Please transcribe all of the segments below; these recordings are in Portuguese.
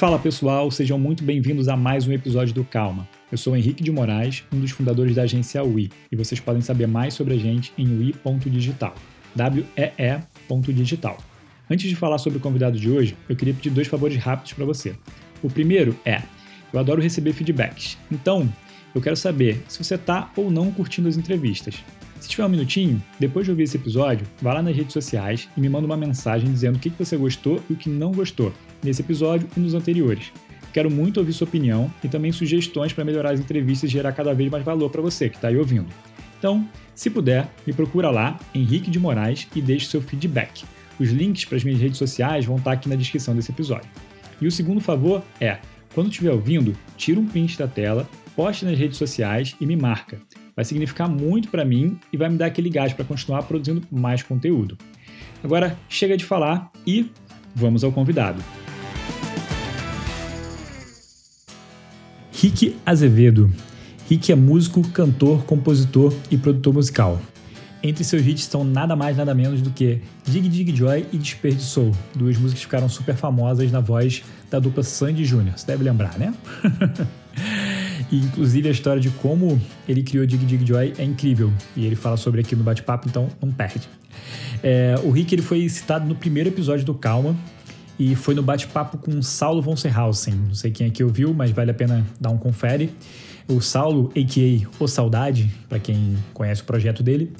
Fala pessoal, sejam muito bem-vindos a mais um episódio do Calma. Eu sou Henrique de Moraes, um dos fundadores da agência UI, e vocês podem saber mais sobre a gente em ui.digital. W-E-E.digital. Antes de falar sobre o convidado de hoje, eu queria pedir dois favores rápidos para você. O primeiro é: eu adoro receber feedbacks. Então, eu quero saber se você está ou não curtindo as entrevistas. Se tiver um minutinho, depois de ouvir esse episódio, vá lá nas redes sociais e me manda uma mensagem dizendo o que você gostou e o que não gostou nesse episódio e nos anteriores. Quero muito ouvir sua opinião e também sugestões para melhorar as entrevistas e gerar cada vez mais valor para você que está aí ouvindo. Então, se puder, me procura lá, Henrique de Moraes, e deixe seu feedback. Os links para as minhas redes sociais vão estar tá aqui na descrição desse episódio. E o segundo favor é, quando estiver ouvindo, tira um print da tela, poste nas redes sociais e me marca vai significar muito para mim e vai me dar aquele gás para continuar produzindo mais conteúdo. Agora, chega de falar e vamos ao convidado. Rick Azevedo. Rick é músico, cantor, compositor e produtor musical. Entre seus hits estão nada mais nada menos do que Dig Dig Joy e Desperdiçou, duas músicas que ficaram super famosas na voz da dupla Sandy Júnior. Você deve lembrar, né? E inclusive a história de como ele criou Dig Dig Joy é incrível. E ele fala sobre aqui no bate-papo, então não perde. É, o Rick ele foi citado no primeiro episódio do Calma. E foi no bate-papo com Saulo von Serhausen. Não sei quem aqui ouviu, mas vale a pena dar um confere. O Saulo, a.k.a. O Saudade, para quem conhece o projeto dele,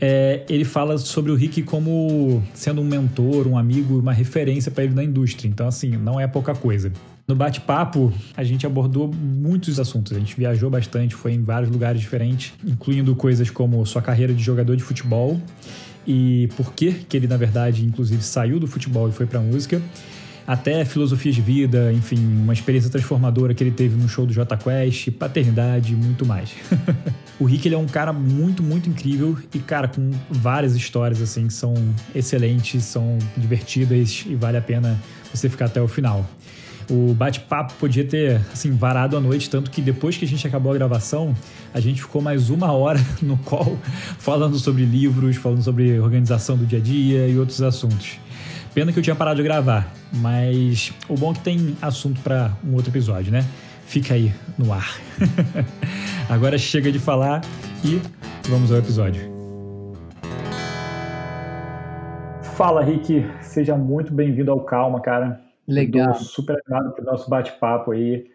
é, ele fala sobre o Rick como sendo um mentor, um amigo, uma referência para ele na indústria. Então, assim, não é pouca coisa. No bate-papo, a gente abordou muitos assuntos. A gente viajou bastante, foi em vários lugares diferentes, incluindo coisas como sua carreira de jogador de futebol e por que que ele, na verdade, inclusive saiu do futebol e foi para música, até filosofia de vida, enfim, uma experiência transformadora que ele teve no show do J Quest, paternidade e muito mais. o Rick ele é um cara muito, muito incrível e, cara, com várias histórias assim que são excelentes, são divertidas e vale a pena você ficar até o final. O bate-papo podia ter, assim, varado a noite, tanto que depois que a gente acabou a gravação, a gente ficou mais uma hora no call falando sobre livros, falando sobre organização do dia a dia e outros assuntos. Pena que eu tinha parado de gravar, mas o bom é que tem assunto para um outro episódio, né? Fica aí no ar. Agora chega de falar e vamos ao episódio. Fala, Rick. Seja muito bem-vindo ao Calma, cara. Legal. Estou super animado para o nosso bate-papo aí.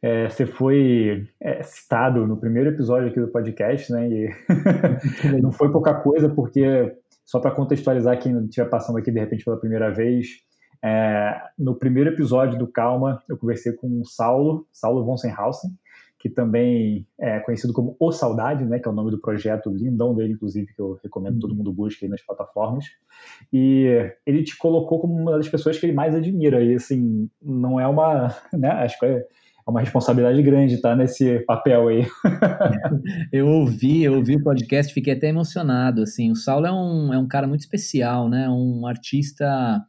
É, você foi é, citado no primeiro episódio aqui do podcast, né? E não foi pouca coisa, porque, só para contextualizar quem estiver passando aqui de repente pela primeira vez, é, no primeiro episódio do Calma, eu conversei com o Saulo, Saulo von Senhausen, que também é conhecido como O Saudade, né, que é o nome do projeto lindão dele, inclusive, que eu recomendo todo mundo busque aí nas plataformas. E ele te colocou como uma das pessoas que ele mais admira. E, assim, não é uma. Né, acho que é, é uma responsabilidade grande estar tá, nesse papel aí. eu ouvi, eu ouvi o podcast, fiquei até emocionado. Assim, o Saulo é um, é um cara muito especial, né? Um artista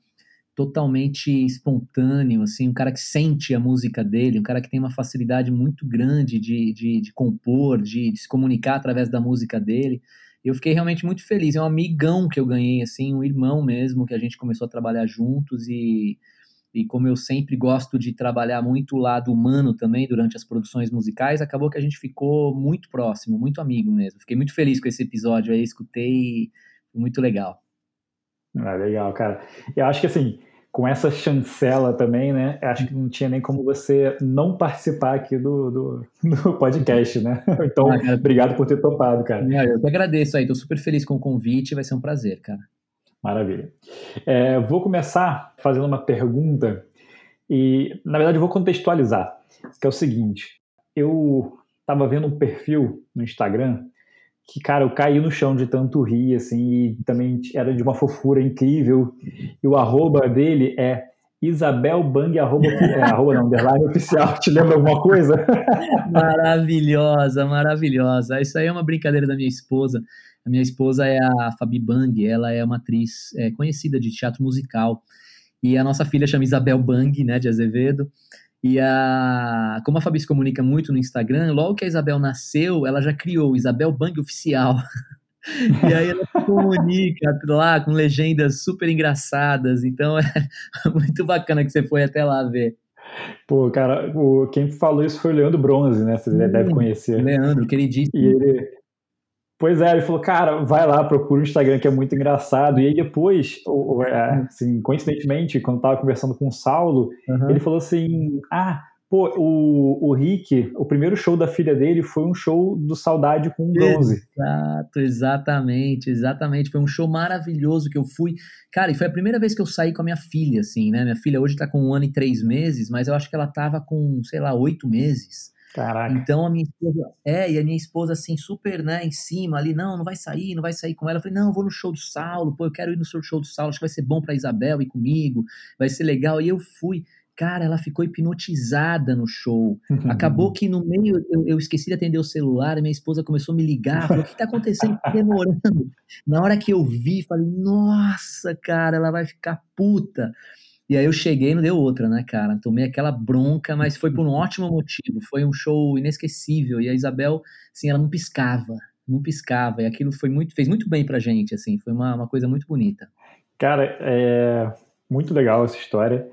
totalmente espontâneo, assim, um cara que sente a música dele, um cara que tem uma facilidade muito grande de, de, de compor, de, de, se comunicar através da música dele. Eu fiquei realmente muito feliz. É um amigão que eu ganhei, assim, um irmão mesmo, que a gente começou a trabalhar juntos e, e como eu sempre gosto de trabalhar muito o lado humano também durante as produções musicais, acabou que a gente ficou muito próximo, muito amigo mesmo. Fiquei muito feliz com esse episódio aí, escutei, foi muito legal. Ah, legal, cara. Eu acho que assim, com essa chancela também, né? Acho que não tinha nem como você não participar aqui do, do, do podcast, né? Então, ah, obrigado por ter topado, cara. Eu que agradeço aí, tô super feliz com o convite, vai ser um prazer, cara. Maravilha. É, vou começar fazendo uma pergunta e, na verdade, vou contextualizar, que é o seguinte, eu estava vendo um perfil no Instagram que, cara, eu caí no chão de tanto rir, assim, e também era de uma fofura incrível. E o arroba dele é Isabel Bang, arroba, é, arroba não, underline oficial. Te lembra alguma coisa? maravilhosa, maravilhosa. Isso aí é uma brincadeira da minha esposa. A minha esposa é a Fabi Bang, ela é uma atriz é, conhecida de teatro musical. E a nossa filha chama Isabel Bang, né, de Azevedo. E a, como a Fabi se comunica muito no Instagram, logo que a Isabel nasceu, ela já criou o Isabel Bang Oficial. e aí ela se comunica lá com legendas super engraçadas. Então é muito bacana que você foi até lá ver. Pô, cara, o, quem falou isso foi o Leandro Bronze, né? Você Sim, deve conhecer. Leandro, queridíssimo. E ele, Pois é, ele falou, cara, vai lá, procura o Instagram que é muito engraçado. E aí depois, é, assim, coincidentemente, quando eu tava conversando com o Saulo, uhum. ele falou assim, ah, pô, o, o Rick, o primeiro show da filha dele foi um show do Saudade com o Bronze. Exato, exatamente, exatamente. Foi um show maravilhoso que eu fui. Cara, e foi a primeira vez que eu saí com a minha filha, assim, né? Minha filha hoje tá com um ano e três meses, mas eu acho que ela tava com, sei lá, oito meses. Caraca. Então a minha esposa, é, e a minha esposa assim, super, né, em cima ali, não, não vai sair, não vai sair com ela. Eu falei, não, eu vou no show do Saulo, pô, eu quero ir no show do Saulo, acho que vai ser bom pra Isabel ir comigo, vai ser legal. E eu fui. Cara, ela ficou hipnotizada no show. Acabou que no meio eu, eu, esqueci de atender o celular, minha esposa começou a me ligar, falou: o que tá acontecendo? Tá demorando. Na hora que eu vi, falei: nossa, cara, ela vai ficar puta. E aí eu cheguei e não deu outra, né, cara? Tomei aquela bronca, mas foi por um ótimo motivo. Foi um show inesquecível. E a Isabel, assim, ela não piscava, não piscava. E aquilo foi muito, fez muito bem pra gente, assim. Foi uma, uma coisa muito bonita. Cara, é muito legal essa história.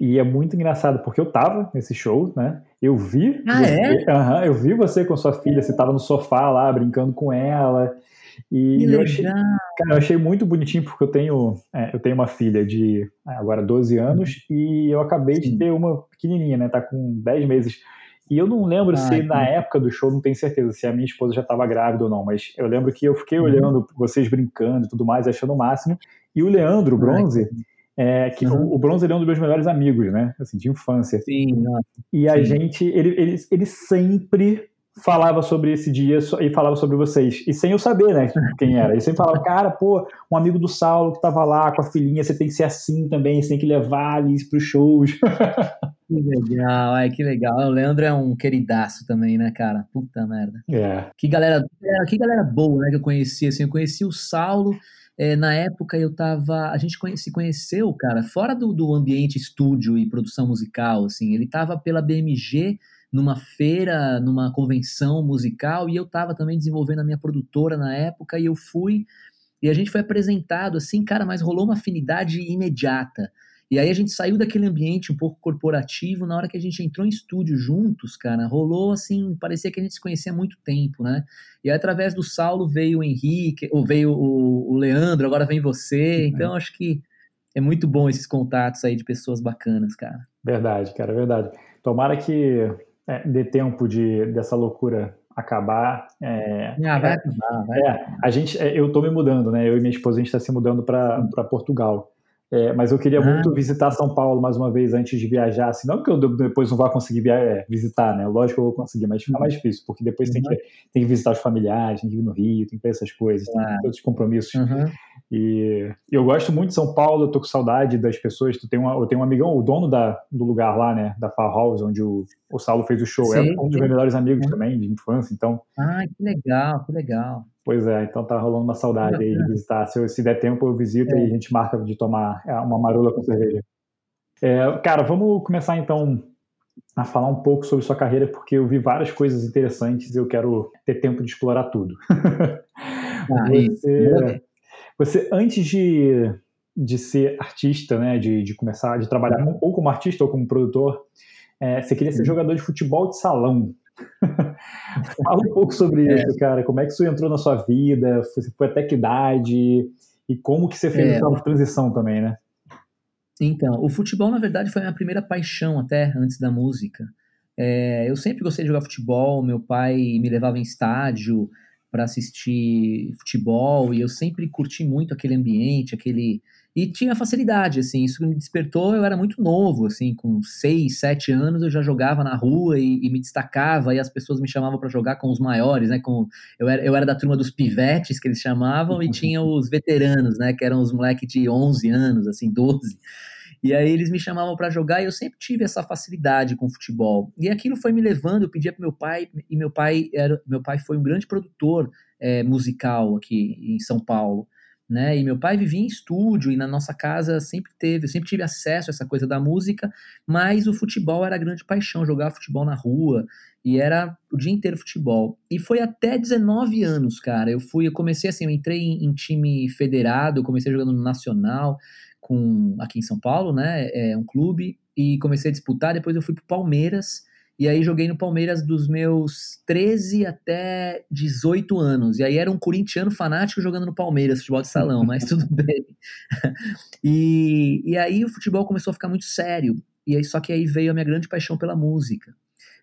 E é muito engraçado, porque eu tava nesse show, né? Eu vi. Ah, você, é? Uhum, eu vi você com sua filha, você tava no sofá lá, brincando com ela. E eu achei, cara, eu achei muito bonitinho porque eu tenho, é, eu tenho uma filha de é, agora 12 anos uhum. e eu acabei Sim. de ter uma pequenininha, né? Tá com 10 meses. E eu não lembro ah, se na época do show, não tenho certeza se a minha esposa já estava grávida ou não, mas eu lembro que eu fiquei uhum. olhando vocês brincando e tudo mais, achando o máximo. E o Leandro o Bronze, é, que uhum. o, o, Bronze ele é um dos meus melhores amigos, né? Assim, de infância. Sim. E a Sim. gente, ele, ele, ele sempre falava sobre esse dia e falava sobre vocês. E sem eu saber, né, quem era. Ele sempre falava, cara, pô, um amigo do Saulo que tava lá com a filhinha, você tem que ser assim também, você tem que levar eles pros shows. Que legal, ai, que legal. O Leandro é um queridaço também, né, cara? Puta merda. É. Que galera, que galera boa, né, que eu conheci, assim, eu conheci o Saulo, é, na época eu tava, a gente se conheceu, cara, fora do, do ambiente estúdio e produção musical, assim, ele tava pela BMG, numa feira, numa convenção musical, e eu estava também desenvolvendo a minha produtora na época, e eu fui, e a gente foi apresentado assim, cara, mas rolou uma afinidade imediata. E aí a gente saiu daquele ambiente um pouco corporativo, na hora que a gente entrou em estúdio juntos, cara, rolou assim, parecia que a gente se conhecia há muito tempo, né? E aí, através do Saulo veio o Henrique, ou veio o, Leandro, agora vem você, uhum. então acho que é muito bom esses contatos aí de pessoas bacanas, cara. Verdade, cara, verdade. Tomara que é, dê tempo de, dessa loucura acabar. É, ah, vai acabar, vai é, a gente, é, eu estou me mudando, né? Eu e minha esposa, a gente está se mudando para Portugal. É, mas eu queria ah. muito visitar São Paulo mais uma vez antes de viajar, assim, não que eu depois não vá conseguir via, é, visitar, né? Lógico que eu vou conseguir, mas fica mais difícil, porque depois uhum. tem, que, tem que visitar os familiares, tem que ir no Rio, tem que ter essas coisas, tem todos os compromissos. Uhum. E eu gosto muito de São Paulo, eu tô com saudade das pessoas. Tu tem uma, eu tenho um amigão, o dono da, do lugar lá, né, da Far House, onde o, o Saulo fez o show, Sim. é um dos meus melhores amigos uhum. também, de infância, então... Ah, que legal, que legal. Pois é, então tá rolando uma saudade aí de visitar. Se, se der tempo, eu visito é. e a gente marca de tomar é, uma marula com cerveja. É, cara, vamos começar então a falar um pouco sobre sua carreira, porque eu vi várias coisas interessantes e eu quero ter tempo de explorar tudo. Ah, você, você, antes de, de ser artista, né, de, de começar, de trabalhar uhum. ou como artista ou como produtor, é, você queria ser uhum. jogador de futebol de salão. Fala um pouco sobre é. isso, cara. Como é que isso entrou na sua vida? Você foi até que idade? E como que você fez é. essa transição também, né? Então, o futebol, na verdade, foi a minha primeira paixão até antes da música. É, eu sempre gostei de jogar futebol, meu pai me levava em estádio para assistir futebol e eu sempre curti muito aquele ambiente, aquele e tinha facilidade, assim, isso me despertou, eu era muito novo, assim, com seis, sete anos eu já jogava na rua e, e me destacava, e as pessoas me chamavam para jogar com os maiores, né, com, eu, era, eu era da turma dos pivetes, que eles chamavam, e tinha os veteranos, né, que eram os moleques de 11 anos, assim, 12, e aí eles me chamavam para jogar e eu sempre tive essa facilidade com futebol. E aquilo foi me levando, eu pedia para meu pai, e meu pai era, meu pai foi um grande produtor é, musical aqui em São Paulo né? E meu pai vivia em estúdio e na nossa casa sempre teve, eu sempre tive acesso a essa coisa da música, mas o futebol era a grande paixão, jogar futebol na rua e era o dia inteiro futebol. E foi até 19 anos, cara. Eu fui, eu comecei assim, eu entrei em, em time federado, comecei jogando no Nacional com aqui em São Paulo, né? É um clube e comecei a disputar. Depois eu fui pro Palmeiras e aí joguei no Palmeiras dos meus 13 até 18 anos. E aí era um corintiano fanático jogando no Palmeiras, futebol de salão, mas tudo bem. E, e aí o futebol começou a ficar muito sério. E aí, só que aí veio a minha grande paixão pela música.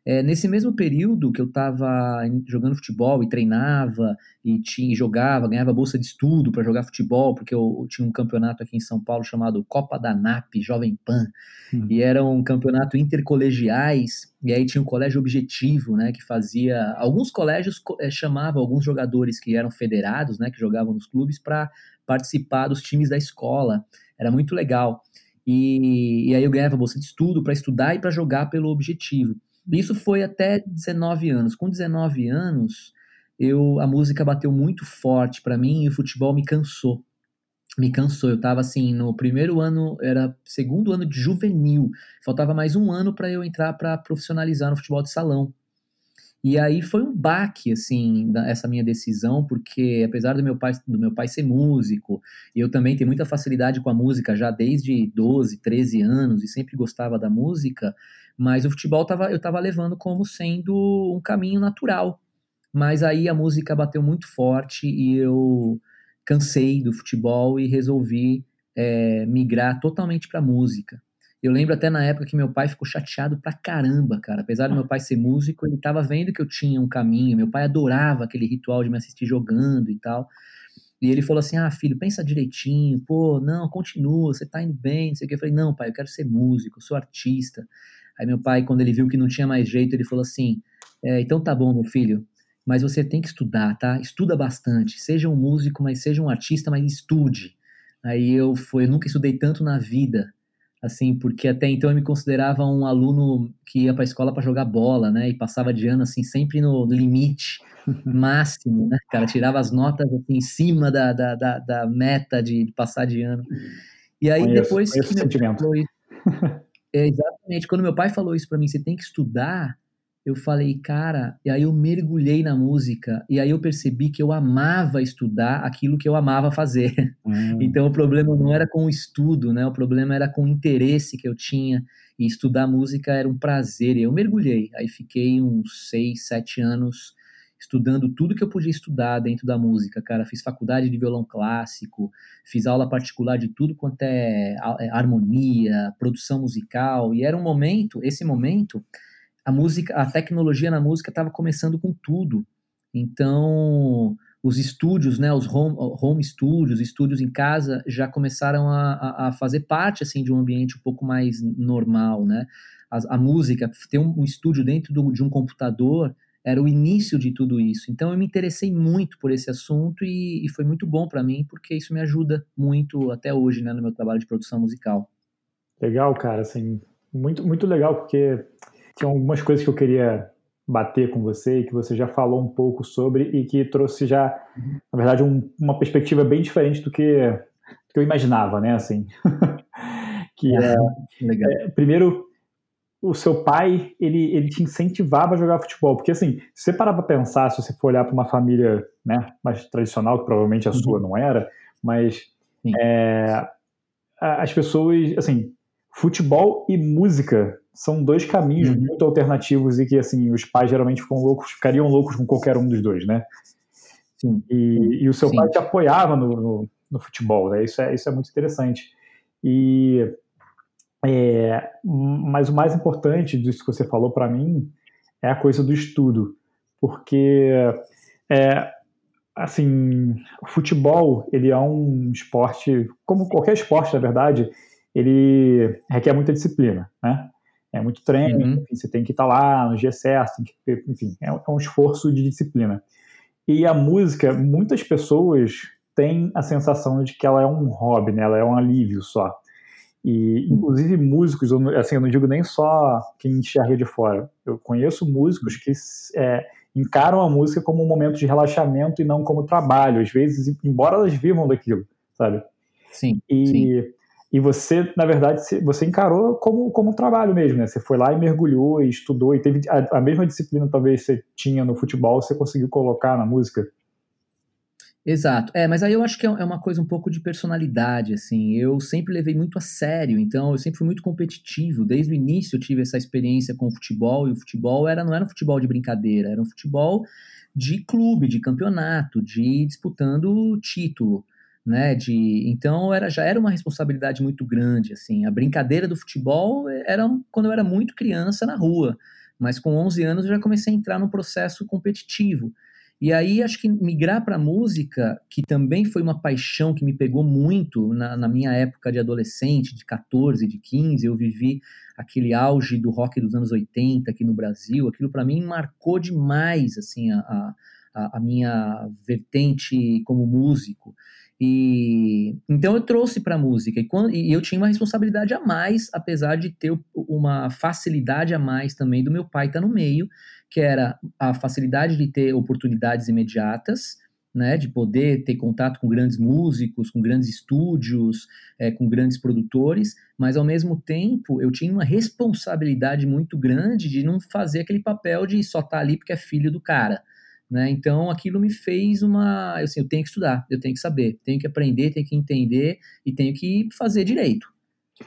É, nesse mesmo período que eu estava jogando futebol e treinava e tinha, jogava, ganhava bolsa de estudo para jogar futebol, porque eu, eu, tinha um campeonato aqui em São Paulo chamado Copa da NAP Jovem Pan, uhum. e era um campeonato intercolegiais, e aí tinha um colégio objetivo, né, que fazia, alguns colégios é, chamavam alguns jogadores que eram federados, né, que jogavam nos clubes, para participar dos times da escola, era muito legal. E, e aí eu ganhava bolsa de estudo para estudar e para jogar pelo objetivo. Isso foi até 19 anos. Com 19 anos, eu a música bateu muito forte para mim e o futebol me cansou. Me cansou. Eu estava assim, no primeiro ano, era segundo ano de juvenil. Faltava mais um ano para eu entrar para profissionalizar no futebol de salão. E aí foi um baque, assim, essa minha decisão, porque apesar do meu pai, do meu pai ser músico, eu também tenho muita facilidade com a música já desde 12, 13 anos, e sempre gostava da música, mas o futebol tava, eu estava levando como sendo um caminho natural. Mas aí a música bateu muito forte e eu cansei do futebol e resolvi é, migrar totalmente para música. Eu lembro até na época que meu pai ficou chateado pra caramba, cara. Apesar do meu pai ser músico, ele estava vendo que eu tinha um caminho. Meu pai adorava aquele ritual de me assistir jogando e tal. E ele falou assim: Ah, filho, pensa direitinho, pô, não, continua, você tá indo bem, não sei o que. Eu falei: Não, pai, eu quero ser músico, sou artista. Aí meu pai, quando ele viu que não tinha mais jeito, ele falou assim: é, então tá bom, meu filho, mas você tem que estudar, tá? Estuda bastante. Seja um músico, mas seja um artista, mas estude. Aí eu fui, eu nunca estudei tanto na vida, assim, porque até então eu me considerava um aluno que ia para a escola para jogar bola, né? E passava de ano assim sempre no limite máximo, né? Cara, tirava as notas assim, em cima da, da, da, da meta de, de, passar de ano. E aí conheço, depois conheço que meu pai, é, exatamente. Quando meu pai falou isso para mim, você tem que estudar, eu falei, cara, e aí eu mergulhei na música, e aí eu percebi que eu amava estudar aquilo que eu amava fazer. Hum. Então o problema não era com o estudo, né? O problema era com o interesse que eu tinha, e estudar música era um prazer, e eu mergulhei. Aí fiquei uns seis, sete anos estudando tudo que eu podia estudar dentro da música, cara. Fiz faculdade de violão clássico, fiz aula particular de tudo quanto é, é harmonia, produção musical, e era um momento, esse momento, a música, a tecnologia na música estava começando com tudo. Então, os estúdios, né, os home, home studios, estúdios em casa, já começaram a, a, fazer parte assim de um ambiente um pouco mais normal, né? A, a música, ter um, um estúdio dentro do, de um computador era o início de tudo isso. Então eu me interessei muito por esse assunto e, e foi muito bom para mim, porque isso me ajuda muito até hoje, né, no meu trabalho de produção musical. Legal, cara, assim, muito, muito legal, porque tinha algumas coisas que eu queria bater com você e que você já falou um pouco sobre e que trouxe já, na verdade, um, uma perspectiva bem diferente do que, do que eu imaginava, né, assim. que é, é, primeiro o seu pai ele, ele te incentivava a jogar futebol? Porque assim, se você parar para pensar, se você for olhar para uma família né, mais tradicional, que provavelmente a uhum. sua não era, mas é, as pessoas, assim, futebol e música são dois caminhos uhum. muito alternativos e que assim os pais geralmente ficam loucos, ficariam loucos com qualquer um dos dois, né? Sim. E, e o seu Sim. pai te apoiava no, no, no futebol, né? Isso é, isso é muito interessante. E é, mas o mais importante disso que você falou para mim é a coisa do estudo, porque é, assim, o futebol ele é um esporte, como qualquer esporte na verdade, ele requer muita disciplina, né? É muito treino, uhum. enfim, você tem que estar tá lá no dia certo, que, enfim, é, é um esforço de disciplina. E a música, muitas pessoas têm a sensação de que ela é um hobby, né? Ela é um alívio só. E, inclusive, músicos, assim, eu não digo nem só quem enxerga de fora. Eu conheço músicos que é, encaram a música como um momento de relaxamento e não como trabalho. Às vezes, embora elas vivam daquilo, sabe? Sim. E, sim. E você, na verdade, você encarou como, como um trabalho mesmo, né? Você foi lá e mergulhou e estudou e teve a, a mesma disciplina talvez você tinha no futebol, você conseguiu colocar na música. Exato. É, mas aí eu acho que é, é uma coisa um pouco de personalidade, assim. Eu sempre levei muito a sério, então eu sempre fui muito competitivo. Desde o início eu tive essa experiência com o futebol, e o futebol era, não era um futebol de brincadeira, era um futebol de clube, de campeonato, de disputando título, né? De, então era, já era uma responsabilidade muito grande, assim. A brincadeira do futebol era quando eu era muito criança na rua, mas com 11 anos eu já comecei a entrar no processo competitivo. E aí acho que migrar para música, que também foi uma paixão que me pegou muito na, na, minha época de adolescente, de 14, de 15, eu vivi aquele auge do rock dos anos 80 aqui no Brasil, aquilo para mim marcou demais assim a, a, a minha vertente como músico. E então eu trouxe para música e, quando, e eu tinha uma responsabilidade a mais, apesar de ter uma facilidade a mais também do meu pai estar tá no meio, que era a facilidade de ter oportunidades imediatas, né, de poder ter contato com grandes músicos, com grandes estúdios, é, com grandes produtores, mas ao mesmo tempo eu tinha uma responsabilidade muito grande de não fazer aquele papel de só estar tá ali porque é filho do cara. Né? Então aquilo me fez uma. Assim, eu tenho que estudar, eu tenho que saber, tenho que aprender, tenho que entender e tenho que fazer direito.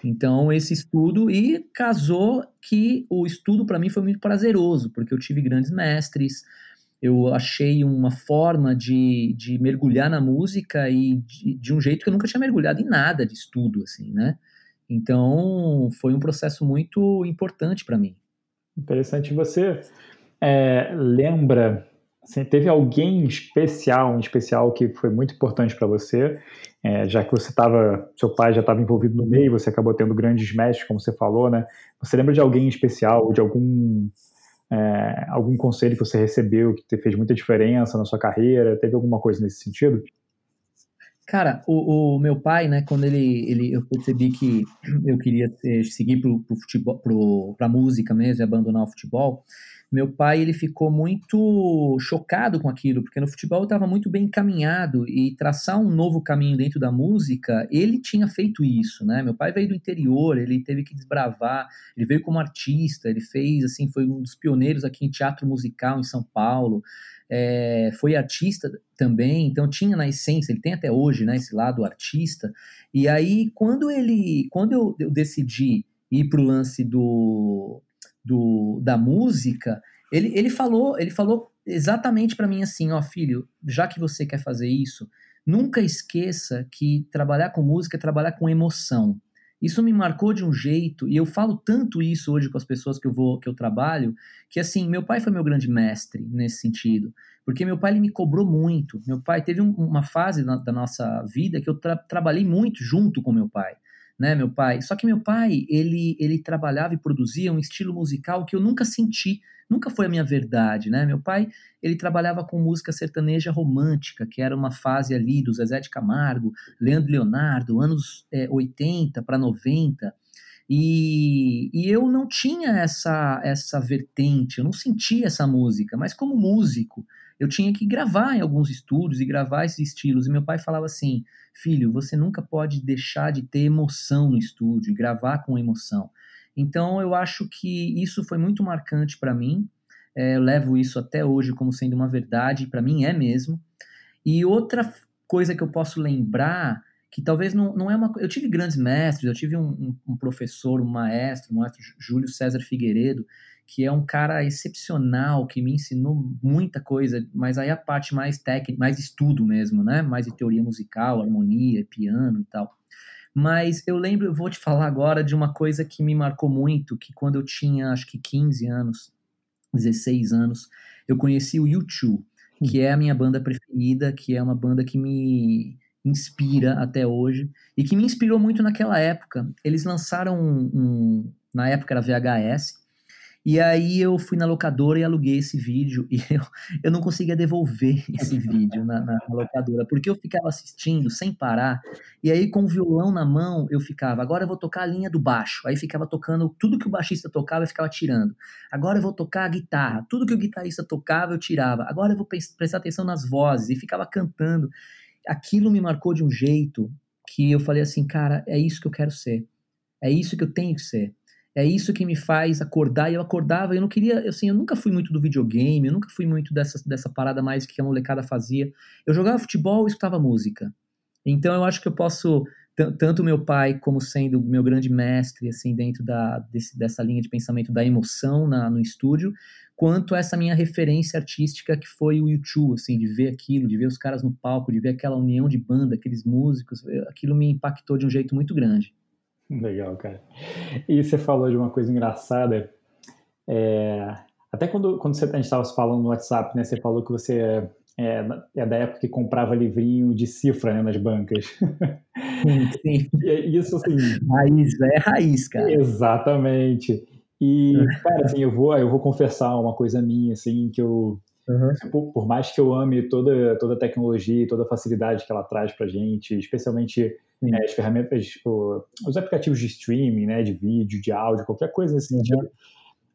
Então, esse estudo, e casou que o estudo para mim foi muito prazeroso, porque eu tive grandes mestres, eu achei uma forma de, de mergulhar na música e de, de, um jeito que eu nunca tinha mergulhado em nada de estudo, assim, né? Então, foi um processo muito importante para mim. Interessante. Você é, lembra Assim, teve alguém especial, um especial que foi muito importante para você, é, já que você estava, seu pai já estava envolvido no meio, você acabou tendo grandes mestres, como você falou, né? Você lembra de alguém especial, de algum é, algum conselho que você recebeu que fez muita diferença na sua carreira? Teve alguma coisa nesse sentido? Cara, o, o meu pai, né, quando ele, ele eu percebi que eu queria seguir para pro futebol, pro, pra música mesmo, abandonar o futebol, meu pai ele ficou muito chocado com aquilo, porque no futebol estava muito bem encaminhado e traçar um novo caminho dentro da música, ele tinha feito isso, né? Meu pai veio do interior, ele teve que desbravar, ele veio como artista, ele fez assim, foi um dos pioneiros aqui em teatro musical em São Paulo. É, foi artista também, então tinha na essência, ele tem até hoje, né, esse lado artista. E aí, quando ele, quando eu, eu decidi ir para o lance do, do, da música, ele, ele falou, ele falou exatamente para mim assim, ó filho, já que você quer fazer isso, nunca esqueça que trabalhar com música é trabalhar com emoção. Isso me marcou de um jeito, e eu falo tanto isso hoje com as pessoas que eu vou que eu trabalho, que assim, meu pai foi meu grande mestre nesse sentido, porque meu pai ele me cobrou muito. Meu pai teve um, uma fase na, da nossa vida que eu tra trabalhei muito junto com meu pai né, meu pai. Só que meu pai, ele, ele trabalhava e produzia um estilo musical que eu nunca senti, nunca foi a minha verdade, né? Meu pai, ele trabalhava com música sertaneja romântica, que era uma fase ali do Zezé de Camargo, Leandro Leonardo, anos é, 80 para 90. E, e eu não tinha essa, essa vertente, eu não sentia essa música, mas como músico, eu tinha que gravar em alguns estúdios e gravar esses estilos. E meu pai falava assim: filho, você nunca pode deixar de ter emoção no estúdio, gravar com emoção. Então eu acho que isso foi muito marcante para mim. É, eu levo isso até hoje como sendo uma verdade, para mim é mesmo. E outra coisa que eu posso lembrar, que talvez não, não é uma. Eu tive grandes mestres, eu tive um, um, um professor, um maestro, o maestro Júlio César Figueiredo, que é um cara excepcional, que me ensinou muita coisa, mas aí a parte mais técnica, mais estudo mesmo, né? Mais de teoria musical, harmonia, piano e tal. Mas eu lembro, eu vou te falar agora de uma coisa que me marcou muito, que quando eu tinha acho que 15 anos, 16 anos, eu conheci o U2, que é a minha banda preferida, que é uma banda que me inspira até hoje e que me inspirou muito naquela época. Eles lançaram um, um na época era VHS, e aí eu fui na locadora e aluguei esse vídeo e eu, eu não conseguia devolver esse vídeo na, na, locadora, porque eu ficava assistindo sem parar, e aí com o violão na mão eu ficava, agora eu vou tocar a linha do baixo, aí ficava tocando tudo que o baixista tocava eu ficava tirando, agora eu vou tocar a guitarra, tudo que o guitarrista tocava eu tirava, agora eu vou prestar atenção nas vozes, e ficava cantando. Aquilo me marcou de um jeito que eu falei assim, cara, é isso que eu quero ser, é isso que eu tenho que ser é isso que me faz acordar. E eu acordava, eu não queria, assim, eu nunca fui muito do videogame, eu nunca fui muito dessa, dessa parada mais que a molecada fazia. Eu jogava futebol e escutava música. Então eu acho que eu posso tanto meu pai como sendo meu grande mestre assim dentro da, desse, dessa linha de pensamento da emoção na, no estúdio, quanto essa minha referência artística que foi o YouTube, assim, de ver aquilo, de ver os caras no palco, de ver aquela união de banda, aqueles músicos, aquilo me impactou de um jeito muito grande. Legal, cara. E você falou de uma coisa engraçada. É, até quando, quando você, a gente estava falando no WhatsApp, né? Você falou que você é, é, da época que comprava livrinho de cifra né, nas bancas. Sim, sim. Isso assim. Raiz, é raiz, cara. Exatamente. E, cara, assim, eu vou, eu vou confessar uma coisa minha, assim, que eu. Uhum. Por, por, mais que eu ame toda, toda a tecnologia e toda a facilidade que ela traz pra gente, especialmente é, as ferramentas, o, os aplicativos de streaming, né, de vídeo, de áudio, qualquer coisa nesse uhum. sentido,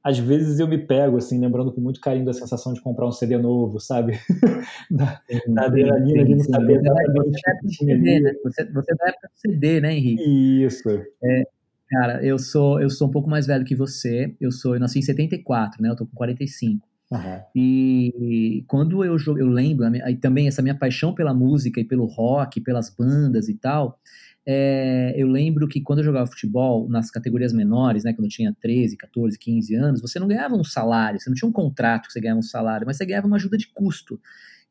às vezes eu me pego, assim, lembrando com muito carinho da sensação de comprar um CD novo, sabe? da, da adrenalina de não saber exatamente que CD, né? Você, você da época do CD, né, Henrique? Isso. É, cara, eu sou, eu sou um pouco mais velho que você, eu sou, eu nasci em 74, né? Eu tô com 45. Uhum. E quando eu, eu lembro, aí também essa minha paixão pela música e pelo rock, pelas bandas e tal, é, eu lembro que quando eu jogava futebol nas categorias menores, né, quando eu tinha 13, 14, 15 anos, você não ganhava um salário, você não tinha um contrato que você ganhava um salário, mas você ganhava uma ajuda de custo.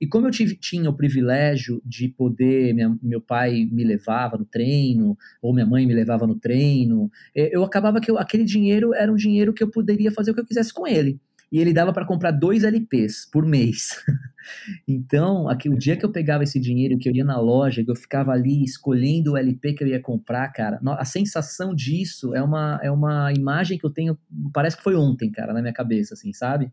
E como eu tive, tinha o privilégio de poder, minha, meu pai me levava no treino, ou minha mãe me levava no treino, é, eu acabava que eu, aquele dinheiro era um dinheiro que eu poderia fazer o que eu quisesse com ele e ele dava para comprar dois LPs por mês. então, aqui, o dia que eu pegava esse dinheiro, que eu ia na loja, que eu ficava ali escolhendo o LP que eu ia comprar, cara, a sensação disso é uma, é uma imagem que eu tenho, parece que foi ontem, cara, na minha cabeça, assim, sabe?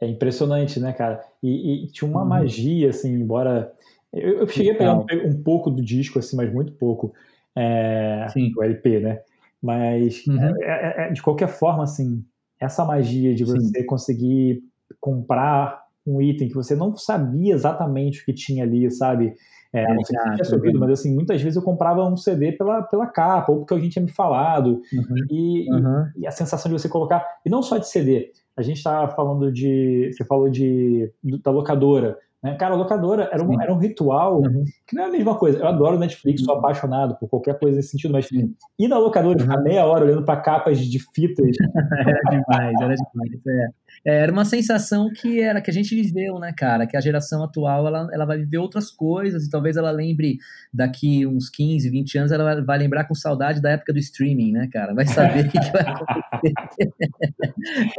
É impressionante, né, cara? E, e tinha uma uhum. magia, assim, embora. Eu, eu cheguei a pegar um, um, pouco do disco, assim, mas muito pouco. É, Sim. O LP, né? Mas, uhum. é, é, é, de qualquer forma, assim, essa magia de você Sim. conseguir comprar um item que você não sabia exatamente o que tinha ali, sabe? É, é, não sei se tinha ouvido, mas assim, muitas vezes eu comprava um CD pela, pela capa, ou porque alguém tinha me falado, uhum. E, uhum. E, e, a sensação de você colocar, e não só de CD, a gente estava falando de, você falou de, da locadora, né? Cara, a locadora era um, era um ritual uhum. que não é a mesma coisa. Eu adoro Netflix, sou uhum. apaixonado por qualquer coisa nesse sentido, mas ir na locadora ficar uhum. meia hora olhando para capas de fitas. era demais, era demais. É. é. Era uma sensação que era que a gente viveu, né, cara? Que a geração atual ela, ela vai viver outras coisas e talvez ela lembre daqui uns 15, 20 anos, ela vai lembrar com saudade da época do streaming, né, cara? Vai saber o que, que vai acontecer.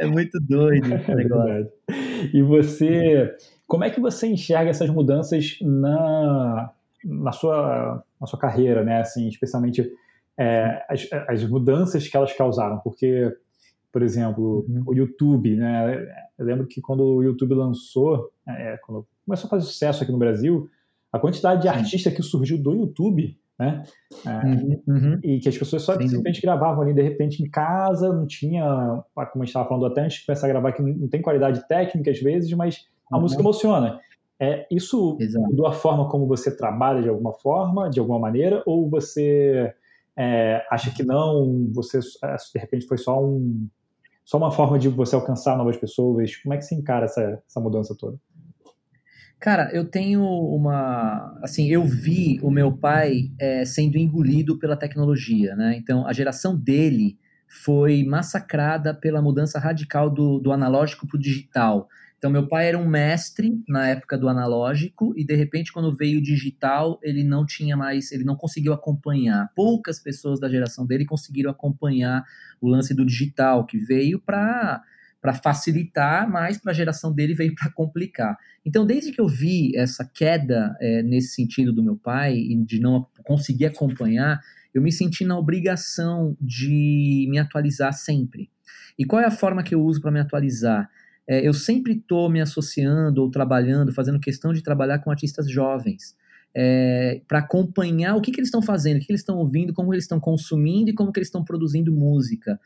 é muito doido esse é negócio. É e você como é que você enxerga essas mudanças na, na, sua, na sua carreira, né? Assim, especialmente é, as, as, mudanças que elas causaram, porque, por exemplo, uhum. o YouTube, né? Eu lembro que quando o YouTube lançou, é, quando começou a fazer sucesso aqui no Brasil, a quantidade de artistas que surgiu do YouTube, né? É, uhum, uhum. E que as pessoas só simplesmente gravavam ali de repente em casa, não tinha, como a gente estava falando até antes de começar a gravar, que não tem qualidade técnica às vezes, mas a uhum. música emociona. É, isso Exato. mudou a forma como você trabalha de alguma forma, de alguma maneira, ou você é, acha que não, você é, de repente foi só um só uma forma de você alcançar novas pessoas? Como é que se encara essa, essa mudança toda? Cara, eu tenho uma. Assim, eu vi o meu pai é, sendo engolido pela tecnologia, né? Então, a geração dele foi massacrada pela mudança radical do, do analógico para o digital. Então, meu pai era um mestre na época do analógico e de repente, quando veio o digital, ele não tinha mais, ele não conseguiu acompanhar. Poucas pessoas da geração dele conseguiram acompanhar o lance do digital, que veio para para facilitar, mas para a geração dele veio para complicar. Então, desde que eu vi essa queda é, nesse sentido do meu pai de não conseguir acompanhar, eu me senti na obrigação de me atualizar sempre. E qual é a forma que eu uso para me atualizar? É, eu sempre estou me associando ou trabalhando, fazendo questão de trabalhar com artistas jovens. É, para acompanhar o que, que eles estão fazendo, o que, que eles estão ouvindo, como eles estão consumindo e como que eles estão produzindo música.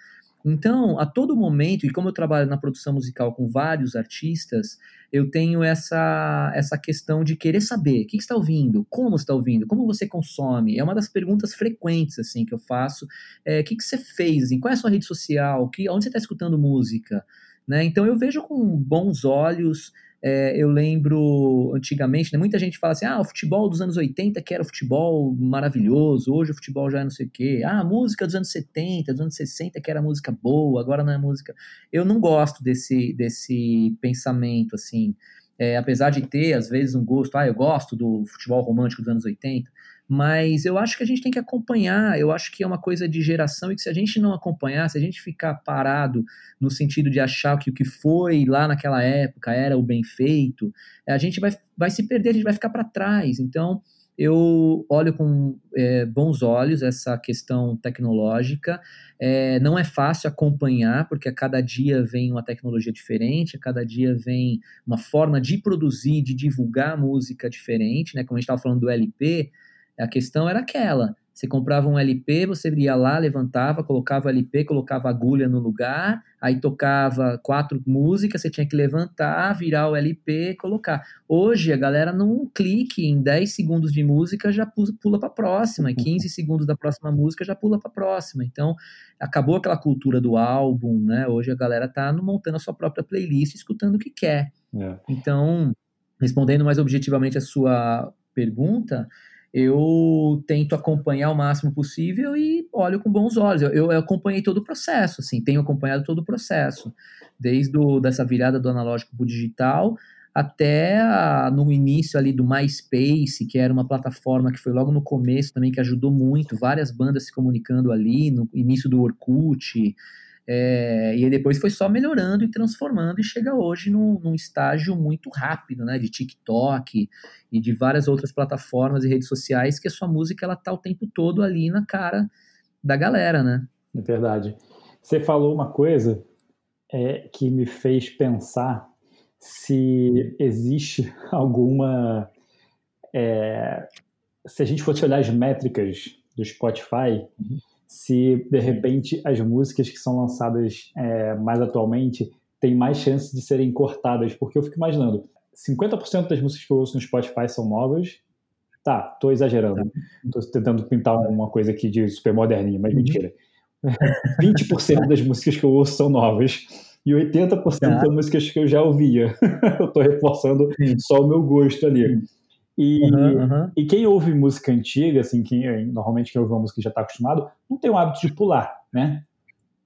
Então, a todo momento, e como eu trabalho na produção musical com vários artistas, eu tenho essa, essa questão de querer saber o que, está ouvindo, como está ouvindo, como você consome. É uma das perguntas frequentes assim que eu faço. É, o que, que você fez? Assim, qual é a sua rede social? Que, onde você está escutando música? Né? Então eu vejo com bons olhos é, eu lembro antigamente, né, muita gente fala assim: ah, o futebol dos anos 80 que era o futebol maravilhoso, hoje o futebol já é não sei o quê. Ah, a música dos anos 70, dos anos 60 que era música boa, agora não é música. Eu não gosto desse, desse pensamento, assim. É, apesar de ter, às vezes, um gosto, ah, eu gosto do futebol romântico dos anos 80, mas eu acho que a gente tem que acompanhar, eu acho que é uma coisa de geração e que se a gente não acompanhar, se a gente ficar parado no sentido de achar que o que foi lá naquela época era o bem feito, a gente vai, vai se perder, a gente vai ficar para trás. Então, eu olho com é, bons olhos essa questão tecnológica. É, não é fácil acompanhar, porque a cada dia vem uma tecnologia diferente, a cada dia vem uma forma de produzir, de divulgar música diferente, né? Como a gente estava falando do LP, a questão era aquela: você comprava um LP, você ia lá, levantava, colocava o LP, colocava a agulha no lugar, aí tocava quatro músicas, você tinha que levantar, virar o LP, colocar. Hoje a galera num clique em 10 segundos de música já pula para a próxima, em 15 segundos da próxima música já pula para a próxima. Então, acabou aquela cultura do álbum, né? Hoje a galera tá montando a sua própria playlist, escutando o que quer. É. Então, respondendo mais objetivamente a sua pergunta, eu tento acompanhar o máximo possível e olho com bons olhos. Eu, eu, acompanhei todo o processo, assim, tenho acompanhado todo o processo, desde o, dessa virada do analógico para o digital até a, no início ali do MySpace, que era uma plataforma que foi logo no começo também, que ajudou muito, várias bandas se comunicando ali, no início do Orkut, é, e depois foi só melhorando e transformando e chega hoje num, num, estágio muito rápido, né? De TikTok e de várias outras plataformas e redes sociais que a sua música ela tá o tempo todo ali na cara da galera, né? É verdade. Você falou uma coisa é, que me fez pensar se existe alguma. É, se a gente fosse olhar as métricas do Spotify, uhum se de repente as músicas que são lançadas é, mais atualmente têm mais chance de serem cortadas, porque eu fico imaginando, 50% das músicas que eu ouço no Spotify são novas. Tá, tô exagerando. Tô tentando pintar uma coisa aqui de super moderninha, mas uhum. mentira. 20% das músicas que eu ouço são novas e 80% tá. são músicas que eu já ouvia. eu tô reforçando só o meu gosto ali. E, uhum, uhum. e quem ouve música antiga, assim, quem, eh, normalmente quem ouve uma música já está acostumado, não tem o hábito de pular, né?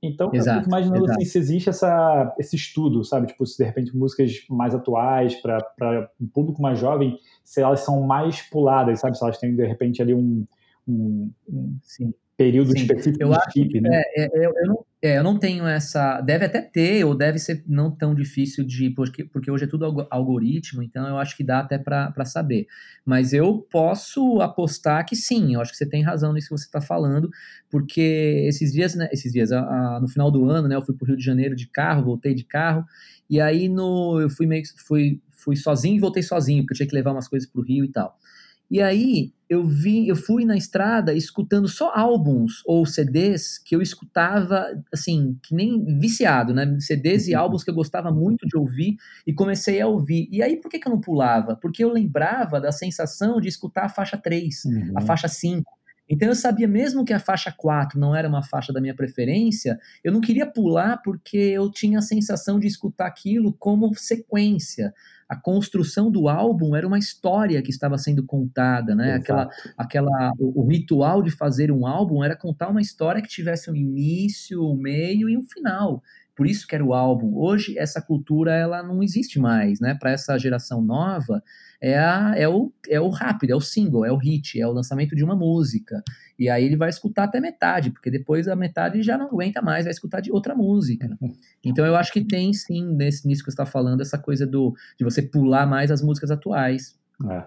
Então, exato, eu fico imaginando assim, se existe essa, esse estudo, sabe? Tipo, se de repente músicas mais atuais, para um público mais jovem, se elas são mais puladas, sabe? Se elas têm, de repente, ali um, um, um período Sim. específico eu de chip, né? É, é, eu, eu, não, é, eu não tenho essa. Deve até ter, ou deve ser não tão difícil de. Porque, porque hoje é tudo algoritmo, então eu acho que dá até para saber. Mas eu posso apostar que sim, eu acho que você tem razão nisso que você está falando, porque esses dias, né, esses dias, a, a, no final do ano, né, eu fui para o Rio de Janeiro de carro, voltei de carro, e aí no, eu fui meio fui, fui sozinho e voltei sozinho, porque eu tinha que levar umas coisas para o Rio e tal. E aí eu vi, eu fui na estrada escutando só álbuns ou CDs que eu escutava assim, que nem viciado, né? CDs e uhum. álbuns que eu gostava muito de ouvir e comecei a ouvir. E aí por que, que eu não pulava? Porque eu lembrava da sensação de escutar a faixa 3, uhum. a faixa 5. Então eu sabia mesmo que a faixa 4 não era uma faixa da minha preferência, eu não queria pular porque eu tinha a sensação de escutar aquilo como sequência a construção do álbum era uma história que estava sendo contada, né? Aquela, aquela, o, o, ritual de fazer um álbum era contar uma história que tivesse um início, um meio e um final. Por isso que era o álbum. Hoje essa cultura ela não existe mais, né? Para essa geração nova é, a, é, o, é o rápido, é o single, é o hit, é o lançamento de uma música. E aí ele vai escutar até metade, porque depois a metade já não aguenta mais, vai escutar de outra música. Então eu acho que tem sim, nesse, nisso que você está falando, essa coisa do, de você pular mais as músicas atuais. É.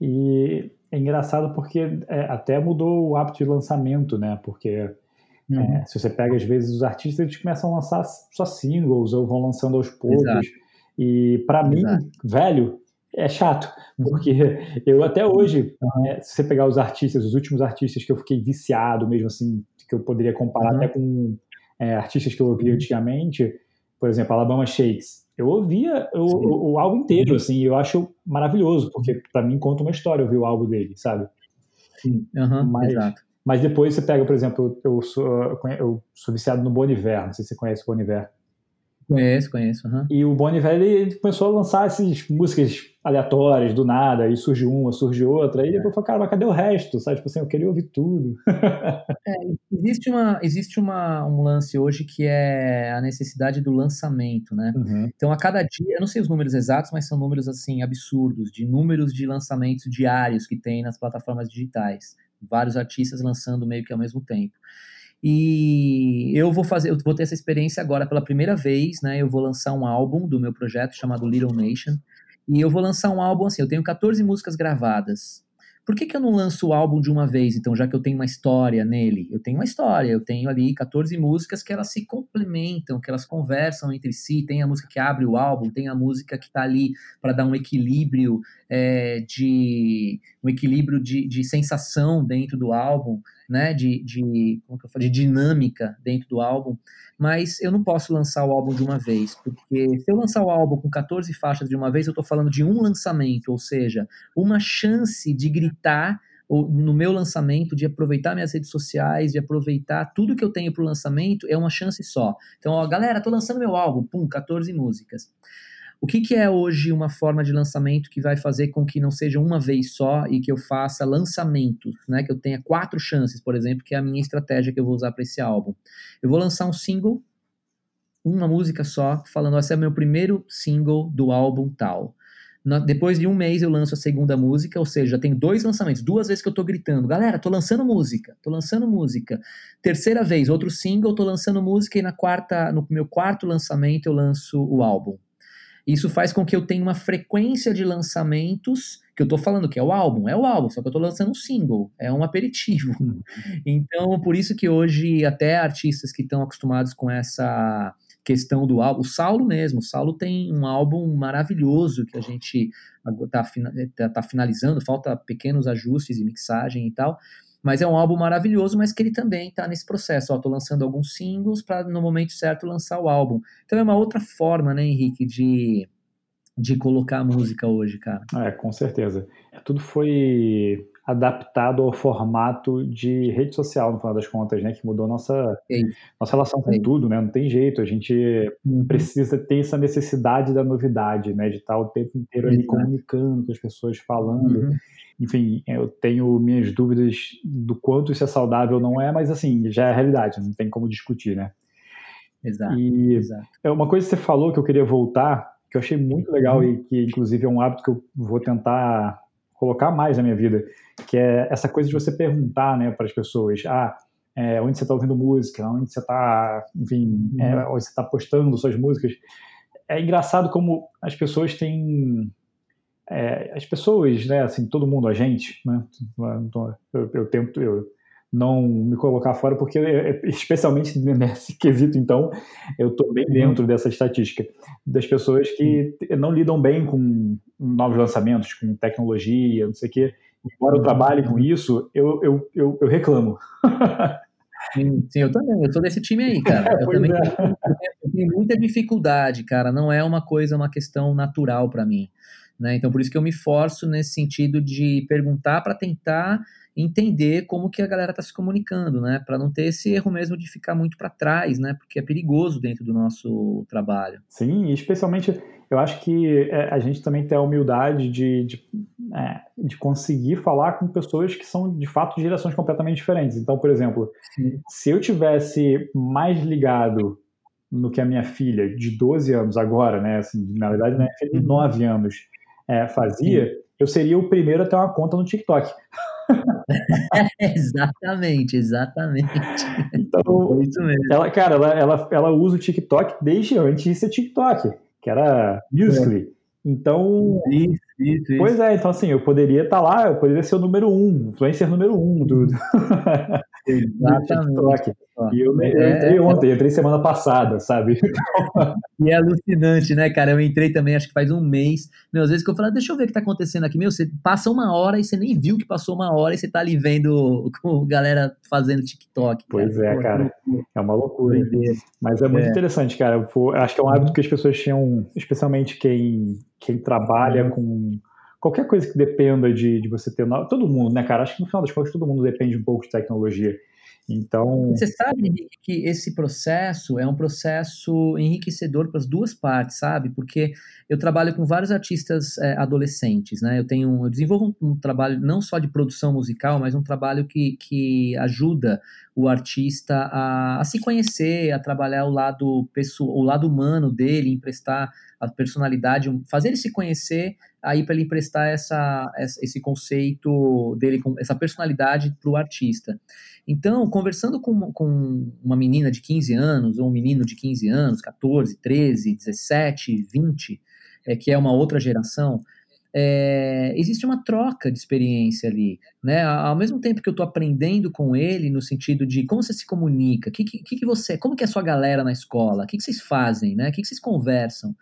E é engraçado porque é, até mudou o hábito de lançamento, né? Porque Uhum. É, se você pega, às vezes, os artistas, eles começam a lançar só singles ou vão lançando aos poucos. Exato. E para mim, velho, é chato, uhum. porque eu até hoje, uhum. é, se você pegar os artistas, os últimos artistas que eu fiquei viciado mesmo, assim, que eu poderia comparar uhum. até com é, artistas que eu ouvia uhum. antigamente, por exemplo, Alabama Shakes. Eu ouvia o, o, o, álbum inteiro, uhum. assim, eu acho maravilhoso, porque para mim conta uma história ouvir o álbum dele, sabe? Sim, uhum, mas, exato. Mas depois você pega, por exemplo, eu sou, eu sou viciado no Bon Iver, não sei se você conhece o Bon Iver. Conheço, conheço. Uhum. E o Bon Iver ele começou a lançar essas músicas aleatórias do nada, aí surge uma, surge outra, aí depois é. falou, cara, mas cadê o resto? Sabe, tipo assim, eu queria ouvir tudo. é, existe uma, existe uma, um lance hoje que é a necessidade do lançamento, né? Uhum. Então, a cada dia, eu não sei os números exatos, mas são números, assim, absurdos, de números de lançamentos diários que tem nas plataformas digitais. Vários artistas lançando meio que ao mesmo tempo. E eu vou fazer, eu vou ter essa experiência agora pela primeira vez, né? Eu vou lançar um álbum do meu projeto chamado Little Nation. E eu vou lançar um álbum assim, eu tenho 14 músicas gravadas. Por que, que eu não lanço o álbum de uma vez, então, já que eu tenho uma história nele? Eu tenho uma história, eu tenho ali 14 músicas que elas se complementam, que elas conversam entre si. Tem a música que abre o álbum, tem a música que está ali para dar um equilíbrio é, de um equilíbrio de, de sensação dentro do álbum né, de, de, como que eu falei, de dinâmica dentro do álbum, mas eu não posso lançar o álbum de uma vez, porque se eu lançar o álbum com 14 faixas de uma vez, eu estou falando de um lançamento, ou seja, uma chance de gritar no meu lançamento, de aproveitar minhas redes sociais, de aproveitar tudo que eu tenho para o lançamento, é uma chance só. Então, ó, galera, tô lançando meu álbum, pum, 14 músicas. O que, que, é hoje uma forma de lançamento que vai fazer com que não seja uma vez só e que eu faça lançamentos, né? Que eu tenha quatro chances, por exemplo, que é a minha estratégia que eu vou usar para esse álbum. Eu vou lançar um single, uma música só, falando, esse é meu primeiro single do álbum tal. Na, depois de um mês eu lanço a segunda música, ou seja, já tenho dois lançamentos, duas vezes que eu tô gritando, galera, tô lançando música, tô lançando música. Terceira vez, outro single, tô lançando música, e na quarta, no meu quarto lançamento eu lanço o álbum. Isso faz com que eu tenha uma frequência de lançamentos, que eu estou falando que é o álbum, é o álbum, só que eu estou lançando um single, é um aperitivo. Uhum. Então, por isso que hoje até artistas que estão acostumados com essa questão do álbum, o Saulo mesmo, o Saulo tem um álbum maravilhoso que a gente está tá, tá finalizando, falta pequenos ajustes e mixagem e tal, mas é um álbum maravilhoso, mas que ele também está nesse processo. Ó, tô lançando alguns singles para no momento certo lançar o álbum. Então é uma outra forma, né, Henrique, de, de colocar a música hoje, cara. É, com certeza. Tudo foi adaptado ao formato de rede social, no final das contas, né? Que mudou nossa, nossa relação com tudo, né? Não tem jeito, a gente uhum. precisa ter essa necessidade da novidade, né? De estar o tempo inteiro ali comunicando com as pessoas, falando. Uhum enfim, eu tenho minhas dúvidas do quanto isso é saudável ou não é, mas assim, já é a realidade, não tem como discutir, né? Exato. E exato. é uma coisa que você falou que eu queria voltar, que eu achei muito legal uhum. e que inclusive é um hábito que eu vou tentar colocar mais na minha vida, que é essa coisa de você perguntar, né, para as pessoas, ah, é, onde você está ouvindo música, onde você está, enfim, uhum. é, onde você está postando suas músicas. É engraçado como as pessoas têm é, as pessoas, né, assim, todo mundo, a gente, né, eu, eu, tento eu não me colocar fora porque, é, é, especialmente nesse quesito, então, eu estou bem dentro uhum. dessa estatística das pessoas que não lidam bem com novos lançamentos, com tecnologia, não sei o quê. Embora eu trabalhe com isso, eu, eu, eu, eu reclamo. Sim, sim, eu também. Eu sou desse time aí, cara. Eu também é. tenho, eu tenho muita dificuldade, cara. Não é uma coisa, uma questão natural para mim. Né? Então, por isso que eu me forço nesse sentido de perguntar para tentar entender como que a galera está se comunicando, né? Para não ter esse erro mesmo de ficar muito para trás, né? Porque é perigoso dentro do nosso trabalho. Sim, especialmente eu acho que é, a gente também tem a humildade de, de, é, de, conseguir falar com pessoas que são de fato de gerações completamente diferentes. Então, por exemplo, Sim. se eu tivesse mais ligado no que a minha filha de 12 anos agora, né? Assim, na verdade, minha filha de 9 anos é, fazia, eu seria o primeiro a ter uma conta no TikTok. exatamente, exatamente. Então, isso mesmo. Ela, cara, ela, ela, ela usa o TikTok desde antes de ser TikTok, que era Musical.ly. É. Então, isso, isso, pois é, então assim, eu poderia estar tá lá, eu poderia ser o número um, influencer número um do. Exatamente. E eu, eu é. entrei ontem, eu entrei semana passada, sabe? e é alucinante, né, cara? Eu entrei também, acho que faz um mês. Meu, às vezes que eu falo, ah, deixa eu ver o que tá acontecendo aqui. Meu, você passa uma hora e você nem viu que passou uma hora e você tá ali vendo com galera fazendo TikTok. Pois cara. é, cara. É uma loucura. Mas é muito é. interessante, cara. Eu acho que é um hábito que as pessoas tinham, especialmente quem, quem trabalha uhum. com qualquer coisa que dependa de, de você ter. Todo mundo, né, cara? Acho que no final das contas todo mundo depende um pouco de tecnologia. Então. Você sabe, Henrique, que esse processo é um processo enriquecedor para as duas partes, sabe? Porque eu trabalho com vários artistas é, adolescentes, né? Eu tenho, eu desenvolvo um, um, trabalho não só de produção musical, mas um trabalho que, que ajuda o artista a, a se conhecer, a trabalhar o lado pessoal, o lado humano dele, emprestar a personalidade, fazer ele se conhecer, aí para ele emprestar essa, esse conceito dele, essa personalidade para o artista. Então, conversando com, com uma menina de 15 anos, ou um menino de 15 anos, 14, 13, 17, 20, é, que é uma outra geração, é, existe uma troca de experiência ali, né? Ao mesmo tempo que eu estou aprendendo com ele no sentido de como você se comunica, que, que, que você, como que é a sua galera na escola, o que, que vocês fazem, né? O que, que vocês conversam?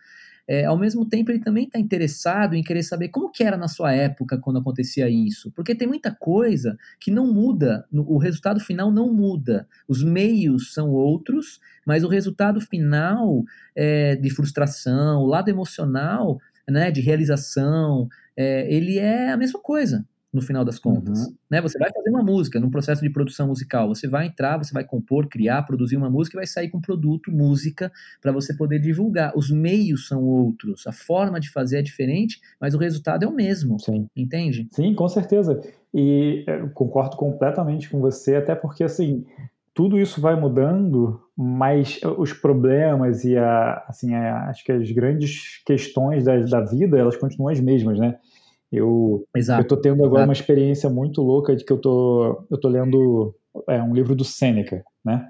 É, ao mesmo tempo ele também está interessado em querer saber como que era na sua época quando acontecia isso, porque tem muita coisa que não muda, o resultado final não muda, os meios são outros, mas o resultado final é, de frustração, o lado emocional, né, de realização, é, ele é a mesma coisa no final das contas. Uhum. Né? Você vai fazer uma música, num processo de produção musical, você vai entrar, você vai compor, criar, produzir uma música e vai sair com produto, música, para você poder divulgar. Os meios são outros, a forma de fazer é diferente, mas o resultado é o mesmo. Sim. Entende? Sim, com certeza. E é, concordo completamente com você, até porque assim. Tudo isso vai mudando, mas os problemas e a, assim, a, acho que as grandes questões da, da vida, elas continuam as mesmas, né? Eu Exato. eu tô tendo agora Exato. uma experiência muito louca de que eu tô eu tô lendo é, um livro do Sêneca, né?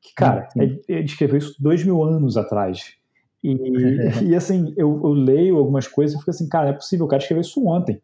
Que cara, ele, ele escreveu isso dois mil anos atrás. E, e assim, eu, eu, leio algumas coisas e fico assim, cara, não é possível, o cara escreveu isso ontem.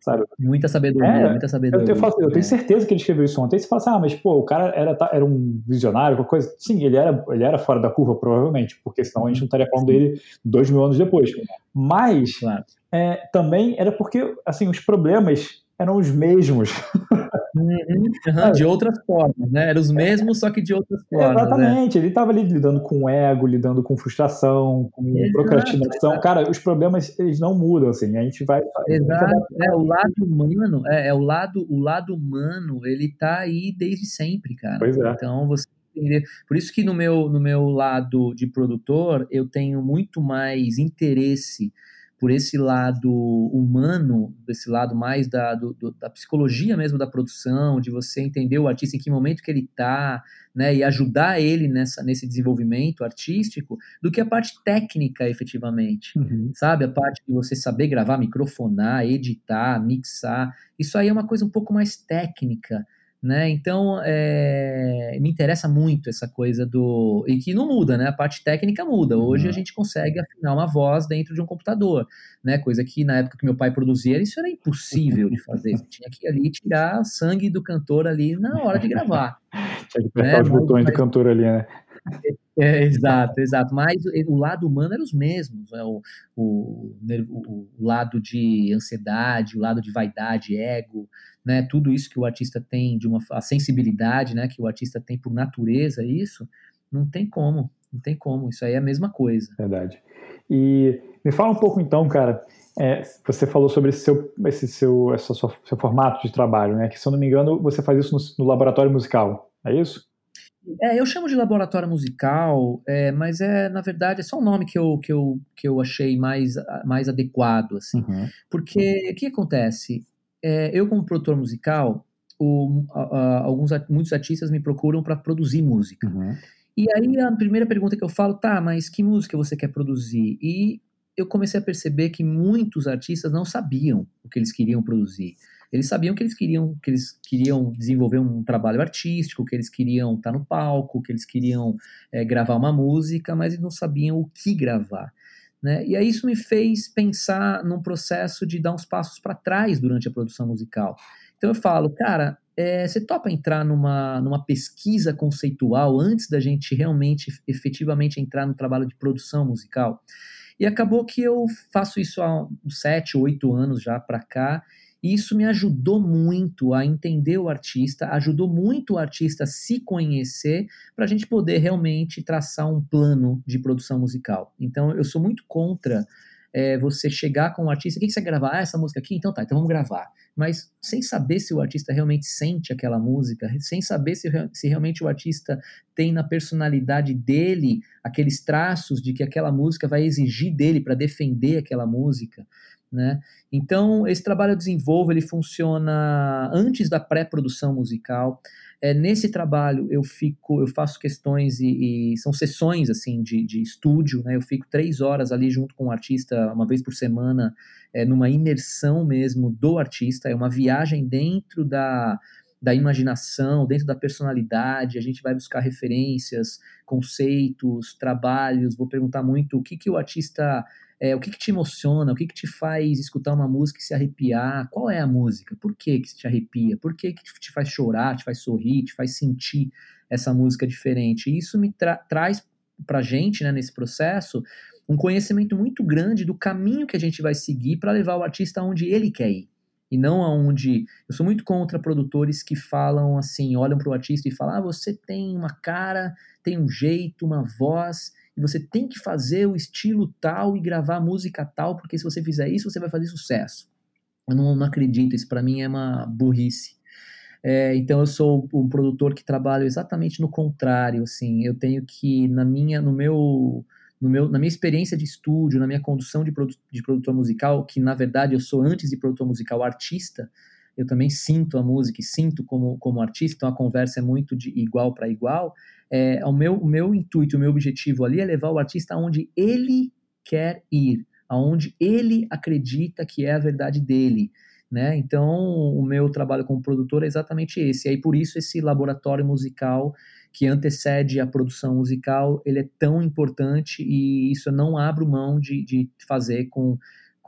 Sabe? Muita sabedoria, é, muita sabedoria. Eu, eu, falo, eu tenho certeza que ele escreveu isso ontem. Você fala assim, ah, mas pô, o cara era, era um visionário, qualquer coisa. Sim, ele era, ele era fora da curva, provavelmente, porque senão a gente não estaria falando dele dois mil anos depois. Mas claro é, também era porque assim os problemas eram os mesmos. Uhum, uhum, de outras formas, né? Eram os mesmos, só que de outras formas. Né? Exatamente, né? ele estava ali lidando com ego, lidando com frustração, com exato, procrastinação. Cara, os problemas eles não mudam, assim, a gente vai. Exato, é, o lado humano, é, é, o lado, o lado humano, ele tá aí desde sempre, cara. Pois é. Então você. Por isso que no meu, no meu lado de produtor, eu tenho muito mais interesse por esse lado humano, desse lado mais da, do, da psicologia mesmo da produção, de você entender o artista em que momento que ele está, né, e ajudar ele nessa, nesse desenvolvimento artístico, do que a parte técnica, efetivamente, uhum. sabe? A parte de você saber gravar, microfonar, editar, mixar, isso aí é uma coisa um pouco mais técnica, né? Então, é, me interessa muito essa coisa do. E que não muda, né? A parte técnica muda. Hoje uhum. a gente consegue afinar uma voz dentro de um computador, né? Coisa que na época que meu pai produzia, isso era impossível de fazer. Você tinha que ali tirar sangue do cantor ali na hora de gravar. tinha que apertar né? os botões mas, do cantor ali, né? É, exato, exato. Mas o lado humano era os mesmos. Né? O, o, o, o, lado de ansiedade, o lado de vaidade, ego, né? Tudo isso que o artista tem de uma a sensibilidade, né? Que o artista tem por natureza, isso não tem como, não tem como. Isso aí é a mesma coisa. Verdade. E me fala um pouco então, cara. É, você falou sobre esse seu, esse seu, esse seu, seu formato de trabalho, né? Que se eu não me engano você faz isso no, no laboratório musical, é isso? É, eu chamo de laboratório musical, é, mas é, na verdade, é só um nome que eu, que eu, que eu achei mais, mais adequado, assim. Uhum. Porque o que acontece? É, eu, como produtor musical, o, a, a, alguns, muitos artistas me procuram para produzir música. Uhum. E aí a primeira pergunta que eu falo, tá, mas que música você quer produzir? E eu comecei a perceber que muitos artistas não sabiam o que eles queriam produzir. Eles sabiam que eles queriam que eles queriam desenvolver um trabalho artístico, que eles queriam estar no palco, que eles queriam é, gravar uma música, mas eles não sabiam o que gravar. Né? E aí isso me fez pensar num processo de dar uns passos para trás durante a produção musical. Então eu falo, cara, é, você topa entrar numa, numa pesquisa conceitual antes da gente realmente, efetivamente entrar no trabalho de produção musical? E acabou que eu faço isso há sete, oito anos já para cá, e isso me ajudou muito a entender o artista, ajudou muito o artista a se conhecer, para a gente poder realmente traçar um plano de produção musical. Então, eu sou muito contra é, você chegar com o artista, o que, que você quer gravar? Ah, essa música aqui? Então tá, então vamos gravar. Mas sem saber se o artista realmente sente aquela música, sem saber se, se realmente o artista tem na personalidade dele aqueles traços de que aquela música vai exigir dele para defender aquela música. Né? Então, esse trabalho eu desenvolvo, ele funciona antes da pré-produção musical. É, nesse trabalho eu fico, eu faço questões e, e são sessões assim de, de estúdio, né? Eu fico três horas ali junto com o artista uma vez por semana, é, numa imersão mesmo do artista. É uma viagem dentro da da imaginação, dentro da personalidade, a gente vai buscar referências, conceitos, trabalhos, vou perguntar muito o que, que o artista é, o que, que, te emociona, o que, que, te faz escutar uma música e se arrepiar, qual é a música, por que, que te arrepia, por que, que te faz chorar, te faz sorrir, te faz sentir essa música diferente. E isso me tra traz pra gente, né, nesse processo, um conhecimento muito grande do caminho que a gente vai seguir para levar o artista aonde ele quer ir. E não aonde. Eu sou muito contra produtores que falam assim, olham para o artista e falam: ah, você tem uma cara, tem um jeito, uma voz, e você tem que fazer o estilo tal e gravar música tal, porque se você fizer isso, você vai fazer sucesso. Eu não, não acredito, isso para mim é uma burrice. É, então eu sou um produtor que trabalho exatamente no contrário, assim, eu tenho que na minha, no meu, no meu, na minha experiência de estúdio, na minha condução de, produ de produtor musical, que na verdade eu sou antes de produtor musical artista, eu também sinto a música e sinto como, como artista, então a conversa é muito de igual para igual. É, o, meu, o meu intuito, o meu objetivo ali é levar o artista aonde ele quer ir, aonde ele acredita que é a verdade dele. Né? Então, o meu trabalho como produtor é exatamente esse. E aí, por isso, esse laboratório musical que antecede a produção musical, ele é tão importante e isso eu não abro mão de, de fazer com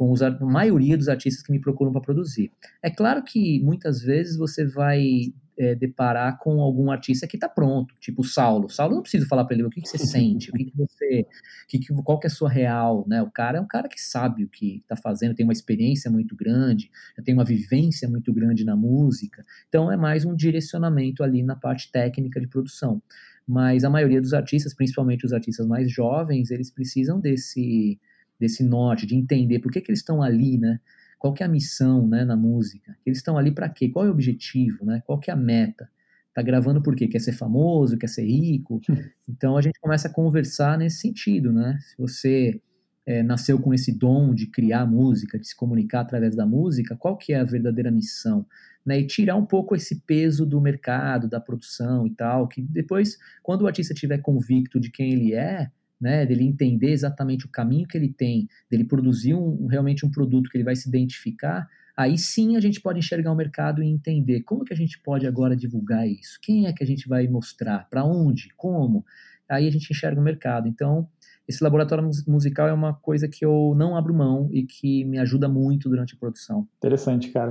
com os, a maioria dos artistas que me procuram para produzir. É claro que muitas vezes você vai é, deparar com algum artista que está pronto, tipo o Saulo. Saulo não precisa falar para ele o que, que você sente, o que, que você, que, que, qual que é a sua real, né? O cara é um cara que sabe o que está fazendo, tem uma experiência muito grande, tem uma vivência muito grande na música. Então é mais um direcionamento ali na parte técnica de produção. Mas a maioria dos artistas, principalmente os artistas mais jovens, eles precisam desse desse norte, de entender por que, que eles estão ali, né? Qual que é a missão, né, na música? Eles estão ali para quê? Qual é o objetivo, né? Qual que é a meta? Tá gravando por quê? Quer ser famoso, quer ser rico? Então a gente começa a conversar nesse sentido, né? Se você é, nasceu com esse dom de criar música, de se comunicar através da música, qual que é a verdadeira missão? Né, e tirar um pouco esse peso do mercado, da produção e tal, que depois, quando o artista estiver convicto de quem ele é, né, dele entender exatamente o caminho que ele tem, dele produzir um, realmente um produto que ele vai se identificar, aí sim a gente pode enxergar o mercado e entender como que a gente pode agora divulgar isso, quem é que a gente vai mostrar, para onde, como, aí a gente enxerga o mercado. Então, esse laboratório musical é uma coisa que eu não abro mão e que me ajuda muito durante a produção. Interessante, cara.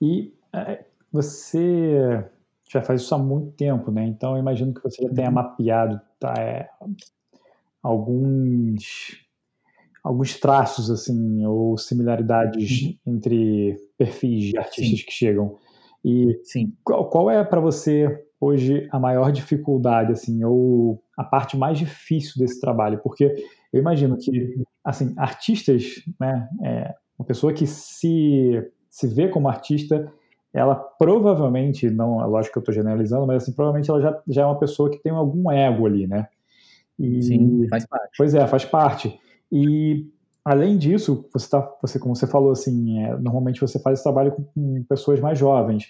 E é, você já faz isso há muito tempo, né? Então eu imagino que você já tenha uhum. mapeado tá, é, alguns alguns traços assim ou similaridades uhum. entre perfis de artistas Sim. que chegam. E Sim. Qual, qual é para você hoje a maior dificuldade assim ou a parte mais difícil desse trabalho? Porque eu imagino que assim artistas, né, é, uma pessoa que se se vê como artista ela provavelmente, não, é lógico que eu estou generalizando, mas assim, provavelmente ela já, já é uma pessoa que tem algum ego ali, né? E, Sim, faz parte. Pois é, faz parte. E além disso, você tá, você como você falou assim, é, normalmente você faz esse trabalho com, com, pessoas mais jovens.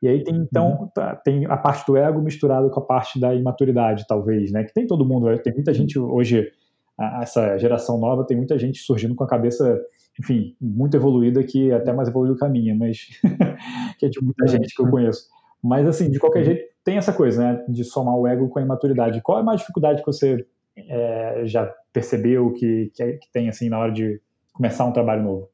E aí tem então uhum. tá, tem a parte do ego misturado com a parte da imaturidade, talvez, né? Que tem todo mundo, tem muita gente hoje a, essa geração nova tem muita gente surgindo com a cabeça, enfim, muito evoluída que até mais evoluiu que a minha, mas que é de muita é. gente que eu conheço. Mas assim, de qualquer jeito, tem essa coisa, né, de somar o ego com a imaturidade. Qual é a mais dificuldade que você é, já percebeu que, que, que, tem, assim, na hora de começar um trabalho novo?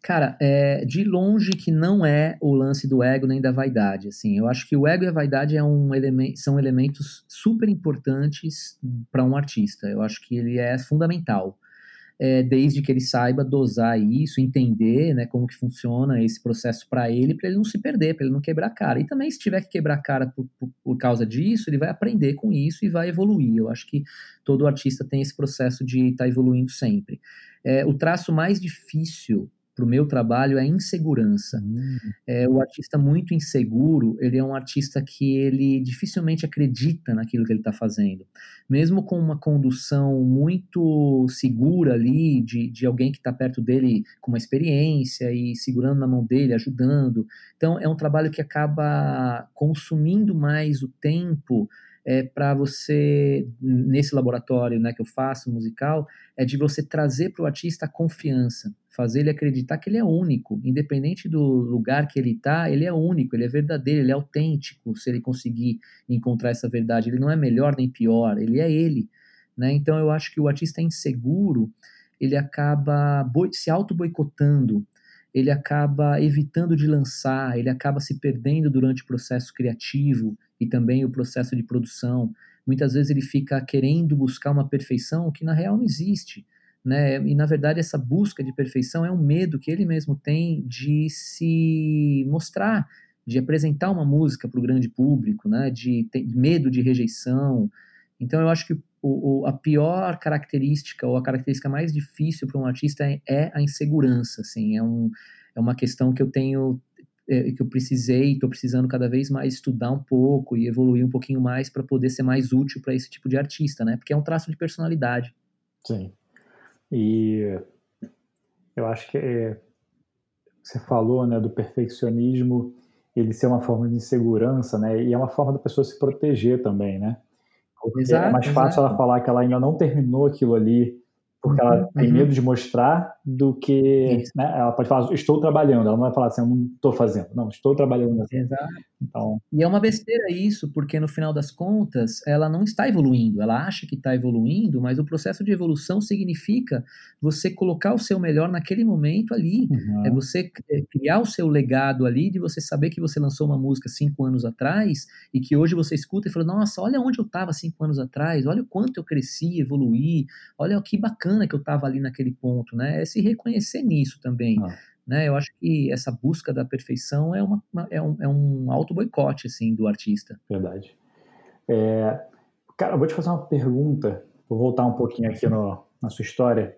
Cara, é, de longe que não é o lance do ego nem da vaidade. Assim, eu acho que o ego e a vaidade é um elemento, são elementos super importantes para um artista. Eu acho que ele é fundamental é, desde que ele saiba dosar isso, entender né, como que funciona esse processo para ele, para ele não se perder, para ele não quebrar a cara. E também, se tiver que quebrar a cara por, por, por, causa disso, ele vai aprender com isso e vai evoluir. Eu acho que todo artista tem esse processo de estar tá evoluindo sempre. É, o traço mais difícil para o meu trabalho é insegurança. Uhum. É, o artista muito inseguro, ele é um artista que ele dificilmente acredita naquilo que ele está fazendo. Mesmo com uma condução muito segura ali, de, de alguém que está perto dele com uma experiência e segurando na mão dele, ajudando. Então, é um trabalho que acaba consumindo mais o tempo é, para você, nesse laboratório né, que eu faço, musical, é de você trazer para o artista a confiança, fazer ele acreditar que ele é único, independente do lugar que ele está, ele é único, ele é verdadeiro, ele é autêntico, se ele conseguir encontrar essa verdade. Ele não é melhor nem pior, ele é ele. Né? Então eu acho que o artista inseguro, ele acaba se auto-boicotando, ele acaba evitando de lançar, ele acaba se perdendo durante o processo criativo e também o processo de produção. Muitas vezes ele fica querendo buscar uma perfeição que na real não existe. Né? E na verdade essa busca de perfeição é um medo que ele mesmo tem de se mostrar, de apresentar uma música para o grande público, né? de medo de rejeição. Então eu acho que o, o, a pior característica ou a característica mais difícil para um artista é, é, a insegurança, assim, é, um, é uma questão que eu tenho é, que eu precisei, estou precisando cada vez mais estudar um pouco e evoluir um pouquinho mais para poder ser mais útil para esse tipo de artista, né? Porque é um traço de personalidade. Sim. E eu acho que é, você falou, né, do perfeccionismo, ele ser uma forma de insegurança, né? E é uma forma da pessoa se proteger também, né? Porque é exato, é mais fácil exato. ela falar que ela ainda não terminou aquilo ali porque ela uhum, tem medo de mostrar do que né, ela pode falar estou trabalhando ela não vai falar assim eu não estou fazendo não estou trabalhando assim. Exato. então e é uma besteira isso porque no final das contas ela não está evoluindo ela acha que está evoluindo mas o processo de evolução significa você colocar o seu melhor naquele momento ali uhum. é você criar o seu legado ali de você saber que você lançou uma música cinco anos atrás e que hoje você escuta e fala nossa olha onde eu estava cinco anos atrás olha o quanto eu cresci evoluí olha que bacana que eu estava ali naquele ponto, né? Se reconhecer nisso também. Ah. Né? Eu acho que essa busca da perfeição é, uma, é um, é um auto-boicote, assim, do artista. Verdade. É, cara, eu vou te fazer uma pergunta, vou voltar um pouquinho aqui no, na sua história,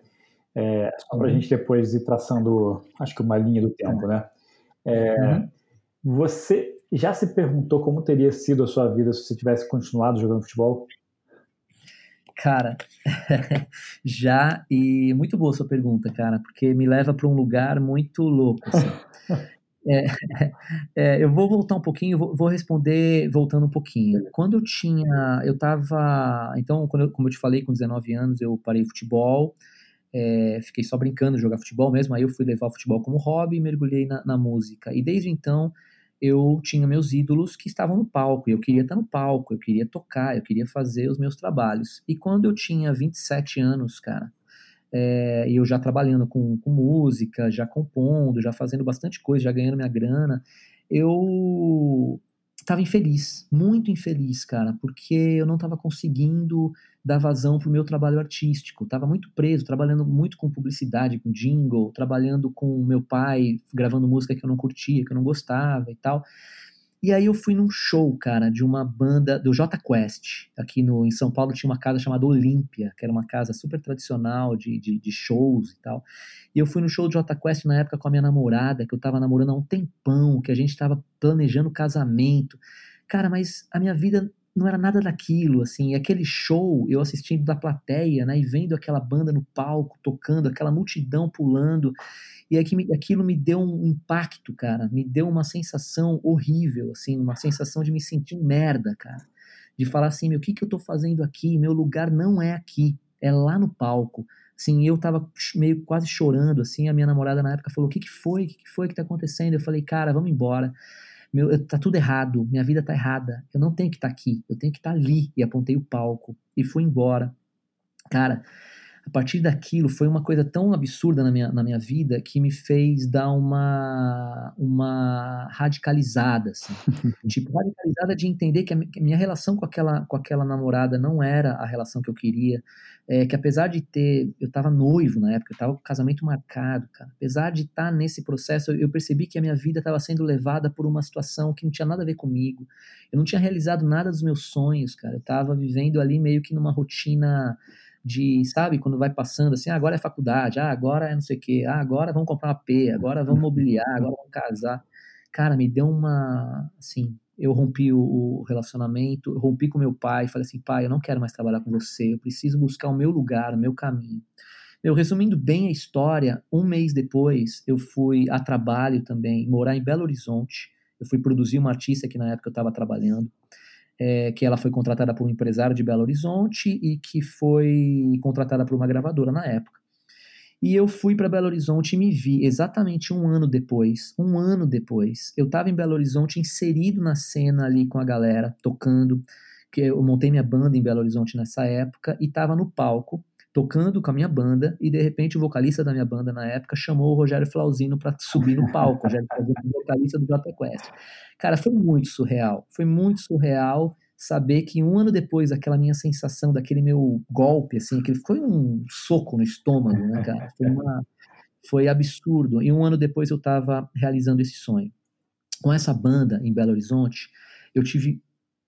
é, só para a uhum. gente depois ir traçando, acho que uma linha do tempo, né? É, uhum. Você já se perguntou como teria sido a sua vida se você tivesse continuado jogando futebol? Cara, já, e muito boa sua pergunta, cara, porque me leva para um lugar muito louco. Assim. É, é, eu vou voltar um pouquinho, vou, vou, responder voltando um pouquinho. Quando eu tinha, eu tava, então, eu, como eu te falei, com 19 anos eu parei futebol, é, fiquei só brincando, jogar futebol mesmo, aí eu fui levar o futebol como hobby e mergulhei na, na música. E desde então eu tinha meus ídolos que estavam no palco, e eu queria estar no palco, eu queria tocar, eu queria fazer os meus trabalhos. E quando eu tinha 27 anos, cara, é, eu já trabalhando com, com música, já compondo, já fazendo bastante coisa, já ganhando minha grana, eu estava infeliz, muito infeliz, cara, porque eu não estava conseguindo dar vazão pro meu trabalho artístico. Tava muito preso, trabalhando muito com publicidade, com jingle, trabalhando com meu pai, gravando música que eu não curtia, que eu não gostava e tal. E aí eu fui num show, cara, de uma banda do J Quest. Aqui no, em São Paulo tinha uma casa chamada Olímpia, que era uma casa super tradicional de, de, de, shows e tal. E eu fui no show do J Quest na época com a minha namorada, que eu tava namorando há um tempão, que a gente tava planejando casamento. Cara, mas a minha vida não era nada daquilo, assim, e aquele show, eu assistindo da plateia, né, e vendo aquela banda no palco, tocando, aquela multidão pulando, e aquilo me deu um impacto, cara, me deu uma sensação horrível, assim, uma sensação de me sentir merda, cara, de falar assim, meu, o que que eu tô fazendo aqui? Meu lugar não é aqui, é lá no palco, assim, eu tava meio quase chorando, assim, a minha namorada na época falou, o que que foi? O que que foi que tá acontecendo? Eu falei, cara, vamos embora, meu, tá tudo errado, minha vida tá errada, eu não tenho que estar tá aqui, eu tenho que estar tá ali. E apontei o palco e fui embora. Cara, a partir daquilo foi uma coisa tão absurda na minha, na minha vida que me fez dar uma, uma radicalizada, assim. tipo, radicalizada de entender que a minha relação com aquela, com aquela namorada não era a relação que eu queria, é, que apesar de ter, eu estava noivo na época, eu estava com casamento marcado, cara, apesar de estar tá nesse processo, eu percebi que a minha vida estava sendo levada por uma situação que não tinha nada a ver comigo, eu não tinha realizado nada dos meus sonhos, cara, eu estava vivendo ali meio que numa rotina de, sabe, quando vai passando assim, ah, agora é faculdade, ah, agora é não sei o quê, ah, agora vamos comprar uma P, agora vamos mobiliar, agora vamos casar. Cara, me deu uma, assim, eu rompi o, relacionamento, rompi com meu pai, falei assim, pai, eu não quero mais trabalhar com você, eu preciso buscar o meu lugar, o meu caminho. Eu resumindo bem a história, um mês depois eu fui a trabalho também, morar em Belo Horizonte. Eu fui produzir uma artista que na época eu estava trabalhando é, que ela foi contratada por um empresário de Belo Horizonte e que foi contratada por uma gravadora na época. E eu fui para Belo Horizonte e me vi exatamente um ano depois. Um ano depois, eu estava em Belo Horizonte inserido na cena ali com a galera, tocando. Que eu montei minha banda em Belo Horizonte nessa época e estava no palco tocando com a minha banda e de repente o vocalista da minha banda na época chamou o Rogério Flauzino para subir no palco, o Rogério Flauzino, vocalista do Jota Quest. Cara, foi muito surreal, foi muito surreal saber que um ano depois aquela minha sensação, daquele meu golpe, assim, aquele foi um soco no estômago, né, cara? Foi, uma, foi absurdo. E um ano depois eu estava realizando esse sonho. Com essa banda em Belo Horizonte, eu tive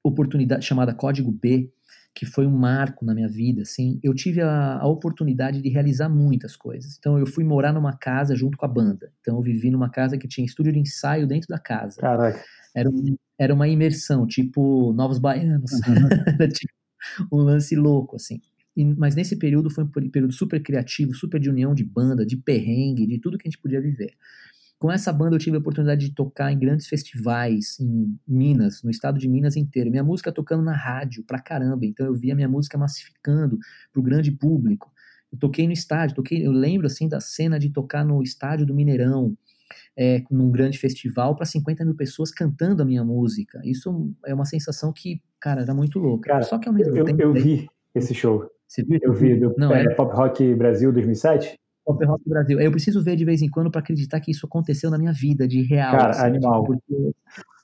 oportunidade chamada Código B, que foi um marco na minha vida, assim, eu tive a, a, oportunidade de realizar muitas coisas. Então, eu fui morar numa casa junto com a banda. Então, eu vivi numa casa que tinha estúdio de ensaio dentro da casa. Caraca. Era, era uma imersão, tipo Novos Baianos. Uhum. tipo, um lance louco, assim. E, mas nesse período foi um período super criativo, super de união de banda, de perrengue, de tudo que a gente podia viver. Com essa banda eu tive a oportunidade de tocar em grandes festivais em Minas, no estado de Minas inteiro. Minha música tocando na rádio pra caramba, então eu via minha música massificando pro grande público. Eu toquei no estádio, toquei, eu lembro assim da cena de tocar no estádio do Mineirão, é, num grande festival para 50 mil pessoas cantando a minha música. Isso é uma sensação que, cara, era muito louca. Cara, Só que ao mesmo eu, tempo. Eu vi esse show. Você viu? Eu vi do Não, é, Pop Rock Brasil 2007. Pop Rock Brasil. Eu preciso ver de vez em quando para acreditar que isso aconteceu na minha vida, de real. Cara, assim, animal. Porque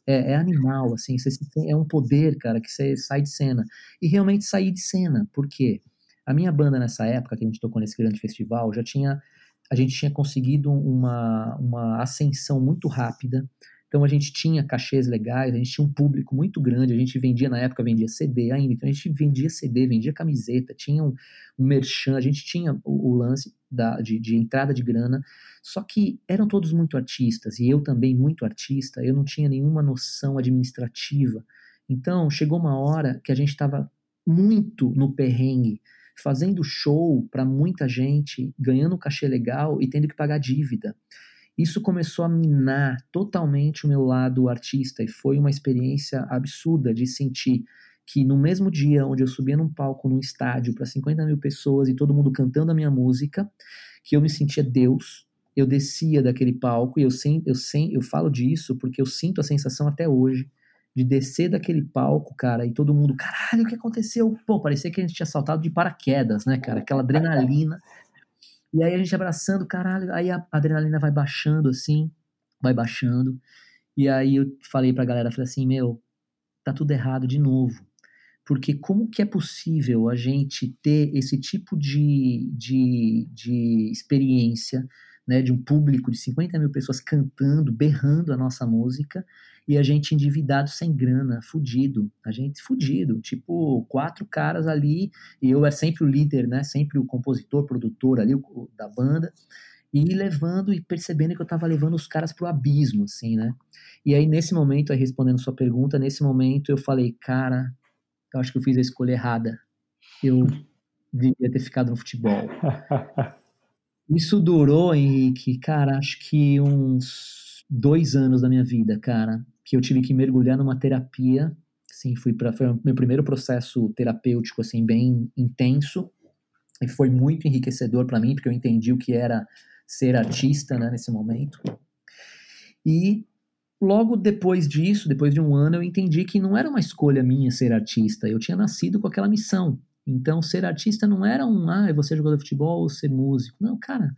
é, é, animal, assim, você, é um poder, cara, que você sai de cena. E realmente sair de cena, por quê? A minha banda nessa época, que a gente tocou nesse grande festival, já tinha, a gente tinha conseguido uma, uma ascensão muito rápida, então a gente tinha cachês legais, a gente tinha um público muito grande, a gente vendia na época, vendia CD ainda, então a gente vendia CD, vendia camiseta, tinha um, um merchan, a gente tinha o, o lance da, de, de, entrada de grana, só que eram todos muito artistas, e eu também muito artista, eu não tinha nenhuma noção administrativa. Então chegou uma hora que a gente estava muito no perrengue, fazendo show para muita gente, ganhando um cachê legal e tendo que pagar dívida. Isso começou a minar totalmente o meu lado artista e foi uma experiência absurda de sentir que no mesmo dia onde eu subia num palco, num estádio para 50 mil pessoas e todo mundo cantando a minha música, que eu me sentia Deus, eu descia daquele palco e eu, sem, eu, sem, eu falo disso porque eu sinto a sensação até hoje de descer daquele palco, cara, e todo mundo, caralho, o que aconteceu? Pô, parecia que a gente tinha saltado de paraquedas, né, cara? Aquela adrenalina. E aí a gente abraçando, caralho, aí a adrenalina vai baixando assim, vai baixando. E aí eu falei pra galera, falei assim, meu, tá tudo errado de novo. Porque como que é possível a gente ter esse tipo de, de, de experiência, né, de um público de 50 mil pessoas cantando, berrando a nossa música, e a gente endividado sem grana, fudido, a gente fudido, tipo, quatro caras ali, e eu era sempre o líder, né, sempre o compositor, produtor ali o, da banda, e levando e percebendo que eu tava levando os caras pro abismo, assim, né, e aí nesse momento, aí respondendo sua pergunta, nesse momento eu falei, cara, eu acho que eu fiz a escolha errada, eu devia ter ficado no futebol. Isso durou, Henrique, cara, acho que uns dois anos da minha vida, cara que eu tive que mergulhar numa terapia, assim, fui para foi meu primeiro processo terapêutico assim bem intenso e foi muito enriquecedor para mim porque eu entendi o que era ser artista, né, nesse momento. E logo depois disso, depois de um ano, eu entendi que não era uma escolha minha ser artista. Eu tinha nascido com aquela missão. Então, ser artista não era um, ah, é você jogador de futebol ou ser músico. Não, cara,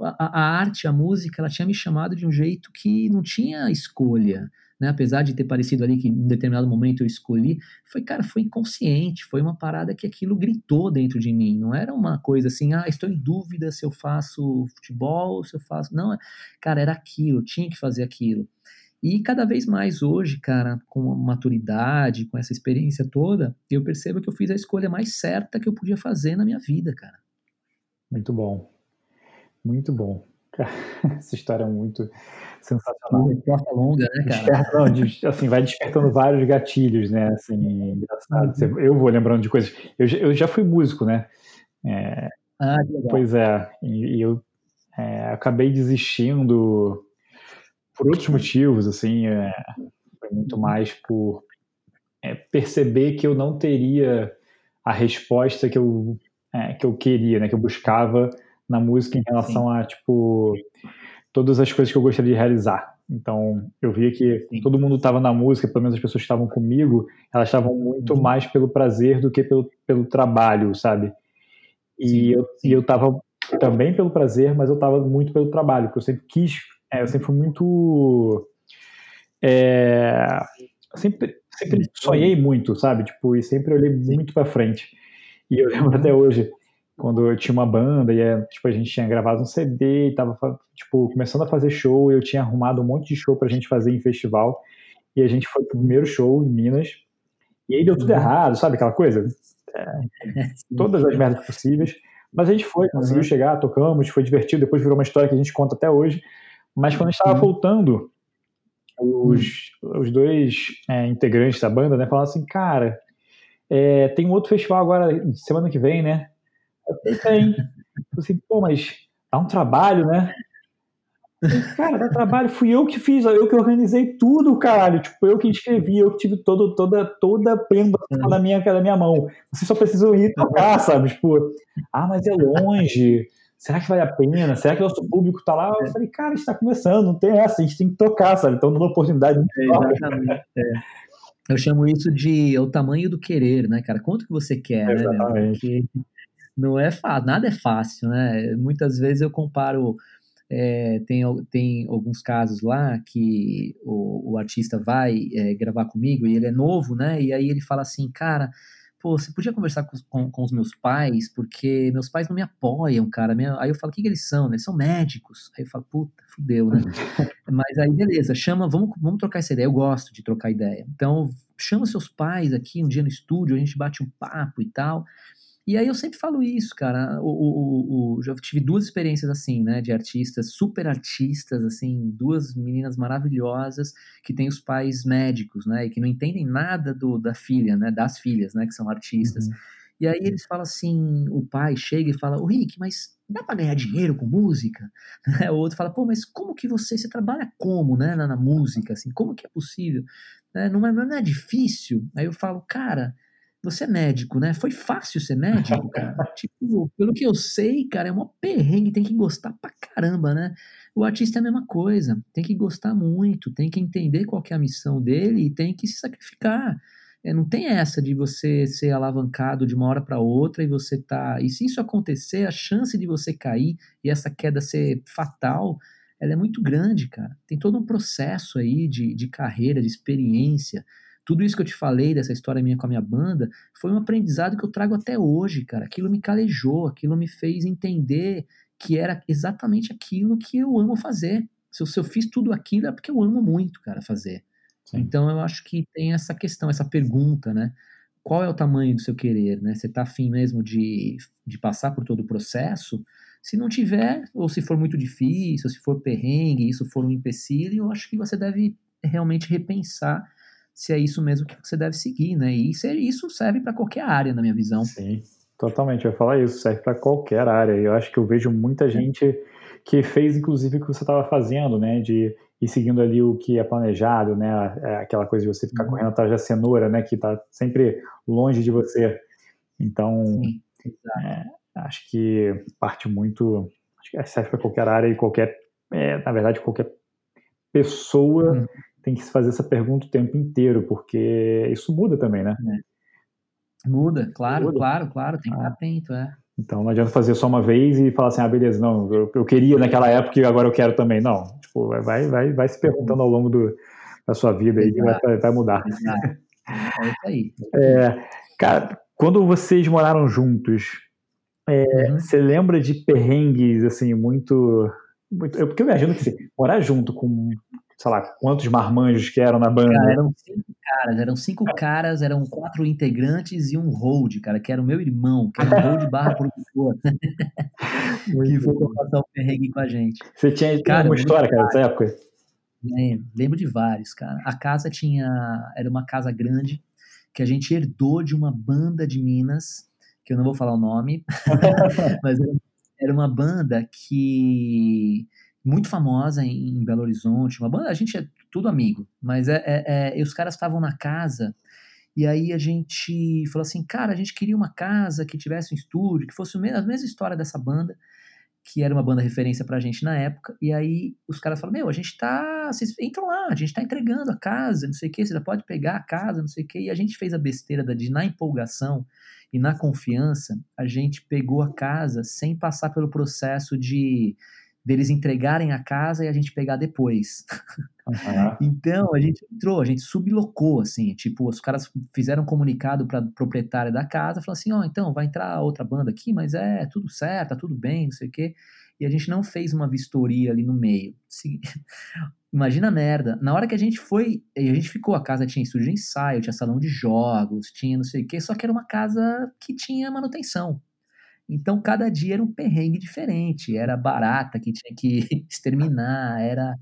a, a, arte, a música, ela tinha me chamado de um jeito que não tinha escolha, né? Apesar de ter parecido ali que em determinado momento eu escolhi, foi, cara, foi inconsciente, foi uma parada que aquilo gritou dentro de mim. Não era uma coisa assim, ah, estou em dúvida se eu faço futebol, se eu faço. Não, cara, era aquilo, tinha que fazer aquilo. E cada vez mais hoje, cara, com a maturidade, com essa experiência toda, eu percebo que eu fiz a escolha mais certa que eu podia fazer na minha vida, cara. Muito bom. Muito bom. Essa história é muito sensacional. Resposta longa, né, cara? Não, assim, vai despertando vários gatilhos, né? Assim, engraçado. Uhum. Eu vou lembrando de coisas. Eu, eu já fui músico, né? É, ah, que legal. Pois é. E, e eu é, acabei desistindo por outros motivos, assim, é, foi muito mais por é, perceber que eu não teria a resposta que eu, é, que eu queria, né, que eu buscava na música em relação Sim. a, tipo, todas as coisas que eu gostaria de realizar. Então, eu via que Sim. todo mundo estava na música, pelo menos as pessoas que estavam comigo, elas estavam muito uhum. mais pelo prazer do que pelo, pelo trabalho, sabe? E eu, e eu tava também pelo prazer, mas eu estava muito pelo trabalho, porque eu sempre quis é, eu sempre fui muito. É, sempre, sempre sonhei muito, sabe? Tipo, e sempre olhei muito para frente. E eu lembro até hoje, quando eu tinha uma banda e é, tipo, a gente tinha gravado um CD e tava tipo, começando a fazer show, eu tinha arrumado um monte de show pra gente fazer em festival. E a gente foi pro primeiro show em Minas. E aí deu tudo uhum. errado, sabe aquela coisa? É, todas as merdas possíveis. Mas a gente foi, conseguiu uhum. chegar, tocamos, foi divertido, depois virou uma história que a gente conta até hoje. Mas quando estava voltando, os, os dois é, integrantes da banda, né, falaram assim, cara, é, tem um outro festival agora, semana que vem, né? Eu falei, tem. Eu assim, pô, mas dá um trabalho, né? Cara, dá trabalho, fui eu que fiz, eu que organizei tudo, caralho. Tipo, eu que escrevi, eu que tive todo, toda, toda a prenda da minha, da minha mão. Vocês só precisam ir tocar, sabe? Tipo, ah, mas é longe será que vale a pena? Será que o nosso público está lá? Eu é. falei, cara, está começando, não tem essa, a gente tem que tocar, sabe? Então, dando oportunidade. É, exatamente. É. Eu chamo isso de o tamanho do querer, né, cara? Quanto que você quer, né, exatamente. né? Porque não é fácil, nada é fácil, né? Muitas vezes eu comparo. É, tem, tem alguns casos lá que o, o artista vai é, gravar comigo e ele é novo, né? E aí ele fala assim, cara, pô, você podia conversar com, com, com, os meus pais, porque meus pais não me apoiam, cara. Minha... Aí eu falo, o que, que eles são? Né? Eles são médicos. Aí eu falo, puta, fudeu, né? Mas aí, beleza, chama, vamos, vamos trocar essa ideia. Eu gosto de trocar ideia. Então, chama seus pais aqui um dia no estúdio, a gente bate um papo e tal. E aí eu sempre falo isso, cara. O, o, o, já tive duas experiências assim, né, de artistas, super artistas, assim, duas meninas maravilhosas que têm os pais médicos, né, e que não entendem nada do, da filha, né, das filhas, né, que são artistas. Uhum. E aí eles falam assim, o pai chega e fala, ô Rick, mas dá para ganhar dinheiro com música? o outro fala, pô, mas como que você, você trabalha como, né, na, na música, assim, como que é possível? Né, não, é, não é difícil? Aí eu falo, cara você é médico, né? Foi fácil ser médico, cara. tipo, pelo que eu sei, cara, é uma perrengue, tem que gostar pra caramba, né? O artista é a mesma coisa, tem que gostar muito, tem que entender qual que é a missão dele e tem que se sacrificar. É, não tem essa de você ser alavancado de uma hora para outra e você tá. E se isso acontecer, a chance de você cair e essa queda ser fatal, ela é muito grande, cara. Tem todo um processo aí de, de carreira, de experiência tudo isso que eu te falei dessa história minha com a minha banda foi um aprendizado que eu trago até hoje, cara. Aquilo me calejou, aquilo me fez entender que era exatamente aquilo que eu amo fazer. Se eu, se eu fiz tudo aquilo é porque eu amo muito, cara, fazer. Sim. Então eu acho que tem essa questão, essa pergunta, né? Qual é o tamanho do seu querer, né? Você tá afim mesmo de, de passar por todo o processo? Se não tiver, ou se for muito difícil, ou se for perrengue, isso for um empecilho, eu acho que você deve realmente repensar se é isso mesmo que você deve seguir, né? E isso serve para qualquer área, na minha visão. Sim, totalmente. Eu ia falar isso, serve para qualquer área. Eu acho que eu vejo muita gente que fez, inclusive, o que você estava fazendo, né? De ir seguindo ali o que é planejado, né? É aquela coisa de você ficar uhum. correndo atrás da cenoura, né? Que está sempre longe de você. Então, Sim, é, acho que parte muito. Acho que serve para qualquer área e qualquer. É, na verdade, qualquer pessoa. Uhum tem que se fazer essa pergunta o tempo inteiro, porque isso muda também, né? Muda, claro, Muda. claro, claro, tem que estar ah. atento, é. Então não adianta fazer só uma vez e falar assim, ah, beleza, não, eu, eu queria naquela época e agora eu quero também. Não, tipo, vai, vai, vai se perguntando ao longo do, da sua vida e vai, vai mudar. É isso aí. É, cara, quando vocês moraram juntos, é, uhum. você lembra de perrengues, assim, muito... muito eu, porque eu imagino que assim, morar junto com sei lá, quantos marmanjos que eram na banda? Cara, eram cinco caras, eram cinco caras, eram quatro integrantes e um hold, cara, que era o meu irmão, que era um hold barra produtor. que foi passar o perrengue com a gente. Você tinha cara, uma história, cara, dessa época? Lembro, lembro de vários, cara. A casa tinha, era uma casa grande, que a gente herdou de uma banda de Minas, que eu não vou falar o nome, mas era uma banda que muito famosa em, Belo Horizonte, uma banda, a gente é tudo amigo, mas é, é, é os caras estavam na casa e aí a gente falou assim, cara, a gente queria uma casa que tivesse um estúdio, que fosse a mesma história dessa banda, que era uma banda referência pra gente na época, e aí os caras falaram, meu, a gente tá, vocês entram lá, a gente tá entregando a casa, não sei o que, você já pode pegar a casa, não sei o que, e a gente fez a besteira de, na empolgação e na confiança, a gente pegou a casa sem passar pelo processo de deles entregarem a casa e a gente pegar depois. Uhum. então a gente entrou, a gente sublocou, assim, tipo, os caras fizeram um comunicado para proprietária da casa, falando assim, ó, oh, então vai entrar outra banda aqui, mas é tudo certo, tá tudo bem, não sei o quê. E a gente não fez uma vistoria ali no meio. Imagina a merda. Na hora que a gente foi, a gente ficou, a casa tinha estúdio de ensaio, tinha salão de jogos, tinha não sei o quê, só que era uma casa que tinha manutenção. Então, cada dia era um perrengue diferente. Era barata que tinha que exterminar, era.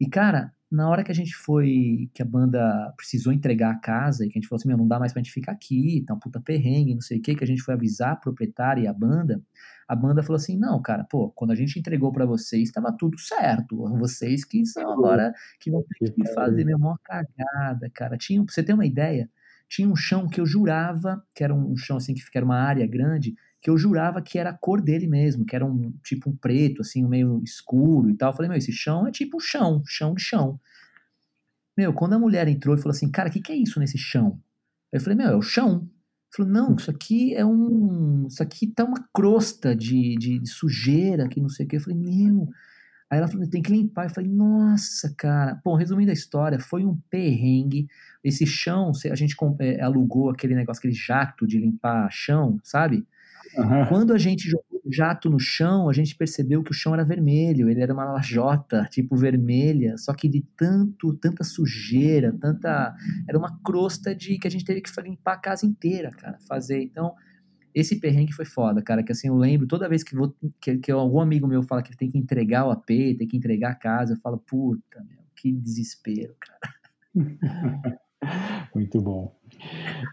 E, cara, na hora que a gente foi, que a banda precisou entregar a casa, e que a gente falou assim: meu, não dá mais pra gente ficar aqui, tá um puta perrengue, não sei o que, que a gente foi avisar a proprietária e a banda, a banda falou assim: não, cara, pô, quando a gente entregou para vocês, estava tudo certo. Vocês que são agora que vão ter que fazer minha maior cagada, cara. Tinha, pra você ter uma ideia, tinha um chão que eu jurava que era um chão assim, que era uma área grande que eu jurava que era a cor dele mesmo, que era um tipo um preto, assim, meio escuro e tal. Eu falei, meu, esse chão é tipo chão, chão de chão. Meu, quando a mulher entrou e falou assim, cara, o que, que é isso nesse chão? Eu falei, meu, é o chão. Falou, não, isso aqui é um. Isso aqui tá uma crosta de, de, de, sujeira, que não sei o que. Eu falei, meu. Aí ela falou, tem que limpar. Eu falei, nossa, cara. Bom, resumindo a história, foi um perrengue. Esse chão, a gente é, alugou aquele negócio, aquele jato de limpar chão, sabe? Uhum. Quando a gente jogou o jato no chão, a gente percebeu que o chão era vermelho, ele era uma lajota, tipo vermelha, só que de tanto, tanta sujeira, tanta. Era uma crosta de que a gente teve que limpar a casa inteira, cara, fazer. Então, esse perrengue foi foda, cara, que assim, eu lembro, toda vez que, vou, que, que algum amigo meu fala que tem que entregar o AP, tem que entregar a casa, eu falo, puta, meu, que desespero, cara. Muito bom.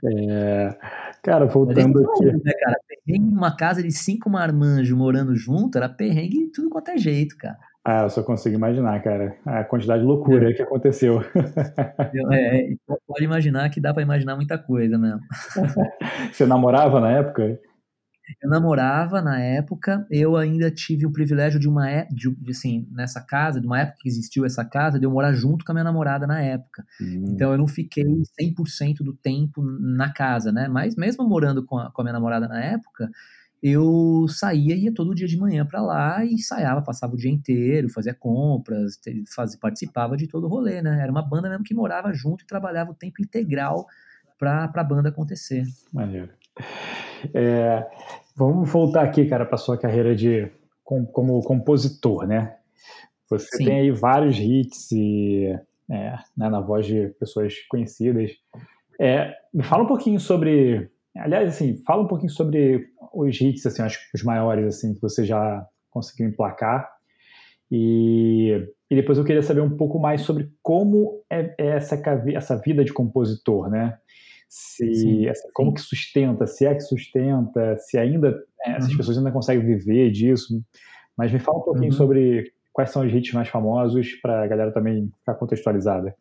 É, cara, voltando aqui. Né, cara? Perrengue numa casa de cinco marmanjos morando junto, era perrengue tudo quanto é jeito, cara. Ah, eu só consigo imaginar, cara, a quantidade de loucura é. que aconteceu. É, é, pode imaginar que dá para imaginar muita coisa mesmo. Você namorava na época? Eu namorava na época, eu ainda tive o privilégio de uma de, de, assim, nessa casa, de uma época que existiu essa casa, de eu morar junto com a minha namorada na época. Hum. Então eu não fiquei 100% do tempo na casa, né? Mas mesmo morando com a, com a minha namorada na época, eu saía, ia todo dia de manhã para lá e ensaiava, passava o dia inteiro, fazia compras, fazia, participava de todo o rolê, né? Era uma banda mesmo que morava junto e trabalhava o tempo integral para a banda acontecer. Maneiro. É, vamos voltar aqui, cara, para sua carreira de com, como compositor, né? Você Sim. tem aí vários hits e é, né, na voz de pessoas conhecidas. É, me fala um pouquinho sobre, aliás, assim, fala um pouquinho sobre os hits, assim, acho os maiores, assim, que você já conseguiu emplacar. E, e depois eu queria saber um pouco mais sobre como é, é essa, essa vida de compositor, né? Se sim, essa, como que sustenta, se é que sustenta, se ainda né, essas uhum. pessoas ainda conseguem viver disso. Mas me fala um pouquinho uhum. sobre quais são os hits mais famosos para a galera também ficar contextualizada.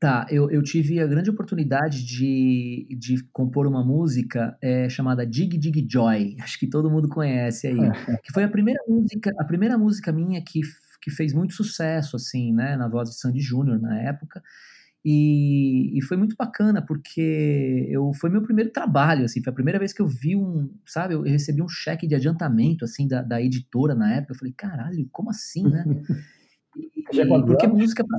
Tá, eu, eu tive a grande oportunidade de, de compor uma música é, chamada Dig Dig Joy, acho que todo mundo conhece aí, que foi a primeira música, a primeira música minha que, que fez muito sucesso, assim, né, na voz de Sandy Júnior na época, E, e, foi muito bacana, porque eu foi meu primeiro trabalho, assim, foi a primeira vez que eu vi um, sabe, eu recebi um cheque de adiantamento, assim, da, da editora na época, eu falei, caralho, como assim, né? E, e, porque música pra...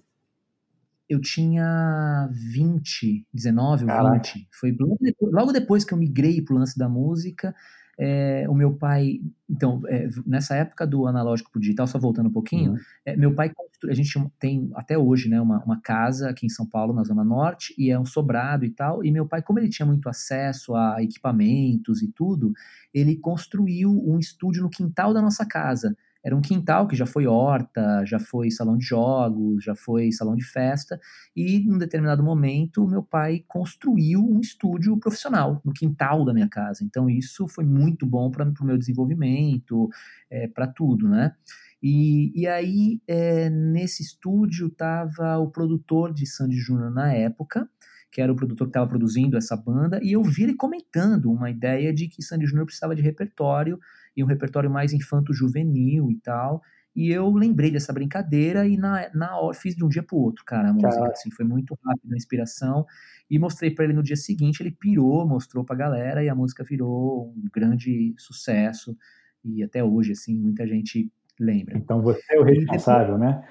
Eu tinha 20, 19 ou 20, foi logo depois, logo depois que eu migrei pro lance da música, é, o meu pai, então, é, nessa época do analógico para o digital, só voltando um pouquinho, uhum. é, meu pai, a gente tem até hoje, né, uma, uma, casa aqui em São Paulo, na Zona Norte, e é um sobrado e tal, e meu pai, como ele tinha muito acesso a equipamentos e tudo, ele construiu um estúdio no quintal da nossa casa, era um quintal que já foi horta, já foi salão de jogos, já foi salão de festa, e num determinado momento meu pai construiu um estúdio profissional no quintal da minha casa. Então isso foi muito bom para o meu desenvolvimento, é, para tudo, né? E, e aí, é, nesse estúdio, estava o produtor de Sandy Júnior na época, que era o produtor que estava produzindo essa banda, e eu vi ele comentando uma ideia de que Sandy Júnior precisava de repertório, e um repertório mais infanto-juvenil e tal. E eu lembrei dessa brincadeira e na, na hora fiz de um dia pro outro, cara, a música, assim, foi muito rápido a inspiração. E mostrei para ele no dia seguinte, ele pirou, mostrou pra galera e a música virou um grande sucesso. E até hoje, assim, muita gente lembra. Então você é o responsável, né?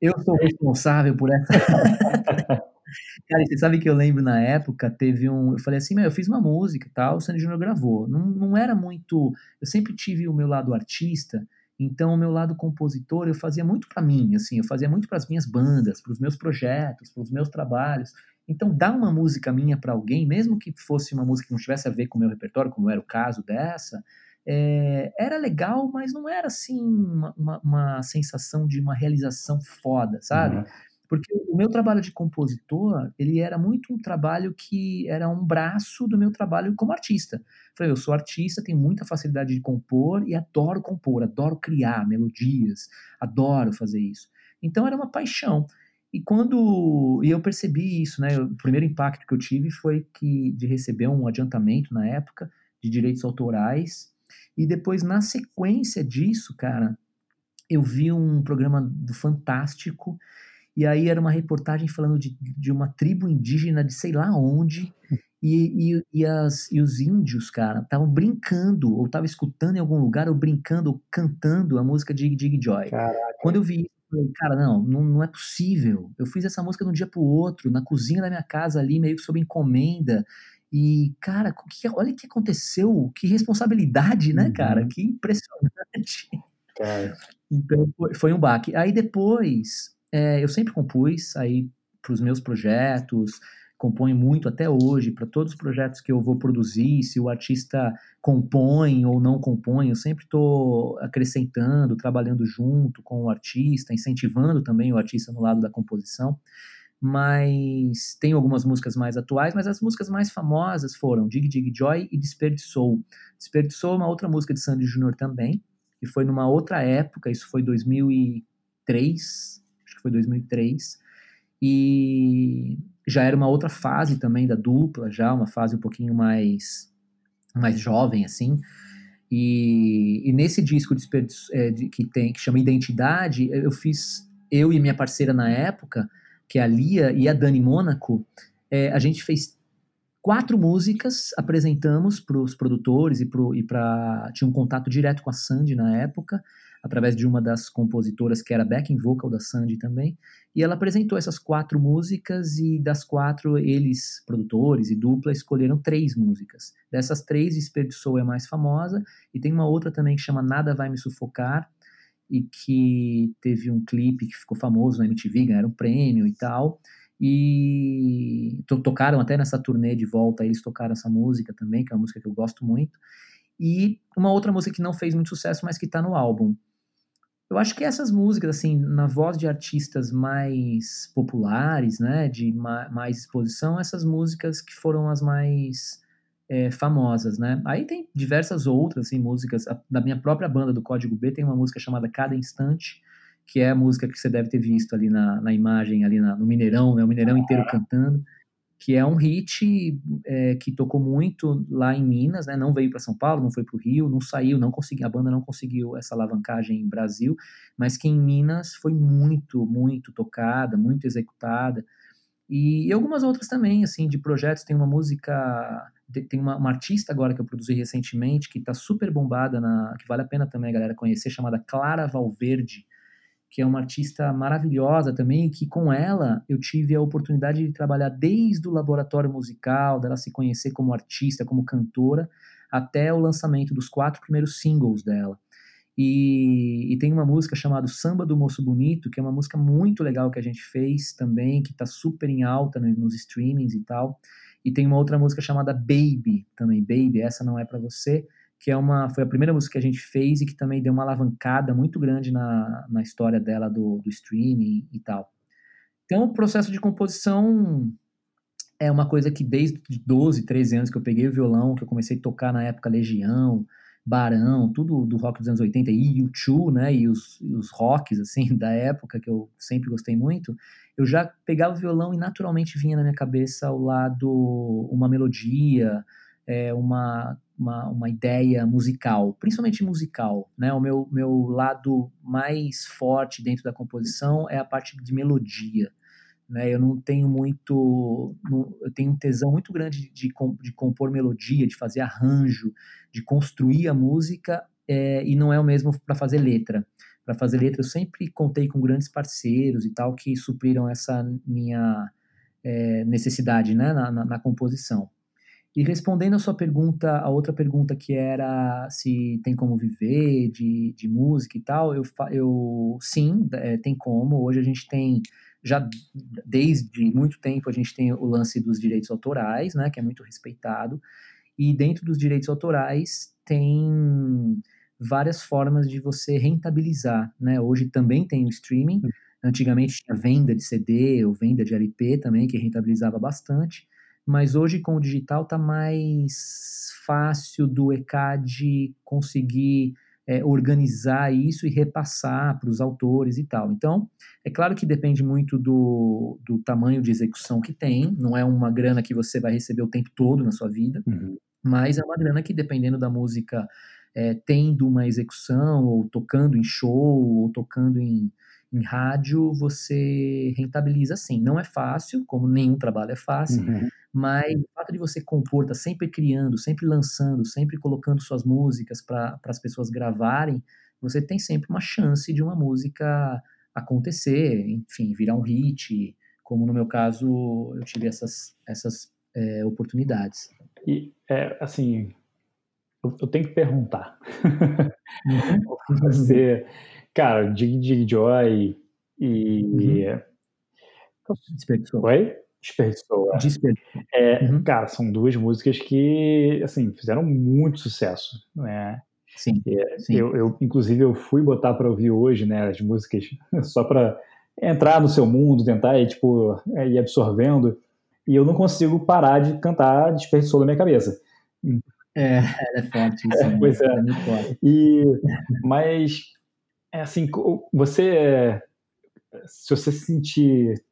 Eu sou o responsável por essa. Cara, você sabe que eu lembro na época, teve um. Eu falei assim, meu, eu fiz uma música e tal, o Sandy Júnior gravou. Não, não era muito. Eu sempre tive o meu lado artista, então o meu lado compositor eu fazia muito para mim, assim, eu fazia muito para as minhas bandas, para os meus projetos, para os meus trabalhos. Então, dar uma música minha para alguém, mesmo que fosse uma música que não tivesse a ver com o meu repertório, como era o caso dessa, é, era legal, mas não era assim uma, uma, uma, sensação de uma realização foda, sabe? Uhum. Porque o meu trabalho de compositor, ele era muito um trabalho que era um braço do meu trabalho como artista. Falei, eu sou artista, tenho muita facilidade de compor e adoro compor, adoro criar melodias, adoro fazer isso. Então era uma paixão. E quando e eu percebi isso, né? O primeiro impacto que eu tive foi que de receber um adiantamento na época de direitos autorais e depois na sequência disso, cara, eu vi um programa do Fantástico e aí era uma reportagem falando de, de uma tribo indígena de sei lá onde. E, e, e, as, e os índios, cara, estavam brincando, ou estavam escutando em algum lugar, ou brincando, ou cantando a música Dig Dig Joy. Caraca. Quando eu vi isso, eu falei, cara, não, não, não é possível. Eu fiz essa música de um dia pro outro, na cozinha da minha casa ali, meio que sob encomenda. E, cara, que, olha o que aconteceu, que responsabilidade, né, cara? Uhum. Que impressionante. Cara. Então, foi, foi um baque. Aí depois, é, eu sempre compus aí para os meus projetos, componho muito até hoje, para todos os projetos que eu vou produzir, se o artista compõe ou não compõe, eu sempre estou acrescentando, trabalhando junto com o artista, incentivando também o artista no lado da composição. Mas tem algumas músicas mais atuais, mas as músicas mais famosas foram Dig Dig Joy e Desperdiçou. Desperdiçou é uma outra música de Sandy Júnior também, que foi numa outra época, isso foi 2003, que foi 2003, e já era uma outra fase também da dupla, já uma fase um pouquinho mais, mais jovem, assim, e, e nesse disco de, é, de, que tem que chama Identidade, eu fiz eu e minha parceira na época, que é a Lia e a Dani Mônaco, é, a gente fez quatro músicas, apresentamos para os produtores e para tinha um contato direto com a Sandy na época através de uma das compositoras que era backing vocal da Sandy também, e ela apresentou essas quatro músicas e das quatro eles, produtores e dupla, escolheram três músicas. Dessas três, Desperdiçou é a mais famosa, e tem uma outra também que chama Nada Vai Me Sufocar, e que teve um clipe que ficou famoso na MTV, ganharam um prêmio e tal, e tocaram até nessa turnê de volta, eles tocaram essa música também, que é uma música que eu gosto muito, e uma outra música que não fez muito sucesso, mas que está no álbum, eu acho que essas músicas, assim, na voz de artistas mais populares, né, de ma mais exposição, essas músicas que foram as mais é, famosas, né. Aí tem diversas outras, assim, músicas, da minha própria banda, do Código B, tem uma música chamada Cada Instante, que é a música que você deve ter visto ali na, na imagem, ali na, no Mineirão, né, o Mineirão inteiro cantando que é um hit é, que tocou muito lá em Minas, né? Não veio para São Paulo, não foi para o Rio, não saiu, não conseguiu, a banda não conseguiu essa alavancagem em Brasil, mas que em Minas foi muito, muito tocada, muito executada. E, e, algumas outras também, assim, de projetos. Tem uma música, tem uma, uma artista agora que eu produzi recentemente, que está super bombada, na, que vale a pena também a galera conhecer, chamada Clara Valverde, que é uma artista maravilhosa também, que com ela eu tive a oportunidade de trabalhar desde o laboratório musical, dela se conhecer como artista, como cantora, até o lançamento dos quatro primeiros singles dela. E, e, tem uma música chamada Samba do Moço Bonito, que é uma música muito legal que a gente fez também, que está super em alta nos, nos streamings e tal. E tem uma outra música chamada Baby, também, Baby, essa não é para você, que é uma, foi a primeira música que a gente fez e que também deu uma alavancada muito grande na, na história dela do, do streaming e tal. Então, o processo de composição é uma coisa que desde 12, 13 anos que eu peguei o violão, que eu comecei a tocar na época Legião, Barão, tudo do rock dos anos 80 e U2, né, e os, e os rocks, assim, da época que eu sempre gostei muito, eu já pegava o violão e naturalmente vinha na minha cabeça ao lado uma melodia, é, uma, uma, uma ideia musical, principalmente musical, né, o meu, meu lado mais forte dentro da composição é a parte de melodia, né? Eu não tenho muito, eu tenho um tesão muito grande de, de compor melodia, de fazer arranjo, de construir a música, é, e não é o mesmo para fazer letra. Para fazer letra, eu sempre contei com grandes parceiros e tal que supriram essa minha é, necessidade, né, na, na, na composição. E respondendo a sua pergunta, a outra pergunta que era se tem como viver de, de música e tal, eu, eu sim, é, tem como. Hoje a gente tem já desde muito tempo a gente tem o lance dos direitos autorais, né, que é muito respeitado, e dentro dos direitos autorais tem várias formas de você rentabilizar, né? Hoje também tem o streaming, hum. antigamente tinha venda de CD ou venda de LP também que rentabilizava bastante, mas hoje com o digital tá mais fácil do ECAD conseguir é, organizar isso e repassar para os autores e tal. Então, é claro que depende muito do, do tamanho de execução que tem, não é uma grana que você vai receber o tempo todo na sua vida, uhum. mas é uma grana que, dependendo da música, é, tendo uma execução, ou tocando em show, ou tocando em, em rádio, você rentabiliza sim. Não é fácil, como nenhum trabalho é fácil, uhum. Mas o fato de você compor, tá sempre criando, sempre lançando, sempre colocando suas músicas para as pessoas gravarem, você tem sempre uma chance de uma música acontecer, enfim, virar um hit, como no meu caso eu tive essas, essas é, oportunidades. E, é, assim, eu, eu, tenho que perguntar. Uhum. você, cara, Dig Dig Joy e. Uhum. Desperdiçou. Oi? Desperdiçou. É. Desperdiçou. É, uhum. Cara, são duas músicas que, assim, fizeram muito sucesso, né? Sim, é, sim. Eu, eu, inclusive, eu fui botar para ouvir hoje, né, as músicas, só para entrar no seu mundo, tentar ir, tipo, é, ir absorvendo, e eu não consigo parar de cantar Desperdiçou da minha cabeça. É, é forte isso. É, pois é. é muito forte. E, mas, é assim, você, se você se sentir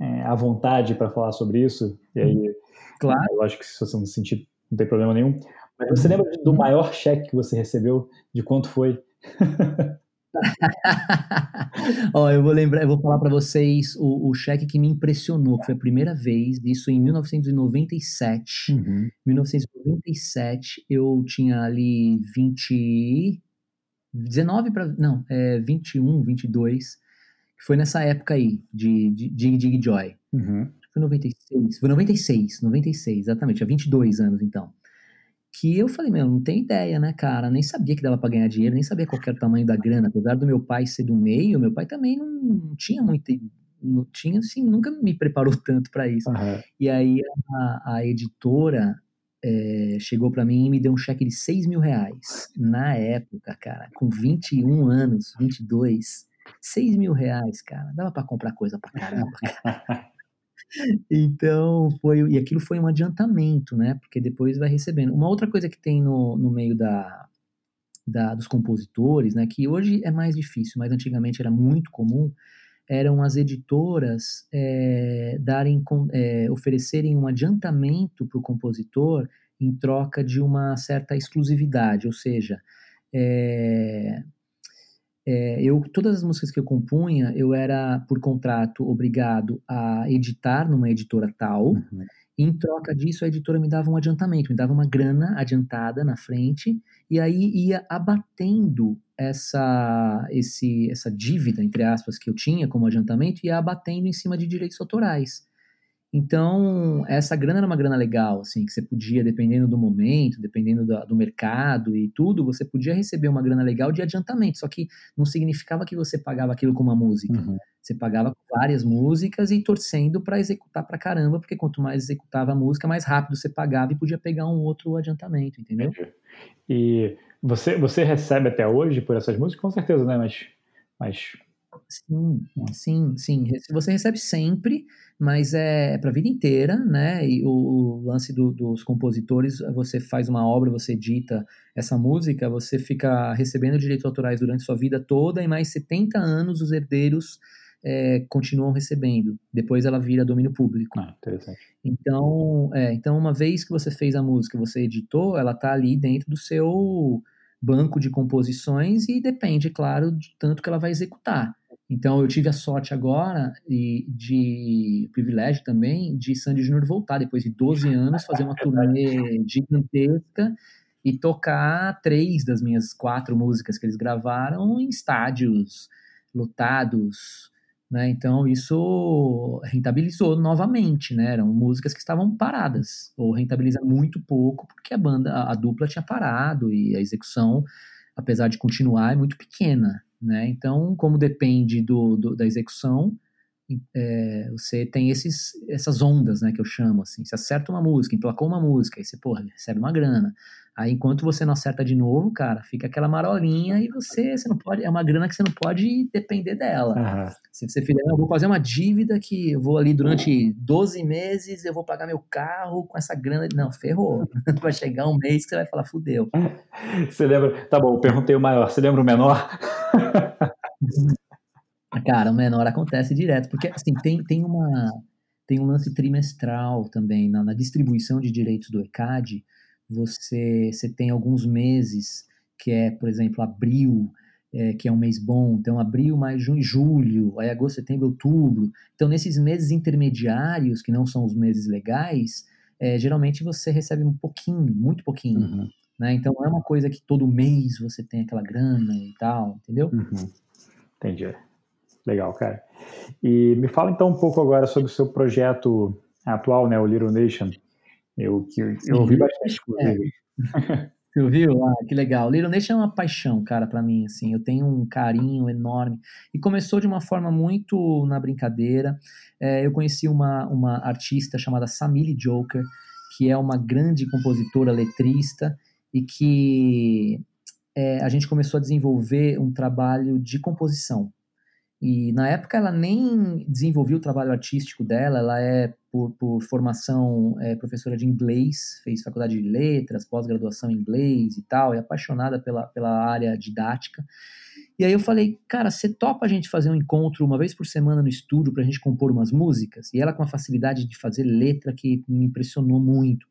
é, à vontade para falar sobre isso, e aí, claro. eu acho que se você não sentir, não tem problema nenhum. Mas você lembra do uhum. maior cheque que você recebeu? De quanto foi? Ó, eu vou lembrar, eu vou falar para vocês o, o, cheque que me impressionou, que foi a primeira vez, isso em 1997. Uhum. 1997, eu tinha ali 20 19 para não, é 21, 22 foi nessa época aí, de Dig Dig Joy. Uhum. Foi 96, foi 96, 96, exatamente, há 22 anos então. Que eu falei, meu, não tem ideia, né, cara? Nem sabia que dava para ganhar dinheiro, nem sabia qual era o tamanho da grana. Apesar do meu pai ser do meio, meu pai também não tinha muito não tinha, assim, nunca me preparou tanto para isso. Uhum. E aí a, a editora é, chegou para mim e me deu um cheque de 6 mil reais. Na época, cara, com 21 anos, 22, 6 mil reais, cara, dava para comprar coisa pra caramba. Cara. então, foi, e aquilo foi um adiantamento, né? Porque depois vai recebendo. Uma outra coisa que tem no, no meio da, da, dos compositores, né? Que hoje é mais difícil, mas antigamente era muito comum, eram as editoras é, darem, é, oferecerem um adiantamento para o compositor em troca de uma certa exclusividade, ou seja, é, eu todas as músicas que eu compunha, eu era por contrato obrigado a editar numa editora tal. Uhum. Em troca disso, a editora me dava um adiantamento, me dava uma grana adiantada na frente, e aí ia abatendo essa, esse, essa dívida, entre aspas, que eu tinha como adiantamento, ia abatendo em cima de direitos autorais. Então, essa grana era uma grana legal, assim, que você podia, dependendo do momento, dependendo do, do, mercado e tudo, você podia receber uma grana legal de adiantamento, só que não significava que você pagava aquilo com uma música. Uhum. Você pagava várias músicas e torcendo para executar pra caramba, porque quanto mais executava a música, mais rápido você pagava e podia pegar um outro adiantamento, entendeu? Entendi. E você, você recebe até hoje por essas músicas? Com certeza, né? Mas, mas Sim, sim, sim. Você recebe sempre, mas é, para a vida inteira, né? E o, o lance do, dos compositores, você faz uma obra, você edita essa música, você fica recebendo direitos autorais durante sua vida toda e mais 70 anos os herdeiros é, continuam recebendo. Depois ela vira domínio público. Ah, interessante. Então, é, então, uma vez que você fez a música, você editou, ela está ali dentro do seu banco de composições e depende, claro, de tanto que ela vai executar. Então eu tive a sorte agora e de privilégio também de Sandy Júnior voltar depois de 12 anos, fazer uma turnê gigantesca e tocar três das minhas quatro músicas que eles gravaram em estádios lotados, né? Então isso rentabilizou novamente, né? Eram músicas que estavam paradas ou rentabiliza muito pouco porque a banda, a, a dupla tinha parado e a execução, apesar de continuar, é muito pequena. Né? Então, como depende do, do da execução, é, você tem esses, essas ondas, né, que eu chamo, assim, você acerta uma música, emplacou uma música, aí você, porra, recebe uma grana, aí enquanto você não acerta de novo, cara, fica aquela marolinha e você, você não pode, é uma grana que você não pode depender dela. Uhum. Se você fizer, eu vou fazer uma dívida que eu vou ali durante 12 meses, eu vou pagar meu carro com essa grana, não, ferrou, vai chegar um mês que você vai falar, fudeu. Você lembra, tá bom, eu perguntei o maior, você lembra o menor? Cara, o menor acontece direto, porque assim, tem, tem, uma, tem um lance trimestral também na, na distribuição de direitos do ECAD. Você, você tem alguns meses, que é, por exemplo, abril, é, que é um mês bom. Então, abril, maio, junho, julho, aí agosto, setembro, outubro. Então, nesses meses intermediários, que não são os meses legais, é, geralmente você recebe um pouquinho, muito pouquinho. Uhum. Né? Então, não é uma coisa que todo mês você tem aquela grana e tal, entendeu? Uhum. Entendi. Legal, cara. E me fala então um pouco agora sobre o seu projeto atual, né, o Little Nation. Eu, que, eu ouvi bastante, inclusive. É. Você ouviu? Ah, que legal. Little Nation é uma paixão, cara, para mim, assim. Eu tenho um carinho enorme. E começou de uma forma muito na brincadeira. É, eu conheci uma, uma artista chamada Samili Joker, que é uma grande compositora, letrista, e que é, a gente começou a desenvolver um trabalho de composição. E na época ela nem desenvolvia o trabalho artístico dela, ela é, por, por formação, é professora de inglês, fez faculdade de letras, pós-graduação em inglês e tal, é apaixonada pela, pela área didática. E aí eu falei, cara, você topa a gente fazer um encontro uma vez por semana no estúdio para a gente compor umas músicas? E ela com a facilidade de fazer letra que me impressionou muito.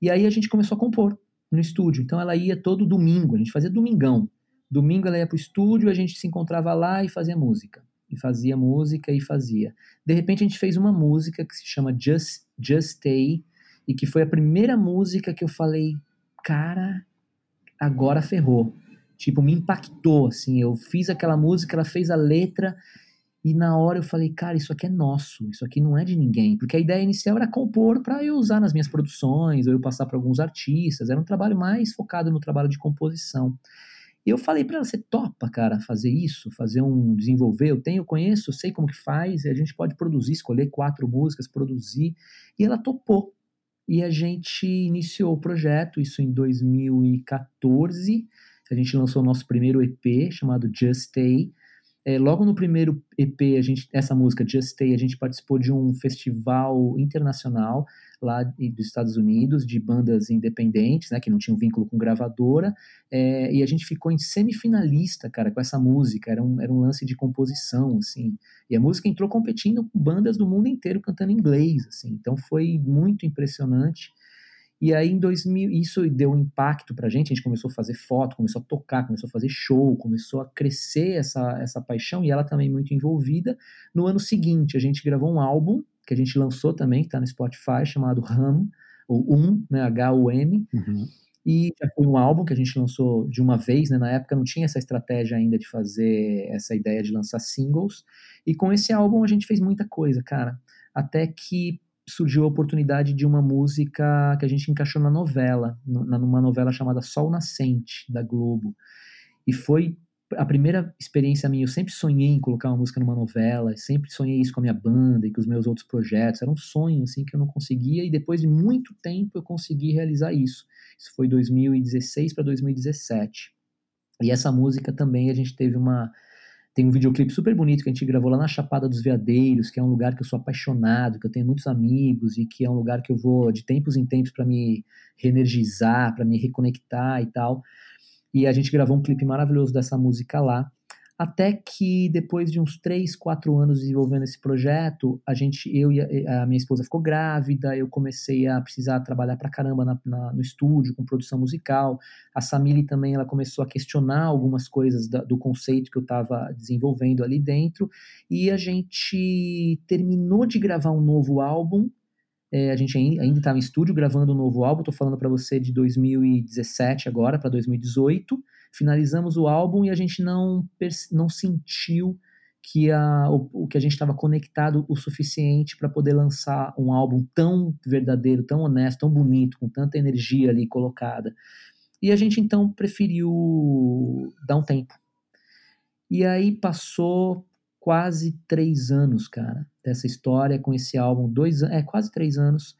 E aí a gente começou a compor no estúdio. Então ela ia todo domingo, a gente fazia domingão. Domingo ela ia pro estúdio, a gente se encontrava lá e fazia música. E fazia música e fazia. De repente a gente fez uma música que se chama Just, Just Stay, e que foi a primeira música que eu falei, cara, agora ferrou. Tipo, me impactou, assim. Eu fiz aquela música, ela fez a letra, e na hora eu falei, cara, isso aqui é nosso, isso aqui não é de ninguém. Porque a ideia inicial era compor para eu usar nas minhas produções, ou eu passar para alguns artistas. Era um trabalho mais focado no trabalho de composição. E eu falei para ela, você topa, cara, fazer isso, fazer um desenvolver, eu tenho, eu conheço, sei como que faz, e a gente pode produzir, escolher quatro músicas, produzir. E ela topou. E a gente iniciou o projeto, isso em 2014. A gente lançou o nosso primeiro EP chamado Just Stay, é, logo no primeiro EP, a gente, essa música, Just Stay, a gente participou de um festival internacional lá dos Estados Unidos, de bandas independentes, né, que não tinham vínculo com gravadora, é, e a gente ficou em semifinalista, cara, com essa música, era um, era um lance de composição, assim, e a música entrou competindo com bandas do mundo inteiro cantando inglês, assim, então foi muito impressionante, E aí, em 2000, isso deu um impacto pra gente. A gente começou a fazer foto, começou a tocar, começou a fazer show, começou a crescer essa, essa paixão e ela também muito envolvida. No ano seguinte, a gente gravou um álbum que a gente lançou também, que tá no Spotify, chamado Hum, ou Um, né, H-U-M. Uhum. E já foi um álbum que a gente lançou de uma vez, né? Na época não tinha essa estratégia ainda de fazer essa ideia de lançar singles. E com esse álbum a gente fez muita coisa, cara. Até que surgiu a oportunidade de uma música que a gente encaixou na novela, numa novela chamada Sol Nascente, da Globo. E foi a primeira experiência minha, eu sempre sonhei em colocar uma música numa novela, sempre sonhei isso com a minha banda e com os meus outros projetos, era um sonho assim que eu não conseguia e depois de muito tempo eu consegui realizar isso. Isso foi 2016 para 2017. E essa música também a gente teve uma tem um videoclipe super bonito que a gente gravou lá na Chapada dos Veadeiros, que é um lugar que eu sou apaixonado, que eu tenho muitos amigos e que é um lugar que eu vou de tempos em tempos para me reenergizar, para me reconectar e tal. E a gente gravou um clipe maravilhoso dessa música lá. Até que depois de uns 3, 4 anos desenvolvendo esse projeto, a gente, eu e a, a minha esposa ficou grávida, eu comecei a precisar trabalhar pra caramba na, na, no estúdio, com produção musical. A Samili também, ela começou a questionar algumas coisas da, do conceito que eu estava desenvolvendo ali dentro. E a gente terminou de gravar um novo álbum, é, a gente ainda estava em estúdio gravando um novo álbum, estou falando para você de 2017 agora para 2018 finalizamos o álbum e a gente não, não sentiu que a, o que a gente estava conectado o suficiente para poder lançar um álbum tão verdadeiro, tão honesto, tão bonito, com tanta energia ali colocada. E a gente então preferiu dar um tempo. E aí passou quase três anos, cara, dessa história com esse álbum, dois é quase três anos.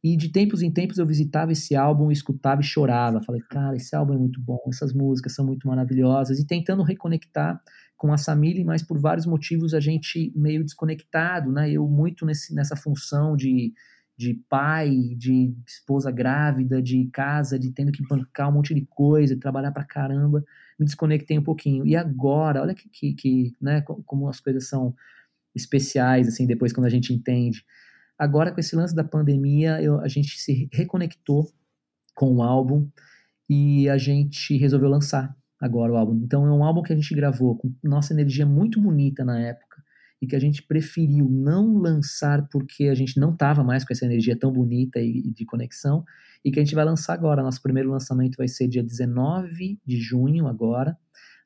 E de tempos em tempos eu visitava esse álbum, escutava e chorava. Falei, cara, esse álbum é muito bom, essas músicas são muito maravilhosas. E tentando reconectar com a Samili, mas por vários motivos a gente meio desconectado, né? Eu muito nesse, nessa função de, de pai, de esposa grávida, de casa, de tendo que bancar um monte de coisa, trabalhar pra caramba, me desconectei um pouquinho. E agora, olha que, que, que né, como as coisas são especiais, assim, depois quando a gente entende. Agora, com esse lance da pandemia, eu, a gente se reconectou com o álbum e a gente resolveu lançar agora o álbum. Então, é um álbum que a gente gravou com nossa energia muito bonita na época e que a gente preferiu não lançar porque a gente não estava mais com essa energia tão bonita e, de conexão e que a gente vai lançar agora. Nosso primeiro lançamento vai ser dia 19 de junho agora.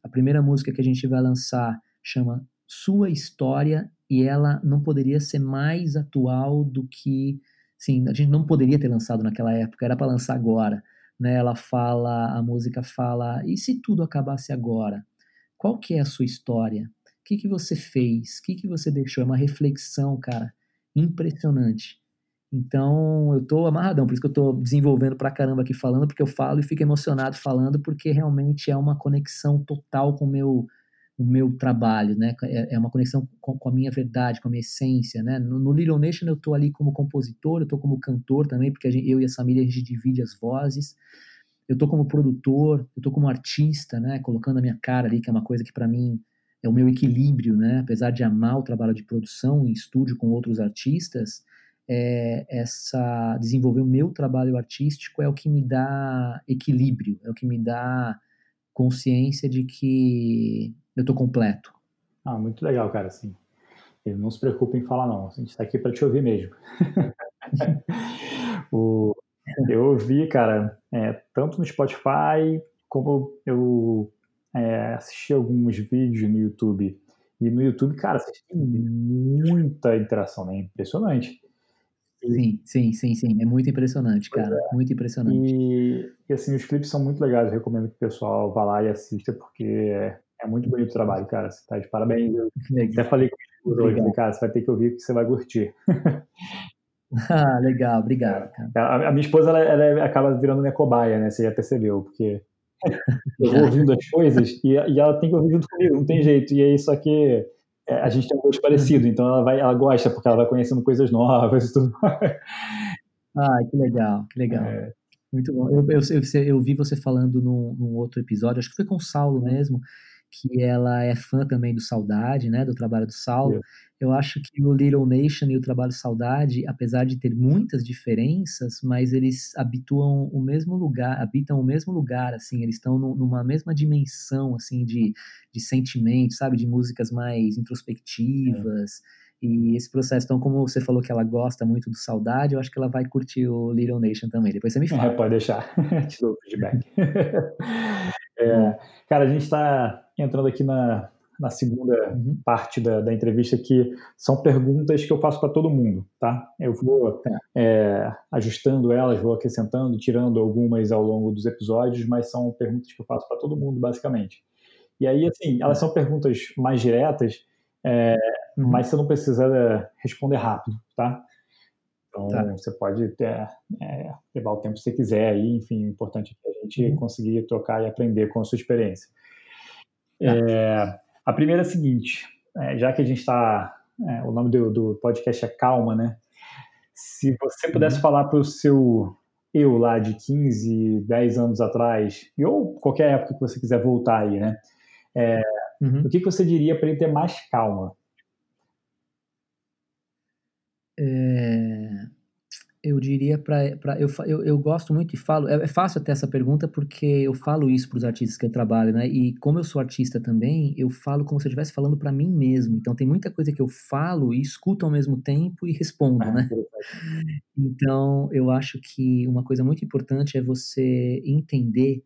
A primeira música que a gente vai lançar chama Sua História e ela não poderia ser mais atual do que, sim, a gente não poderia ter lançado naquela época, era para lançar agora, né? Ela fala, a música fala, e se tudo acabasse agora? Qual que é a sua história? Que que você fez? O que que você deixou? É uma reflexão, cara, impressionante. Então, eu tô amarradão, por isso que eu tô desenvolvendo pra caramba aqui falando, porque eu falo e fico emocionado falando, porque realmente é uma conexão total com o meu o meu trabalho, né? É, é uma conexão com, com, a minha verdade, com a minha essência, né? No, no Little Nation eu estou ali como compositor, eu estou como cantor também, porque gente, eu e a Samira a gente divide as vozes. Eu estou como produtor, eu estou como artista, né? Colocando a minha cara ali, que é uma coisa que para mim é o meu equilíbrio, né? Apesar de amar o trabalho de produção em estúdio com outros artistas, é, essa desenvolver o meu trabalho artístico é o que me dá equilíbrio, é o que me dá consciência de que eu tô completo. Ah, muito legal, cara, assim. Não se preocupe em falar, não. A gente está aqui para te ouvir mesmo. o, eu ouvi, cara, é, tanto no Spotify, como eu é, assisti alguns vídeos no YouTube. E no YouTube, cara, você tem muita interação, né? Impressionante. Sim, sim, sim, sim. É muito impressionante, cara. É. Muito impressionante. E, e, assim, os clipes são muito legais. Eu recomendo que o pessoal vá lá e assista, porque é muito bonito o trabalho, cara. Você tá de parabéns. Eu até falei com o hoje, cara, você vai ter que ouvir porque você vai curtir. ah, legal, obrigado. A, a, minha esposa, ela, ela, acaba virando minha cobaia, né? Você já percebeu, porque eu vou ouvindo as coisas e, e, ela tem que ouvir junto comigo, não tem jeito. E aí, só que é, a gente tem um gosto parecido, então ela, vai, ela gosta, porque ela vai conhecendo coisas novas e tudo mais. Ah, que legal, que legal. É. Muito bom. Eu, eu, eu, eu, vi você falando num, num, outro episódio, acho que foi com o Saulo mesmo, que ela é fã também do Saudade, né, do trabalho do Saulo. Eu acho que o Little Nation e o Trabalho Saudade, apesar de ter muitas diferenças, mas eles habituam o mesmo lugar, habitam o mesmo lugar, assim, eles estão numa mesma dimensão, assim, de, de sentimentos, sabe, de músicas mais introspectivas. É. E esse processo, então, como você falou que ela gosta muito do Saudade, eu acho que ela vai curtir o Little Nation também. Depois você me fala. É, pode deixar. Te dou o feedback. é, cara, a gente está entrando aqui na, na segunda uhum. parte da, da, entrevista, que são perguntas que eu faço para todo mundo, tá? Eu vou tá. é, ajustando elas, vou acrescentando, tirando algumas ao longo dos episódios, mas são perguntas que eu faço para todo mundo, basicamente. E aí, assim, elas são perguntas mais diretas, é, uhum. mas você não precisa é, responder rápido, tá? Então, tá. você pode ter, é, levar o tempo que você quiser aí, enfim, o importante é que a gente uhum. conseguir trocar e aprender com a sua experiência. É, a primeira é a seguinte, é, já que a gente está. O nome do, do, podcast é Calma, né? Se você pudesse uhum. falar para o seu eu lá de 15, 10 anos atrás, ou qualquer época que você quiser voltar aí, né? É, uhum. O que, que você diria para ele ter mais calma? É, eu diria para. Eu, eu, eu gosto muito e falo. É, é fácil até essa pergunta porque eu falo isso para os artistas que eu trabalho, né? E como eu sou artista também, eu falo como se eu estivesse falando para mim mesmo. Então tem muita coisa que eu falo e escuto ao mesmo tempo e respondo, ah, né? Então eu acho que uma coisa muito importante é você entender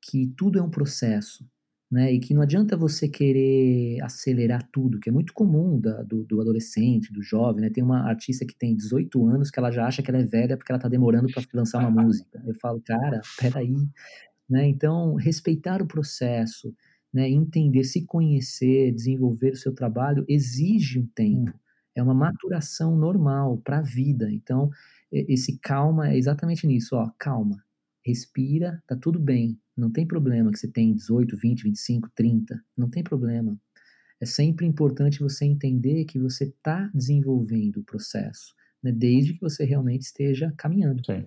que tudo é um processo né? E que não adianta você querer acelerar tudo, que é muito comum da, do, do, adolescente, do jovem, né? Tem uma artista que tem 18 anos que ela já acha que ela é velha porque ela está demorando para lançar uma música. Eu falo, cara, peraí, né? Então, respeitar o processo, né? Entender, se conhecer, desenvolver o seu trabalho exige um tempo. Hum. É uma maturação normal para a vida. Então, esse calma é exatamente nisso, ó, calma, respira, tá tudo bem, não tem problema que você tem 18, 20, 25, 30. Não tem problema. É sempre importante você entender que você está desenvolvendo o processo, né, desde que você realmente esteja caminhando. Sim.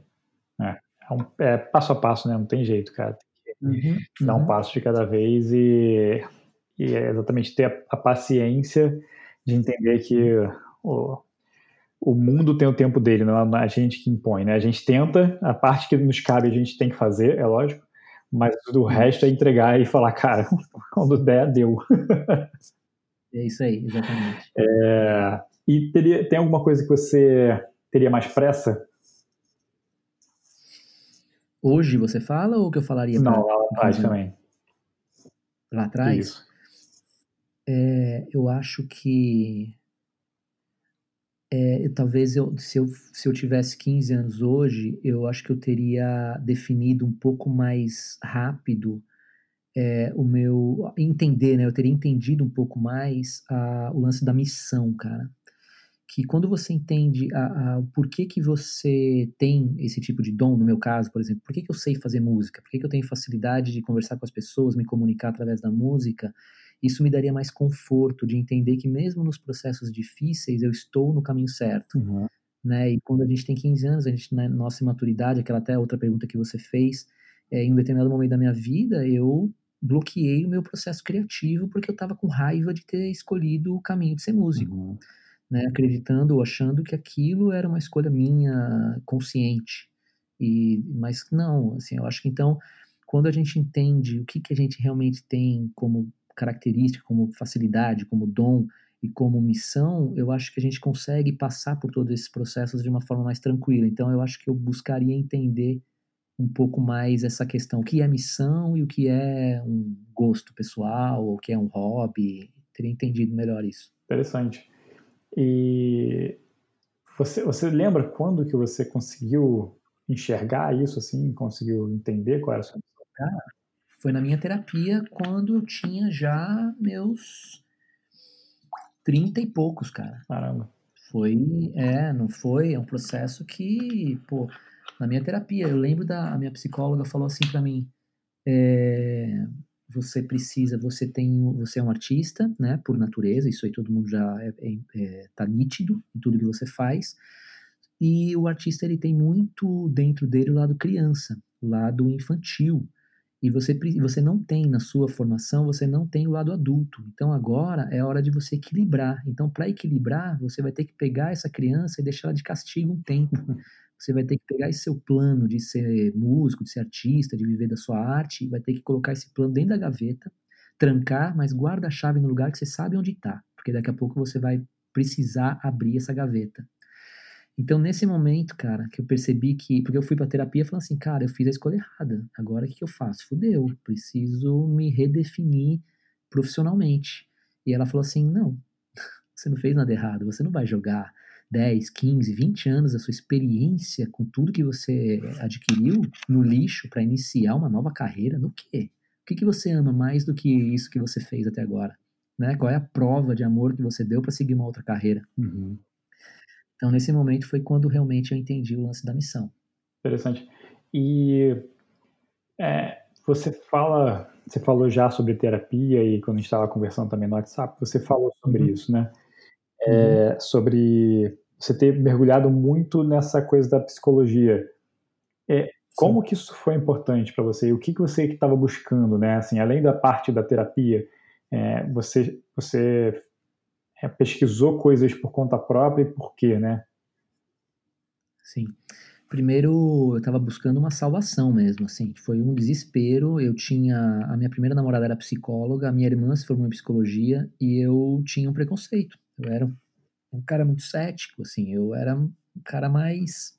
É, é, um, é passo a passo, né? Não tem jeito, cara. Tem que uhum, dar uhum. um passo de cada vez e, e é exatamente ter a, a, paciência de entender que o, o mundo tem o tempo dele, não é a gente que impõe, né? A gente tenta, a parte que nos cabe a gente tem que fazer, é lógico, mas o resto é entregar e falar, cara, quando der, deu. É isso aí, exatamente. É, e teria, tem alguma coisa que você teria mais pressa? Hoje você fala ou que eu falaria? Não, pra... lá atrás também. Lá atrás? Isso. É, eu acho que é, talvez eu, se, eu, se eu tivesse 15 anos hoje, eu acho que eu teria definido um pouco mais rápido é, o meu. entender, né? Eu teria entendido um pouco mais a, o lance da missão, cara. Que quando você entende a, a, o porquê que você tem esse tipo de dom, no meu caso, por exemplo, por que, que eu sei fazer música, por que, que eu tenho facilidade de conversar com as pessoas, me comunicar através da música, isso me daria mais conforto de entender que mesmo nos processos difíceis eu estou no caminho certo. Uhum. Né? E quando a gente tem 15 anos, a gente, né, nossa imaturidade, aquela até outra pergunta que você fez, é, em um determinado momento da minha vida, eu bloqueei o meu processo criativo porque eu estava com raiva de ter escolhido o caminho de ser músico. Uhum. Né, acreditando ou achando que aquilo era uma escolha minha consciente. E, mas não, assim, eu acho que então, quando a gente entende o que, que a gente realmente tem como característica, como facilidade, como dom e como missão, eu acho que a gente consegue passar por todos esses processos de uma forma mais tranquila. Então, eu acho que eu buscaria entender um pouco mais essa questão, o que é missão e o que é um gosto pessoal, ou o que é um hobby. Teria entendido melhor isso. Interessante. E você, você lembra quando que você conseguiu enxergar isso assim, conseguiu entender qual era a sua missão? Cara, foi na minha terapia quando eu tinha já meus trinta e poucos, cara. Caramba. Foi, é, não foi, é um processo que, pô, na minha terapia, eu lembro da a minha psicóloga falou assim para mim, é, você precisa, você tem, você é um artista, né, por natureza, isso aí todo mundo já é, é, é, tá nítido em tudo que você faz, e o artista ele tem muito dentro dele o lado criança, o lado infantil, E você, você não tem na sua formação, você não tem o lado adulto. Então agora é hora de você equilibrar. Então, para equilibrar, você vai ter que pegar essa criança e deixar ela de castigo um tempo. Você vai ter que pegar esse seu plano de ser músico, de ser artista, de viver da sua arte, e vai ter que colocar esse plano dentro da gaveta, trancar, mas guarda a chave no lugar que você sabe onde está. Porque daqui a pouco você vai precisar abrir essa gaveta. Então, nesse momento, cara, que eu percebi que. Porque eu fui pra terapia falando assim, cara, eu fiz a escolha errada. Agora o que, que eu faço? Fudeu. Preciso me redefinir profissionalmente. E ela falou assim: não, você não fez nada errado. Você não vai jogar 10, 15, 20 anos da sua experiência com tudo que você adquiriu no lixo para iniciar uma nova carreira. No quê? O que, que você ama mais do que isso que você fez até agora? Né? Qual é a prova de amor que você deu para seguir uma outra carreira? Uhum. Então, nesse momento foi quando realmente eu entendi o lance da missão. Interessante. E é, você fala, você falou já sobre terapia e quando a gente estava conversando também no WhatsApp, você falou sobre uhum. isso, né? É, uhum. Sobre você ter mergulhado muito nessa coisa da psicologia. É, como que isso foi importante para você? O que, que você estava buscando, né? Assim, além da parte da terapia, é, você, você pesquisou coisas por conta própria e por quê, né? Sim. Primeiro, eu estava buscando uma salvação mesmo, assim. Foi um desespero. Eu tinha. A minha primeira namorada era psicóloga, a minha irmã se formou em psicologia e eu tinha um preconceito. Eu era um cara muito cético, assim. Eu era um cara mais.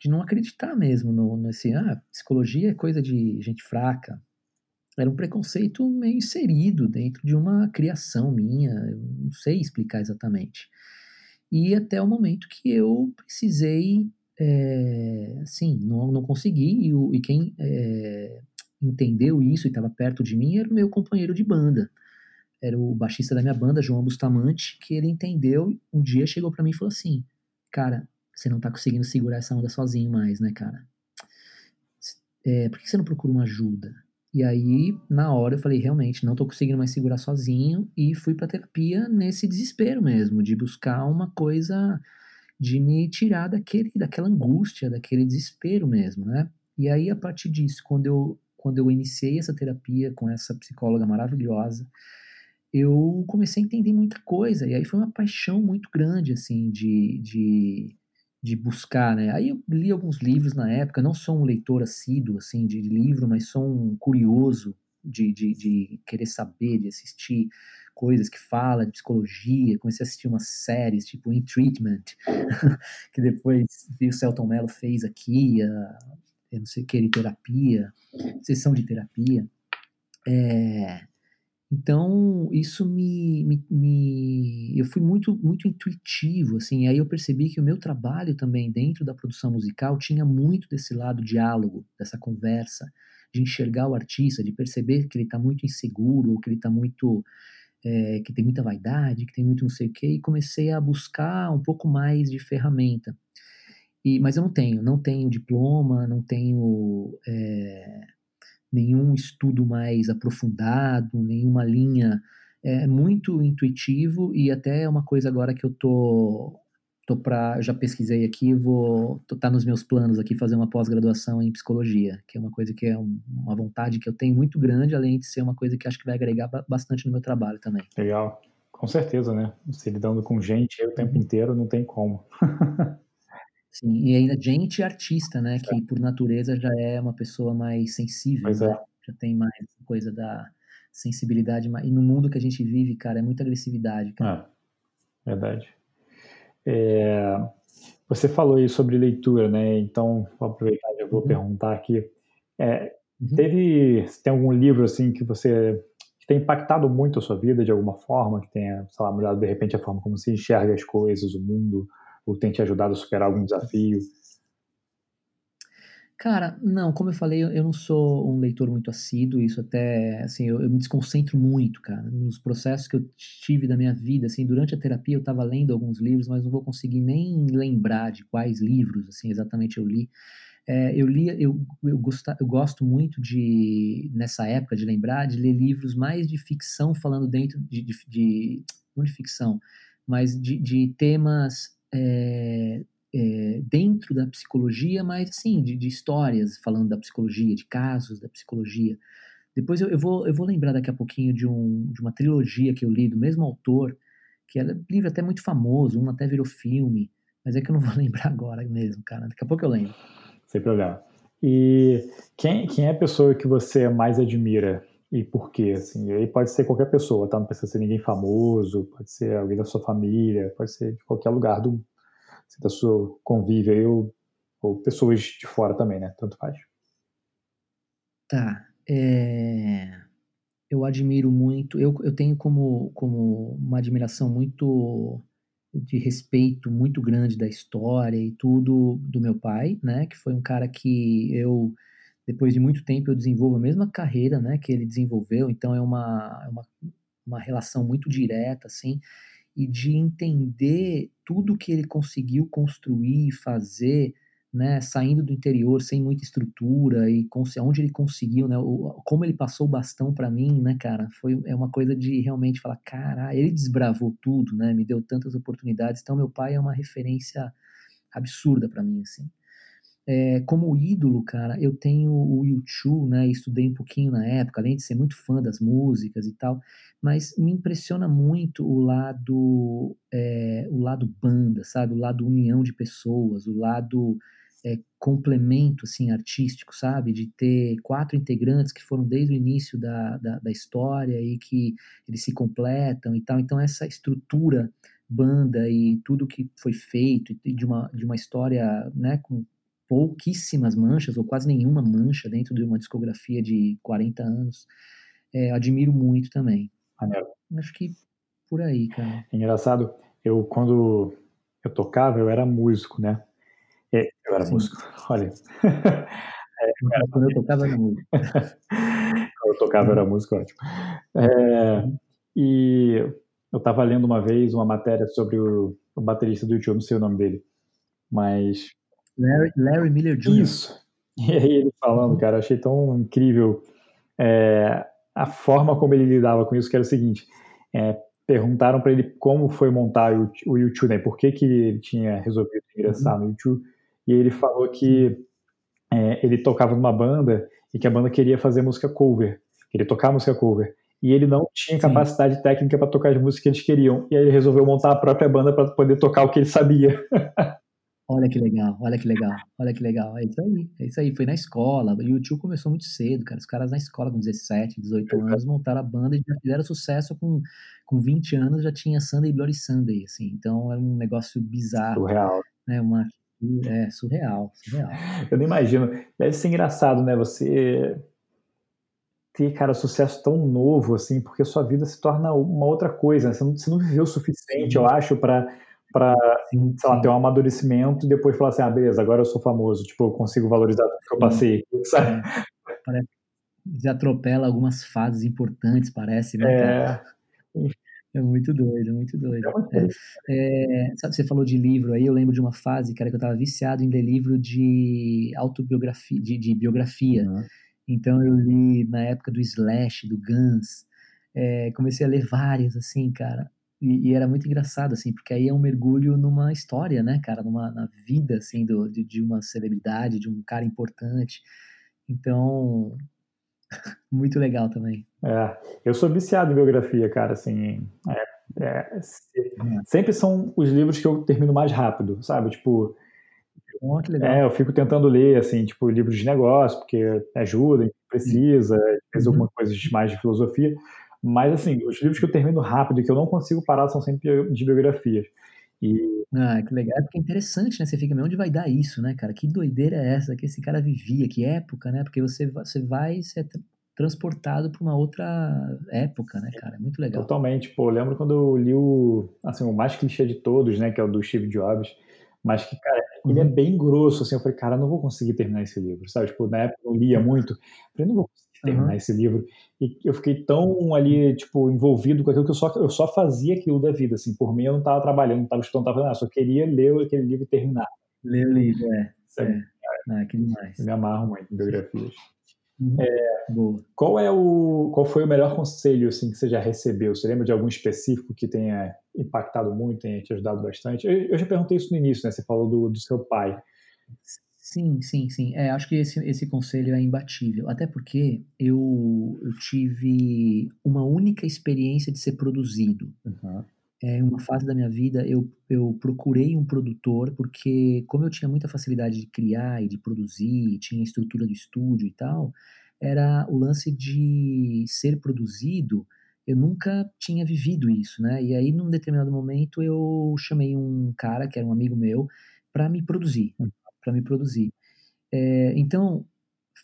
de não acreditar mesmo no, nesse. Ah, psicologia é coisa de gente fraca era um preconceito meio inserido dentro de uma criação minha, não sei explicar exatamente. E até o momento que eu precisei, é, assim, não, não consegui, e, o, e quem é, entendeu isso e estava perto de mim era o meu companheiro de banda. Era o baixista da minha banda, João Bustamante, que ele entendeu, um dia chegou para mim e falou assim, cara, você não tá conseguindo segurar essa onda sozinho mais, né, cara? É, por que você não procura uma ajuda? E aí, na hora, eu falei, realmente, não tô conseguindo mais segurar sozinho, e fui pra terapia nesse desespero mesmo, de buscar uma coisa de me tirar daquele, daquela angústia, daquele desespero mesmo, né? E aí, a partir disso, quando eu, quando eu iniciei essa terapia com essa psicóloga maravilhosa, eu comecei a entender muita coisa, e aí foi uma paixão muito grande, assim, de, de de buscar, né? Aí eu li alguns livros na época, não sou um leitor assíduo, assim, de livro, mas sou um curioso de, de, de querer saber, de assistir coisas que fala de psicologia, comecei a assistir umas séries, tipo In Treatment, que depois o Celton Mello fez aqui, a, eu não sei o que, terapia, sessão de terapia, é, então, isso me, me, me, Eu fui muito, muito intuitivo, assim. Aí eu percebi que o meu trabalho também dentro da produção musical tinha muito desse lado diálogo, dessa conversa, de enxergar o artista, de perceber que ele está muito inseguro, ou que ele está muito. É, que tem muita vaidade, que tem muito não sei o quê, e comecei a buscar um pouco mais de ferramenta. E, mas eu não tenho, não tenho diploma, não tenho. É, nenhum estudo mais aprofundado, nenhuma linha. É muito intuitivo e até é uma coisa agora que eu tô tô para já pesquisei aqui, vou tô, tá nos meus planos aqui fazer uma pós-graduação em psicologia, que é uma coisa que é um, uma vontade que eu tenho muito grande, além de ser uma coisa que acho que vai agregar bastante no meu trabalho também. Legal. Com certeza, né? Se lidando com gente o tempo uhum. inteiro, não tem como. Sim, e ainda gente artista, né? Que por natureza já é uma pessoa mais sensível, né? é. Já tem mais coisa da sensibilidade. E no mundo que a gente vive, cara, é muita agressividade, cara. É, verdade. É, você falou aí sobre leitura, né? Então, vou aproveitar e vou uhum. perguntar aqui. É, uhum. Teve, tem algum livro assim que você que tem impactado muito a sua vida de alguma forma, que tenha, sei lá, mudado de repente a forma como você enxerga as coisas, o mundo, ou tem te ajudado a superar algum desafio? Cara, não, como eu falei, eu, não sou um leitor muito assíduo, isso até, assim, eu, eu, me desconcentro muito, cara, nos processos que eu tive da minha vida, assim, durante a terapia eu estava lendo alguns livros, mas não vou conseguir nem lembrar de quais livros, assim, exatamente eu li. É, eu li, eu, eu, gosta, eu gosto muito de, nessa época, de lembrar, de ler livros mais de ficção, falando dentro de, de, de não de ficção, mas de, de temas é, é, dentro da psicologia, mas assim, de, de, histórias falando da psicologia, de casos da psicologia. Depois eu, eu, vou, eu vou lembrar daqui a pouquinho de, um, de uma trilogia que eu li do mesmo autor, que é um livro até muito famoso, um até virou filme, mas é que eu não vou lembrar agora mesmo, cara. Daqui a pouco eu lembro. Sem problema. E quem, quem é a pessoa que você mais admira e por quê? Assim, e aí pode ser qualquer pessoa, tá? Não precisa ser ninguém famoso, pode ser alguém da sua família, pode ser de qualquer lugar do, assim, da sua convívio aí, ou, ou pessoas de fora também, né? Tanto faz. Tá. É... Eu admiro muito, eu, eu tenho como, como uma admiração muito de respeito muito grande da história e tudo do meu pai, né? Que foi um cara que eu, depois de muito tempo, eu desenvolvo a mesma carreira, né? Que ele desenvolveu. Então é uma, é uma, uma relação muito direta, assim, e de entender tudo que ele conseguiu construir e fazer né, saindo do interior sem muita estrutura e onde ele conseguiu, né, como ele passou o bastão para mim, né, cara, foi é uma coisa de realmente falar, cara, ele desbravou tudo, né, me deu tantas oportunidades. Então meu pai é uma referência absurda para mim, assim. É, como ídolo, cara, eu tenho o YouTube, né? Estudei um pouquinho na época, além de ser muito fã das músicas e tal, mas me impressiona muito o lado, é, o lado banda, sabe? O lado união de pessoas, o lado é, complemento assim artístico, sabe? De ter quatro integrantes que foram desde o início da, da, da, história e que eles se completam e tal. Então essa estrutura banda e tudo que foi feito de uma, de uma história, né, com pouquíssimas manchas ou quase nenhuma mancha dentro de uma discografia de 40 anos, é, admiro muito também. Acho que por aí, cara. Engraçado, eu quando eu tocava, eu era músico, né? É, eu era Sim. músico, olha. É, eu era... Quando eu tocava, era músico. Quando eu tocava, era músico, ótimo. É, e eu estava lendo uma vez uma matéria sobre o, o baterista do YouTube, não sei o nome dele, mas... Larry, Larry Miller Jr. Isso. E aí ele falando, cara, achei tão incrível é, a forma como ele lidava com isso, que era o seguinte, é, perguntaram para ele como foi montar o, o YouTube, né, por que, que ele tinha resolvido ingressar uhum. no YouTube, e ele falou que é, ele tocava numa banda e que a banda queria fazer música cover, queria tocar música cover. E ele não tinha capacidade Sim. técnica para tocar as músicas que eles queriam. E aí ele resolveu montar a própria banda para poder tocar o que ele sabia. Olha que legal, olha que legal, olha que legal. É isso aí, é isso aí. Foi na escola. O YouTube começou muito cedo, cara. Os caras na escola com 17, 18 anos montaram a banda e já fizeram sucesso com, com 20 anos, já tinha Sunday Bloody Sunday, assim. Então é um negócio bizarro. Surreal. Né? Uma, é, surreal, surreal. Eu não imagino. Deve ser engraçado, né? Você ter, cara, sucesso tão novo, assim, porque sua vida se torna uma outra coisa. Né? Você, não, você não viveu o suficiente, eu acho, para para sei lá, ter um amadurecimento e depois falar assim, ah, beleza, agora eu sou famoso, tipo, eu consigo valorizar tudo que eu passei, sabe? É, que atropela algumas fases importantes, parece, né? É. É muito doido, é muito doido. É, é, sabe, você falou de livro aí, eu lembro de uma fase, cara, que eu tava viciado em ler livro de autobiografia, de, de biografia. Uhum. Então eu li na época do Slash, do Guns, é, comecei a ler várias, assim, cara. E, e, era muito engraçado, assim, porque aí é um mergulho numa história, né, cara, numa na vida, assim, do, de, de uma celebridade, de um cara importante. Então, muito legal também. É, eu sou viciado em biografia, cara, assim, é, é, sempre são os livros que eu termino mais rápido, sabe? Tipo, oh, é, eu fico tentando ler, assim, tipo, livros de negócio, porque ajuda, precisa, às vezes uhum. alguma coisa mais de filosofia, mas, assim, os livros que eu termino rápido e que eu não consigo parar são sempre de biografias. E... Ah, que legal. É porque é interessante, né? Você fica, mas onde vai dar isso, né, cara? Que doideira é essa que esse cara vivia? Que época, né? Porque você, você vai ser transportado para uma outra época, né, cara? É muito legal. Totalmente. Pô, eu lembro quando eu li o, assim, o mais clichê de todos, né? Que é o do Steve Jobs. Mas que, cara, uhum. ele é uhum. bem grosso, assim. Eu falei, cara, não vou conseguir terminar esse livro, sabe? Tipo, na época eu lia muito. Eu falei, não vou conseguir terminar uhum. esse livro. E eu fiquei tão ali, tipo, envolvido com aquilo que eu só, eu só fazia aquilo da vida, assim. Por mim, eu não estava trabalhando, não estava estudando, não estava fazendo nada. Só queria ler aquele livro e terminar. Ler o livro, é. é. Ah, que demais. Eu me amarro muito em biografias. Uhum. É, qual é o qual foi o melhor conselho assim que você já recebeu? Você lembra de algum específico que tenha impactado muito, tenha te ajudado bastante? Eu, eu já perguntei isso no início, né? Você falou do, do seu pai. Sim, sim, sim. É, acho que esse, esse conselho é imbatível. Até porque eu, eu tive uma única experiência de ser produzido. Uhum. É, em uma fase da minha vida, eu, eu procurei um produtor, porque como eu tinha muita facilidade de criar e de produzir, tinha a estrutura do estúdio e tal, era o lance de ser produzido, eu nunca tinha vivido isso, né? E aí, num determinado momento, eu chamei um cara, que era um amigo meu, para me produzir. Hum para me produzir. É, então,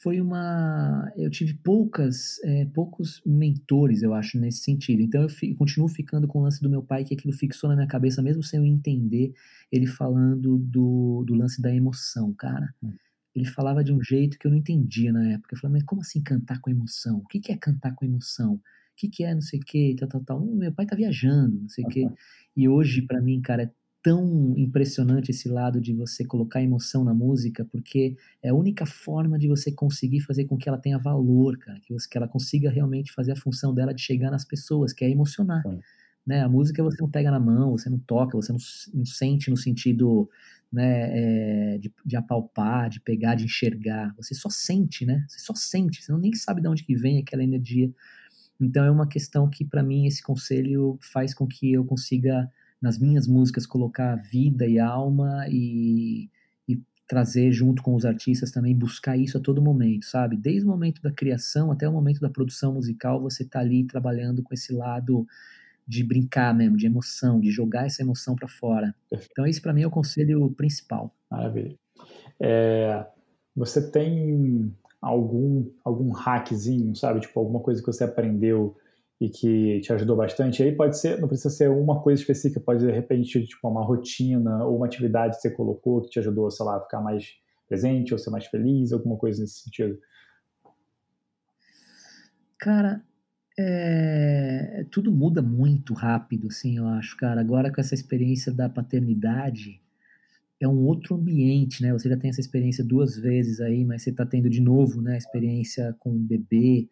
foi uma. Eu tive poucas, é, poucos mentores, eu acho, nesse sentido. Então, eu fi, continuo ficando com o lance do meu pai, que aquilo fixou na minha cabeça, mesmo sem eu entender ele falando do, do lance da emoção, cara. Hum. Ele falava de um jeito que eu não entendia na época. Eu falei, mas como assim cantar com emoção? O que, que é cantar com emoção? O que, que é não sei o que, tal, tal, tal. Meu pai tá viajando, não sei o que. E hoje, para mim, cara, é tão impressionante esse lado de você colocar emoção na música, porque é a única forma de você conseguir fazer com que ela tenha valor, cara, que, você, que ela consiga realmente fazer a função dela de chegar nas pessoas, que é emocionar. Né? A música você não pega na mão, você não toca, você não, não sente no sentido né, é, de, de, apalpar, de pegar, de enxergar. Você só sente, né? Você só sente, você não nem sabe de onde que vem aquela energia. Então é uma questão que para mim esse conselho faz com que eu consiga nas minhas músicas colocar vida e alma e, e trazer junto com os artistas também, buscar isso a todo momento, sabe? Desde o momento da criação até o momento da produção musical, você tá ali trabalhando com esse lado de brincar mesmo, de emoção, de jogar essa emoção para fora. Então, esse para mim é o conselho principal. Maravilha. É, você tem algum algum hackzinho, sabe? Tipo, alguma coisa que você aprendeu e que te ajudou bastante. Aí pode ser, não precisa ser uma coisa específica, pode de repente tipo uma rotina ou uma atividade que você colocou que te ajudou, sei lá, a ficar mais presente ou ser mais feliz, alguma coisa nesse sentido. Cara, é, tudo muda muito rápido, assim, eu acho, cara. Agora com essa experiência da paternidade, é um outro ambiente, né? Você já tem essa experiência duas vezes aí, mas você está tendo de novo, né? A experiência com o bebê,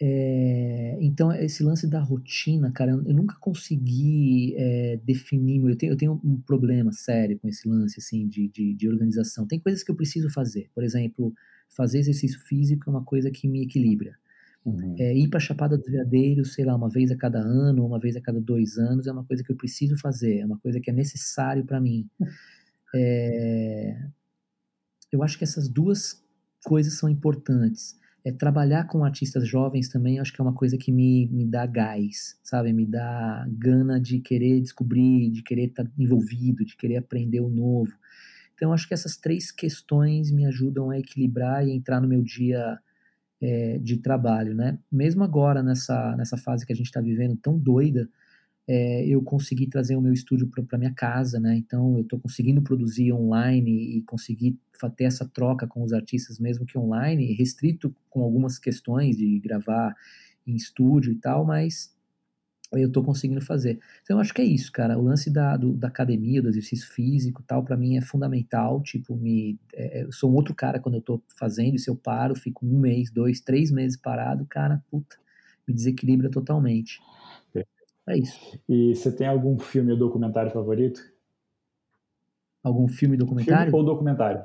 é, então, esse lance da rotina, cara, eu nunca consegui é, definir. Eu tenho, eu tenho um problema sério com esse lance assim, de, de, de, organização. Tem coisas que eu preciso fazer. Por exemplo, fazer exercício físico é uma coisa que me equilibra. Uhum. É, ir para a Chapada dos Veadeiros, sei lá, uma vez a cada ano, uma vez a cada dois anos, é uma coisa que eu preciso fazer, é uma coisa que é necessário para mim. É, eu acho que essas duas coisas são importantes é, trabalhar com artistas jovens também, acho que é uma coisa que me, me dá gás, sabe? Me dá gana de querer descobrir, de querer estar tá envolvido, de querer aprender o novo. Então, acho que essas três questões me ajudam a equilibrar e entrar no meu dia é, de trabalho, né? Mesmo agora, nessa, nessa fase que a gente está vivendo tão doida, é, eu consegui trazer o meu estúdio para minha casa, né? Então eu estou conseguindo produzir online e conseguir ter essa troca com os artistas, mesmo que online, restrito com algumas questões de gravar em estúdio e tal, mas eu estou conseguindo fazer. Então eu acho que é isso, cara. O lance da, do, da academia, do exercício físico, tal, para mim é fundamental. Tipo, me, é, eu sou um outro cara quando eu estou fazendo. E se eu paro, fico um mês, dois, três meses parado, cara, puta, me desequilibra totalmente. É isso. E você tem algum filme ou documentário favorito? Algum filme documentário? Filme ou documentário?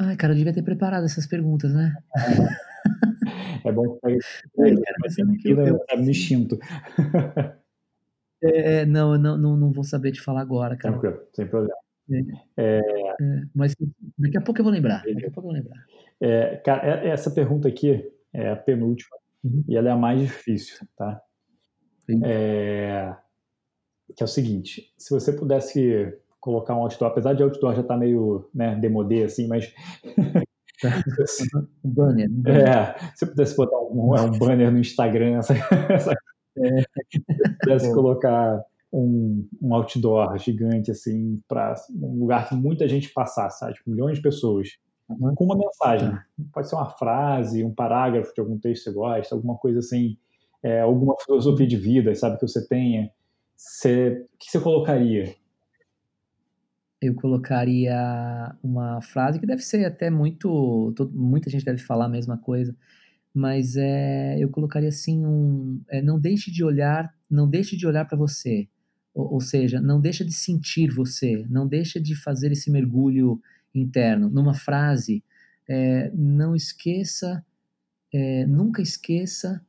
Ai, cara, eu devia ter preparado essas perguntas, né? É bom que eu, no instinto. É, é, não, não, não, não vou saber te falar agora, cara. Tranquilo, sem problema. É, é, mas daqui a pouco eu vou lembrar. Daqui a pouco eu vou lembrar. É, cara, é, essa pergunta aqui é a penúltima. Uhum. E ela é a mais difícil, tá? É... Que é o seguinte, se você pudesse colocar um outdoor, apesar de outdoor já estar tá meio né, demodê, assim, mas... um banner. Um banner. É, se você pudesse botar um, um banner no Instagram, essa, essa... É. se pudesse colocar um, um outdoor gigante, assim, para um lugar que muita gente passasse, sabe? Tipo, milhões de pessoas uhum. com uma mensagem. Tá. Pode ser uma frase, um parágrafo de algum texto que você gosta, alguma coisa assim, é, alguma filosofia de vida, sabe, que você tenha. Você, o que você colocaria? eu colocaria uma frase que deve ser até muito. todo- muita gente deve falar a mesma coisa, mas é, eu colocaria assim um. é, não deixe de olhar, não deixe de olhar para você. Ou, ou seja, não deixa de sentir você, não deixa de fazer esse mergulho interno. Numa frase, é, não esqueça, é, nunca esqueça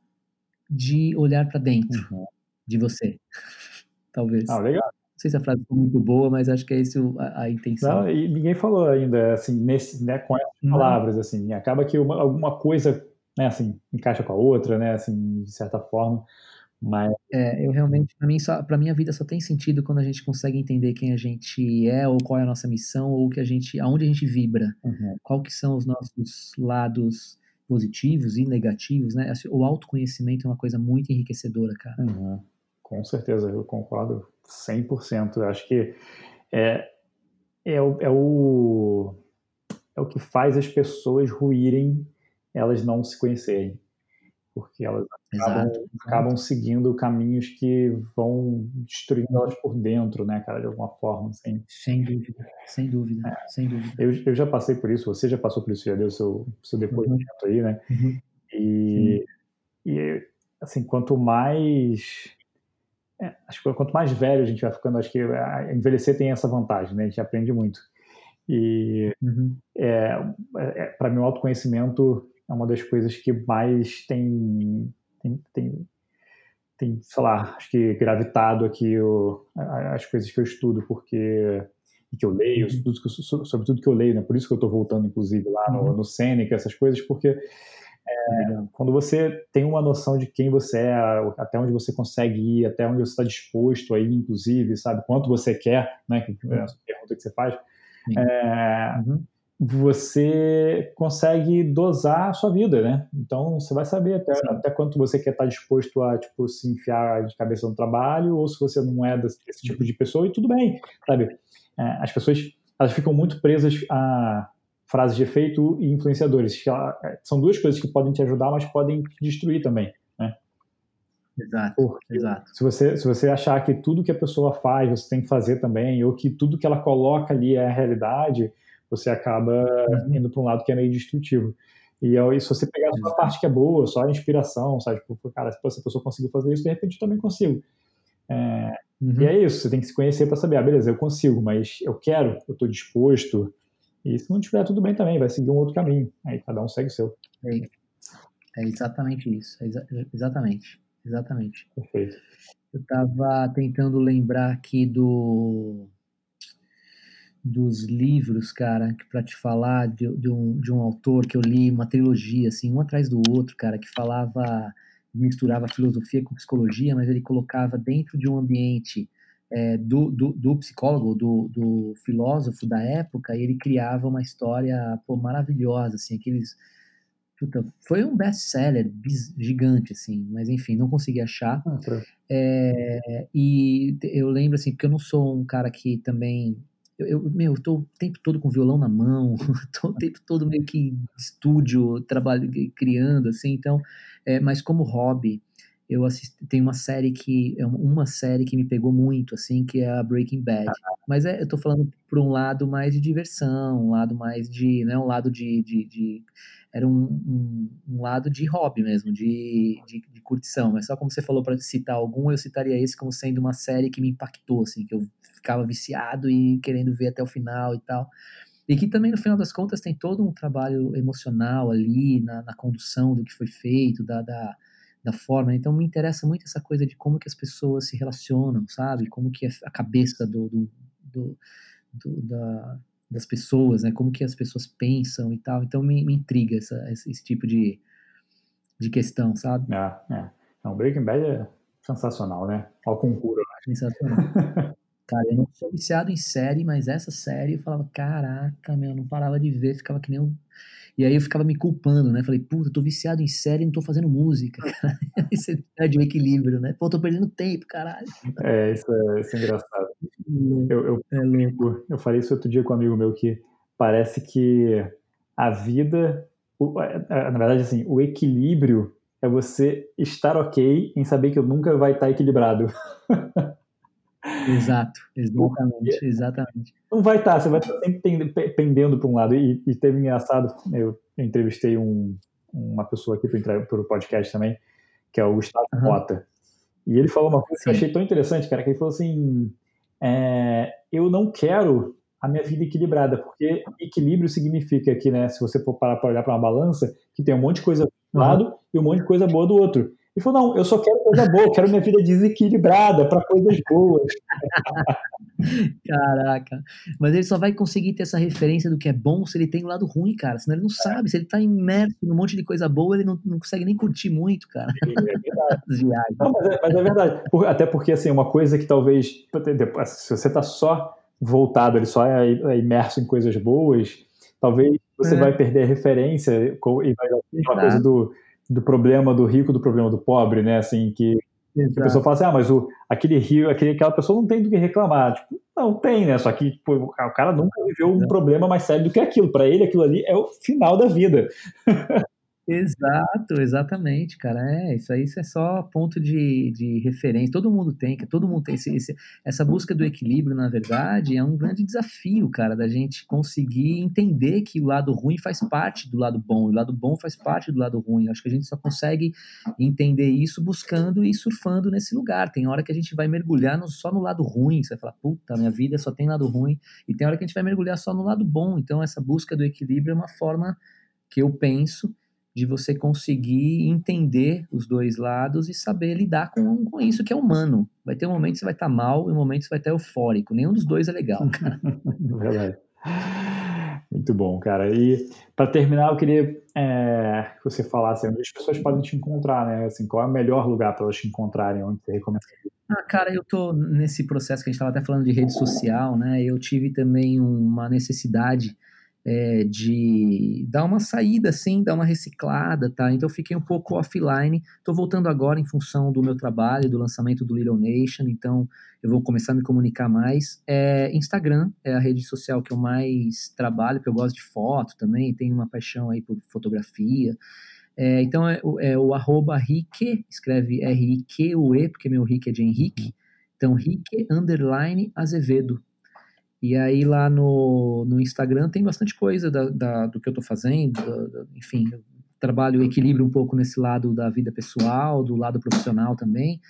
de olhar para dentro Uhum. de você. Talvez. Ah, legal. Não sei se a frase foi muito boa, mas acho que é isso a, a intenção. Não, e ninguém falou ainda, assim, nesse, né, com essas Não. palavras, assim, acaba que uma- alguma coisa, né, assim, encaixa com a outra, né, assim, de certa forma, mas, É, eu realmente, para mim, só, para minha vida só tem sentido quando a gente consegue entender quem a gente é, ou qual é a nossa missão, ou que a gente, aonde a gente vibra, uhum, qual que são os nossos lados positivos e negativos, né? Assim, O autoconhecimento é uma coisa muito enriquecedora, cara. uhum, com certeza, eu concordo 100%, eu acho que é, é, o, é, o, é o que faz as pessoas ruírem elas não se conhecerem, porque elas acabam, acabam seguindo caminhos que vão destruindo elas por dentro, né, cara, de alguma forma, assim. Sem dúvida, sem dúvida, sem dúvida. Eu, eu já passei por isso, você já passou por isso, já deu seu, seu depoimento aí, né? Uhum. E, e, assim, quanto mais. é, acho que quanto mais velho a gente vai ficando, acho que envelhecer tem essa vantagem, né? A gente aprende muito. E Uhum. é, é, para mim, o autoconhecimento é uma das coisas que mais tem, tem, tem, tem, sei lá, acho que gravitado aqui o, as coisas que eu estudo, porque que eu leio, Uhum. sobre tudo que eu leio, né? Por isso que eu estou voltando, inclusive, lá no, Uhum. no Seneca, essas coisas, porque Legal. quando você tem uma noção de quem você é, até onde você consegue ir, até onde você está disposto a ir, inclusive, sabe, quanto você quer, né, que é a pergunta que você faz, é, Uhum. Você consegue dosar a sua vida, né? Então você vai saber até, Sim. até quanto você quer estar disposto a tipo se enfiar de cabeça no trabalho ou se você não é desse, tipo de pessoa e tudo bem, sabe? É, as pessoas elas ficam muito presas a frases de efeito e influenciadores. é, São duas coisas que podem te ajudar, mas podem te destruir também. Exato, Porque exato. se você, se você achar que tudo que a pessoa faz você tem que fazer também, ou que tudo que ela coloca ali é a realidade, você acaba Uhum. indo para um lado que é meio destrutivo. E aí, se você pegar só a parte que é boa, só a inspiração, sabe? Tipo, cara, se essa pessoa conseguiu fazer isso, de repente eu também consigo. É, Uhum. E é isso, você tem que se conhecer para saber, ah, beleza, eu consigo, mas eu quero, eu estou disposto. E se não tiver, tudo bem também, vai seguir um outro caminho. Aí cada um segue o seu. É, é exatamente isso. É exa- exatamente. Exatamente. Perfeito. Eu estava tentando lembrar aqui do dos livros, cara, que para te falar de, de um, de um autor que eu li uma trilogia, assim, um atrás do outro, cara, que falava, misturava filosofia com psicologia, mas ele colocava dentro de um ambiente é, do, do, do psicólogo, do, do filósofo da época, e ele criava uma história pô, maravilhosa, assim, aqueles Puta, foi um best-seller gigante, assim, mas enfim, não consegui achar. Ah, pra- É, e eu lembro, assim, porque eu não sou um cara que também. Eu, eu- meu, eu tô o tempo todo com violão na mão, tô o tempo todo meio que em estúdio, trabalho, criando, assim, então. é, mas como hobby, eu assisti, tem uma série que. É uma série que me pegou muito, assim, que é a Breaking Bad. Mas é, eu tô falando por um lado mais de diversão, um lado mais de. Né, um lado de. de, de- era um, um, um lado de hobby mesmo, de, de, de curtição. Mas só como você falou para citar algum, eu citaria esse como sendo uma série que me impactou, assim, que eu ficava viciado e querendo ver até o final e tal. E que também, no final das contas, tem todo um trabalho emocional ali, na, na condução do que foi feito, da, da, da forma. Então, me interessa muito essa coisa de como que as pessoas se relacionam, sabe? Como que é a cabeça do, do, do, do- da, das pessoas, né? Como que as pessoas pensam e tal. Então, me, me intriga essa, esse, esse tipo de, de questão, sabe? É, é. Não, Breaking Bad é sensacional, né? Ao concurso. Sensacional. Cara, eu não sou viciado em série, mas essa série eu falava, caraca, meu, eu não parava de ver, ficava que nem um. E aí eu ficava me culpando, né? Falei, puta, eu tô viciado em série e não tô fazendo música, cara. Aí você perde o equilíbrio, né? Pô, eu tô perdendo tempo, caralho. É, isso é, isso é engraçado. Eu, eu, É louco. eu falei isso outro dia com um amigo meu que parece que a vida, na verdade, assim, o equilíbrio é você estar ok em saber que nunca vai estar equilibrado. Exato, exatamente, exatamente. Não vai estar, tá, você vai estar sempre pendendo para um lado. E, e teve engraçado, eu, eu entrevistei um, uma pessoa aqui para o podcast também, que é o Gustavo uhum. Mota. E ele falou uma coisa Sim. que eu achei tão interessante, cara, que ele falou assim: é, eu não quero a minha vida equilibrada, porque equilíbrio significa que, né, se você for parar para olhar para uma balança, que tem um monte de coisa do lado uhum. e um monte de coisa boa do outro. Ele falou: não, eu só quero coisa boa, quero minha vida desequilibrada para coisas boas. Caraca. Mas ele só vai conseguir ter essa referência do que é bom se ele tem o lado ruim, cara. Senão ele não sabe. Se ele tá imerso num monte de coisa boa, ele não, não consegue nem curtir muito, cara. É verdade. não, mas, é, mas é verdade. Até porque, assim, uma coisa que talvez. Se você tá só voltado, ele só é, é imerso em coisas boas, talvez você é. vai perder a referência e vai uma coisa do do problema do rico do problema do pobre, né? Assim, que Exato. a pessoa fala assim, ah, mas o, aquele rio, aquele, aquela pessoa não tem do que reclamar. Tipo, não, tem, né? Só que pô, o cara nunca viveu um problema mais sério do que aquilo. Para ele, aquilo ali é o final da vida. Exato, exatamente, cara. É, isso aí isso é só ponto de, de referência. Todo mundo tem, todo mundo tem esse, esse, essa busca do equilíbrio, na verdade, é um grande desafio, cara, da gente conseguir entender que o lado ruim faz parte do lado bom, o lado bom faz parte do lado ruim. Acho que a gente só consegue entender isso buscando e surfando nesse lugar. Tem hora que a gente vai mergulhar no, só no lado ruim, você vai falar, puta, minha vida só tem lado ruim, e tem hora que a gente vai mergulhar só no lado bom. Então, essa busca do equilíbrio é uma forma que eu penso de você conseguir entender os dois lados e saber lidar com, com isso que é humano. Vai ter um momento que você vai estar mal e um momento que você vai estar eufórico. Nenhum dos dois é legal, cara. Verdade. Muito bom, cara. E para terminar, eu queria é, que você falasse onde as pessoas podem te encontrar, né? Assim, qual é o melhor lugar para elas te encontrarem, onde você recomenda? Ah, cara, eu tô nesse processo que a gente estava até falando de rede social, né? Eu tive também uma necessidade é, de dar uma saída, assim, dar uma reciclada, tá? Então eu fiquei um pouco offline. Estou voltando agora em função do meu trabalho, do lançamento do Little Nation, então eu vou começar a me comunicar mais. É, Instagram é a rede social que eu mais trabalho, porque eu gosto de foto também, tenho uma paixão aí por fotografia. É, então é, é, o arroba Rique, escreve R-I-Q-U-E, porque meu Rique é de Henrique. Então, Rique underline Azevedo. E aí lá no, no Instagram tem bastante coisa da, da do que eu estou fazendo, da, da, enfim, eu trabalho equilíbrio um pouco nesse lado da vida pessoal, do lado profissional também,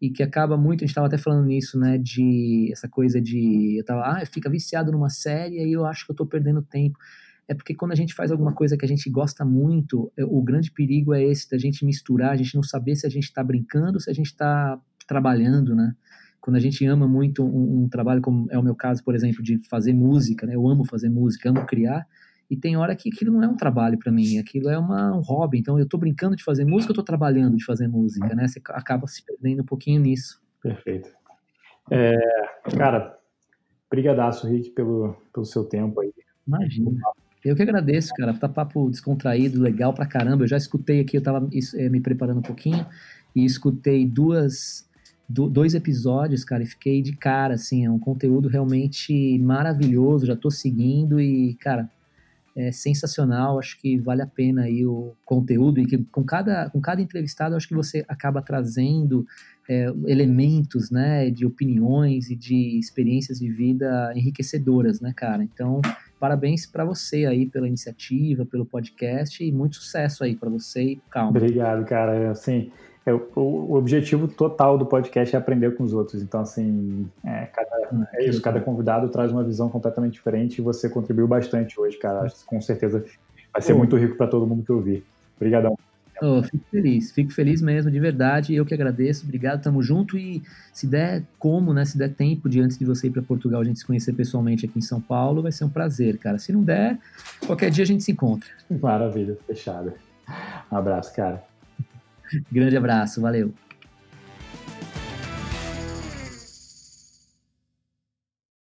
e que acaba muito, a gente estava até falando nisso, né, de essa coisa de, eu tava, ah, fica viciado numa série e eu acho que eu estou perdendo tempo. É porque quando a gente faz alguma coisa que a gente gosta muito, é, o grande perigo é esse, da gente misturar, a gente não saber se a gente está brincando se a gente está trabalhando, né? Quando a gente ama muito um, um, trabalho, como é o meu caso, por exemplo, de fazer música, né? Eu amo fazer música, amo criar, e tem hora que aquilo não é um trabalho para mim, aquilo é uma, um hobby. Então eu estou brincando de fazer música, eu estou trabalhando de fazer música, né? Você acaba se perdendo um pouquinho nisso. Perfeito. É, cara, brigadaço, Rick, pelo, pelo seu tempo aí. Imagina. Eu que agradeço, cara. Tá papo descontraído, legal pra caramba. Eu já escutei aqui, eu tava é, me preparando um pouquinho e escutei duas do, dois episódios, cara, e fiquei de cara, assim, é um conteúdo realmente maravilhoso, já tô seguindo e, cara, é sensacional, acho que vale a pena aí o conteúdo e que com cada, com cada entrevistado acho que você acaba trazendo é, elementos, né, de opiniões e de experiências de vida enriquecedoras, né, cara? Então, parabéns para você aí pela iniciativa, pelo podcast e muito sucesso aí para você e calma. Obrigado, cara. Assim, é, o, o, objetivo total do podcast é aprender com os outros. Então, assim, é, cada, é isso, cada convidado traz uma visão completamente diferente e você contribuiu bastante hoje, cara. Com certeza vai ser muito rico para todo mundo que ouvir. Obrigadão. Oh, fico feliz, fico feliz mesmo, de verdade. Eu que agradeço, obrigado, tamo junto. E se der como, né? Se der tempo de antes de você ir para Portugal, a gente se conhecer pessoalmente aqui em São Paulo, vai ser um prazer, cara. Se não der, qualquer dia a gente se encontra. Maravilha, fechado. Um abraço, cara. Grande abraço, valeu.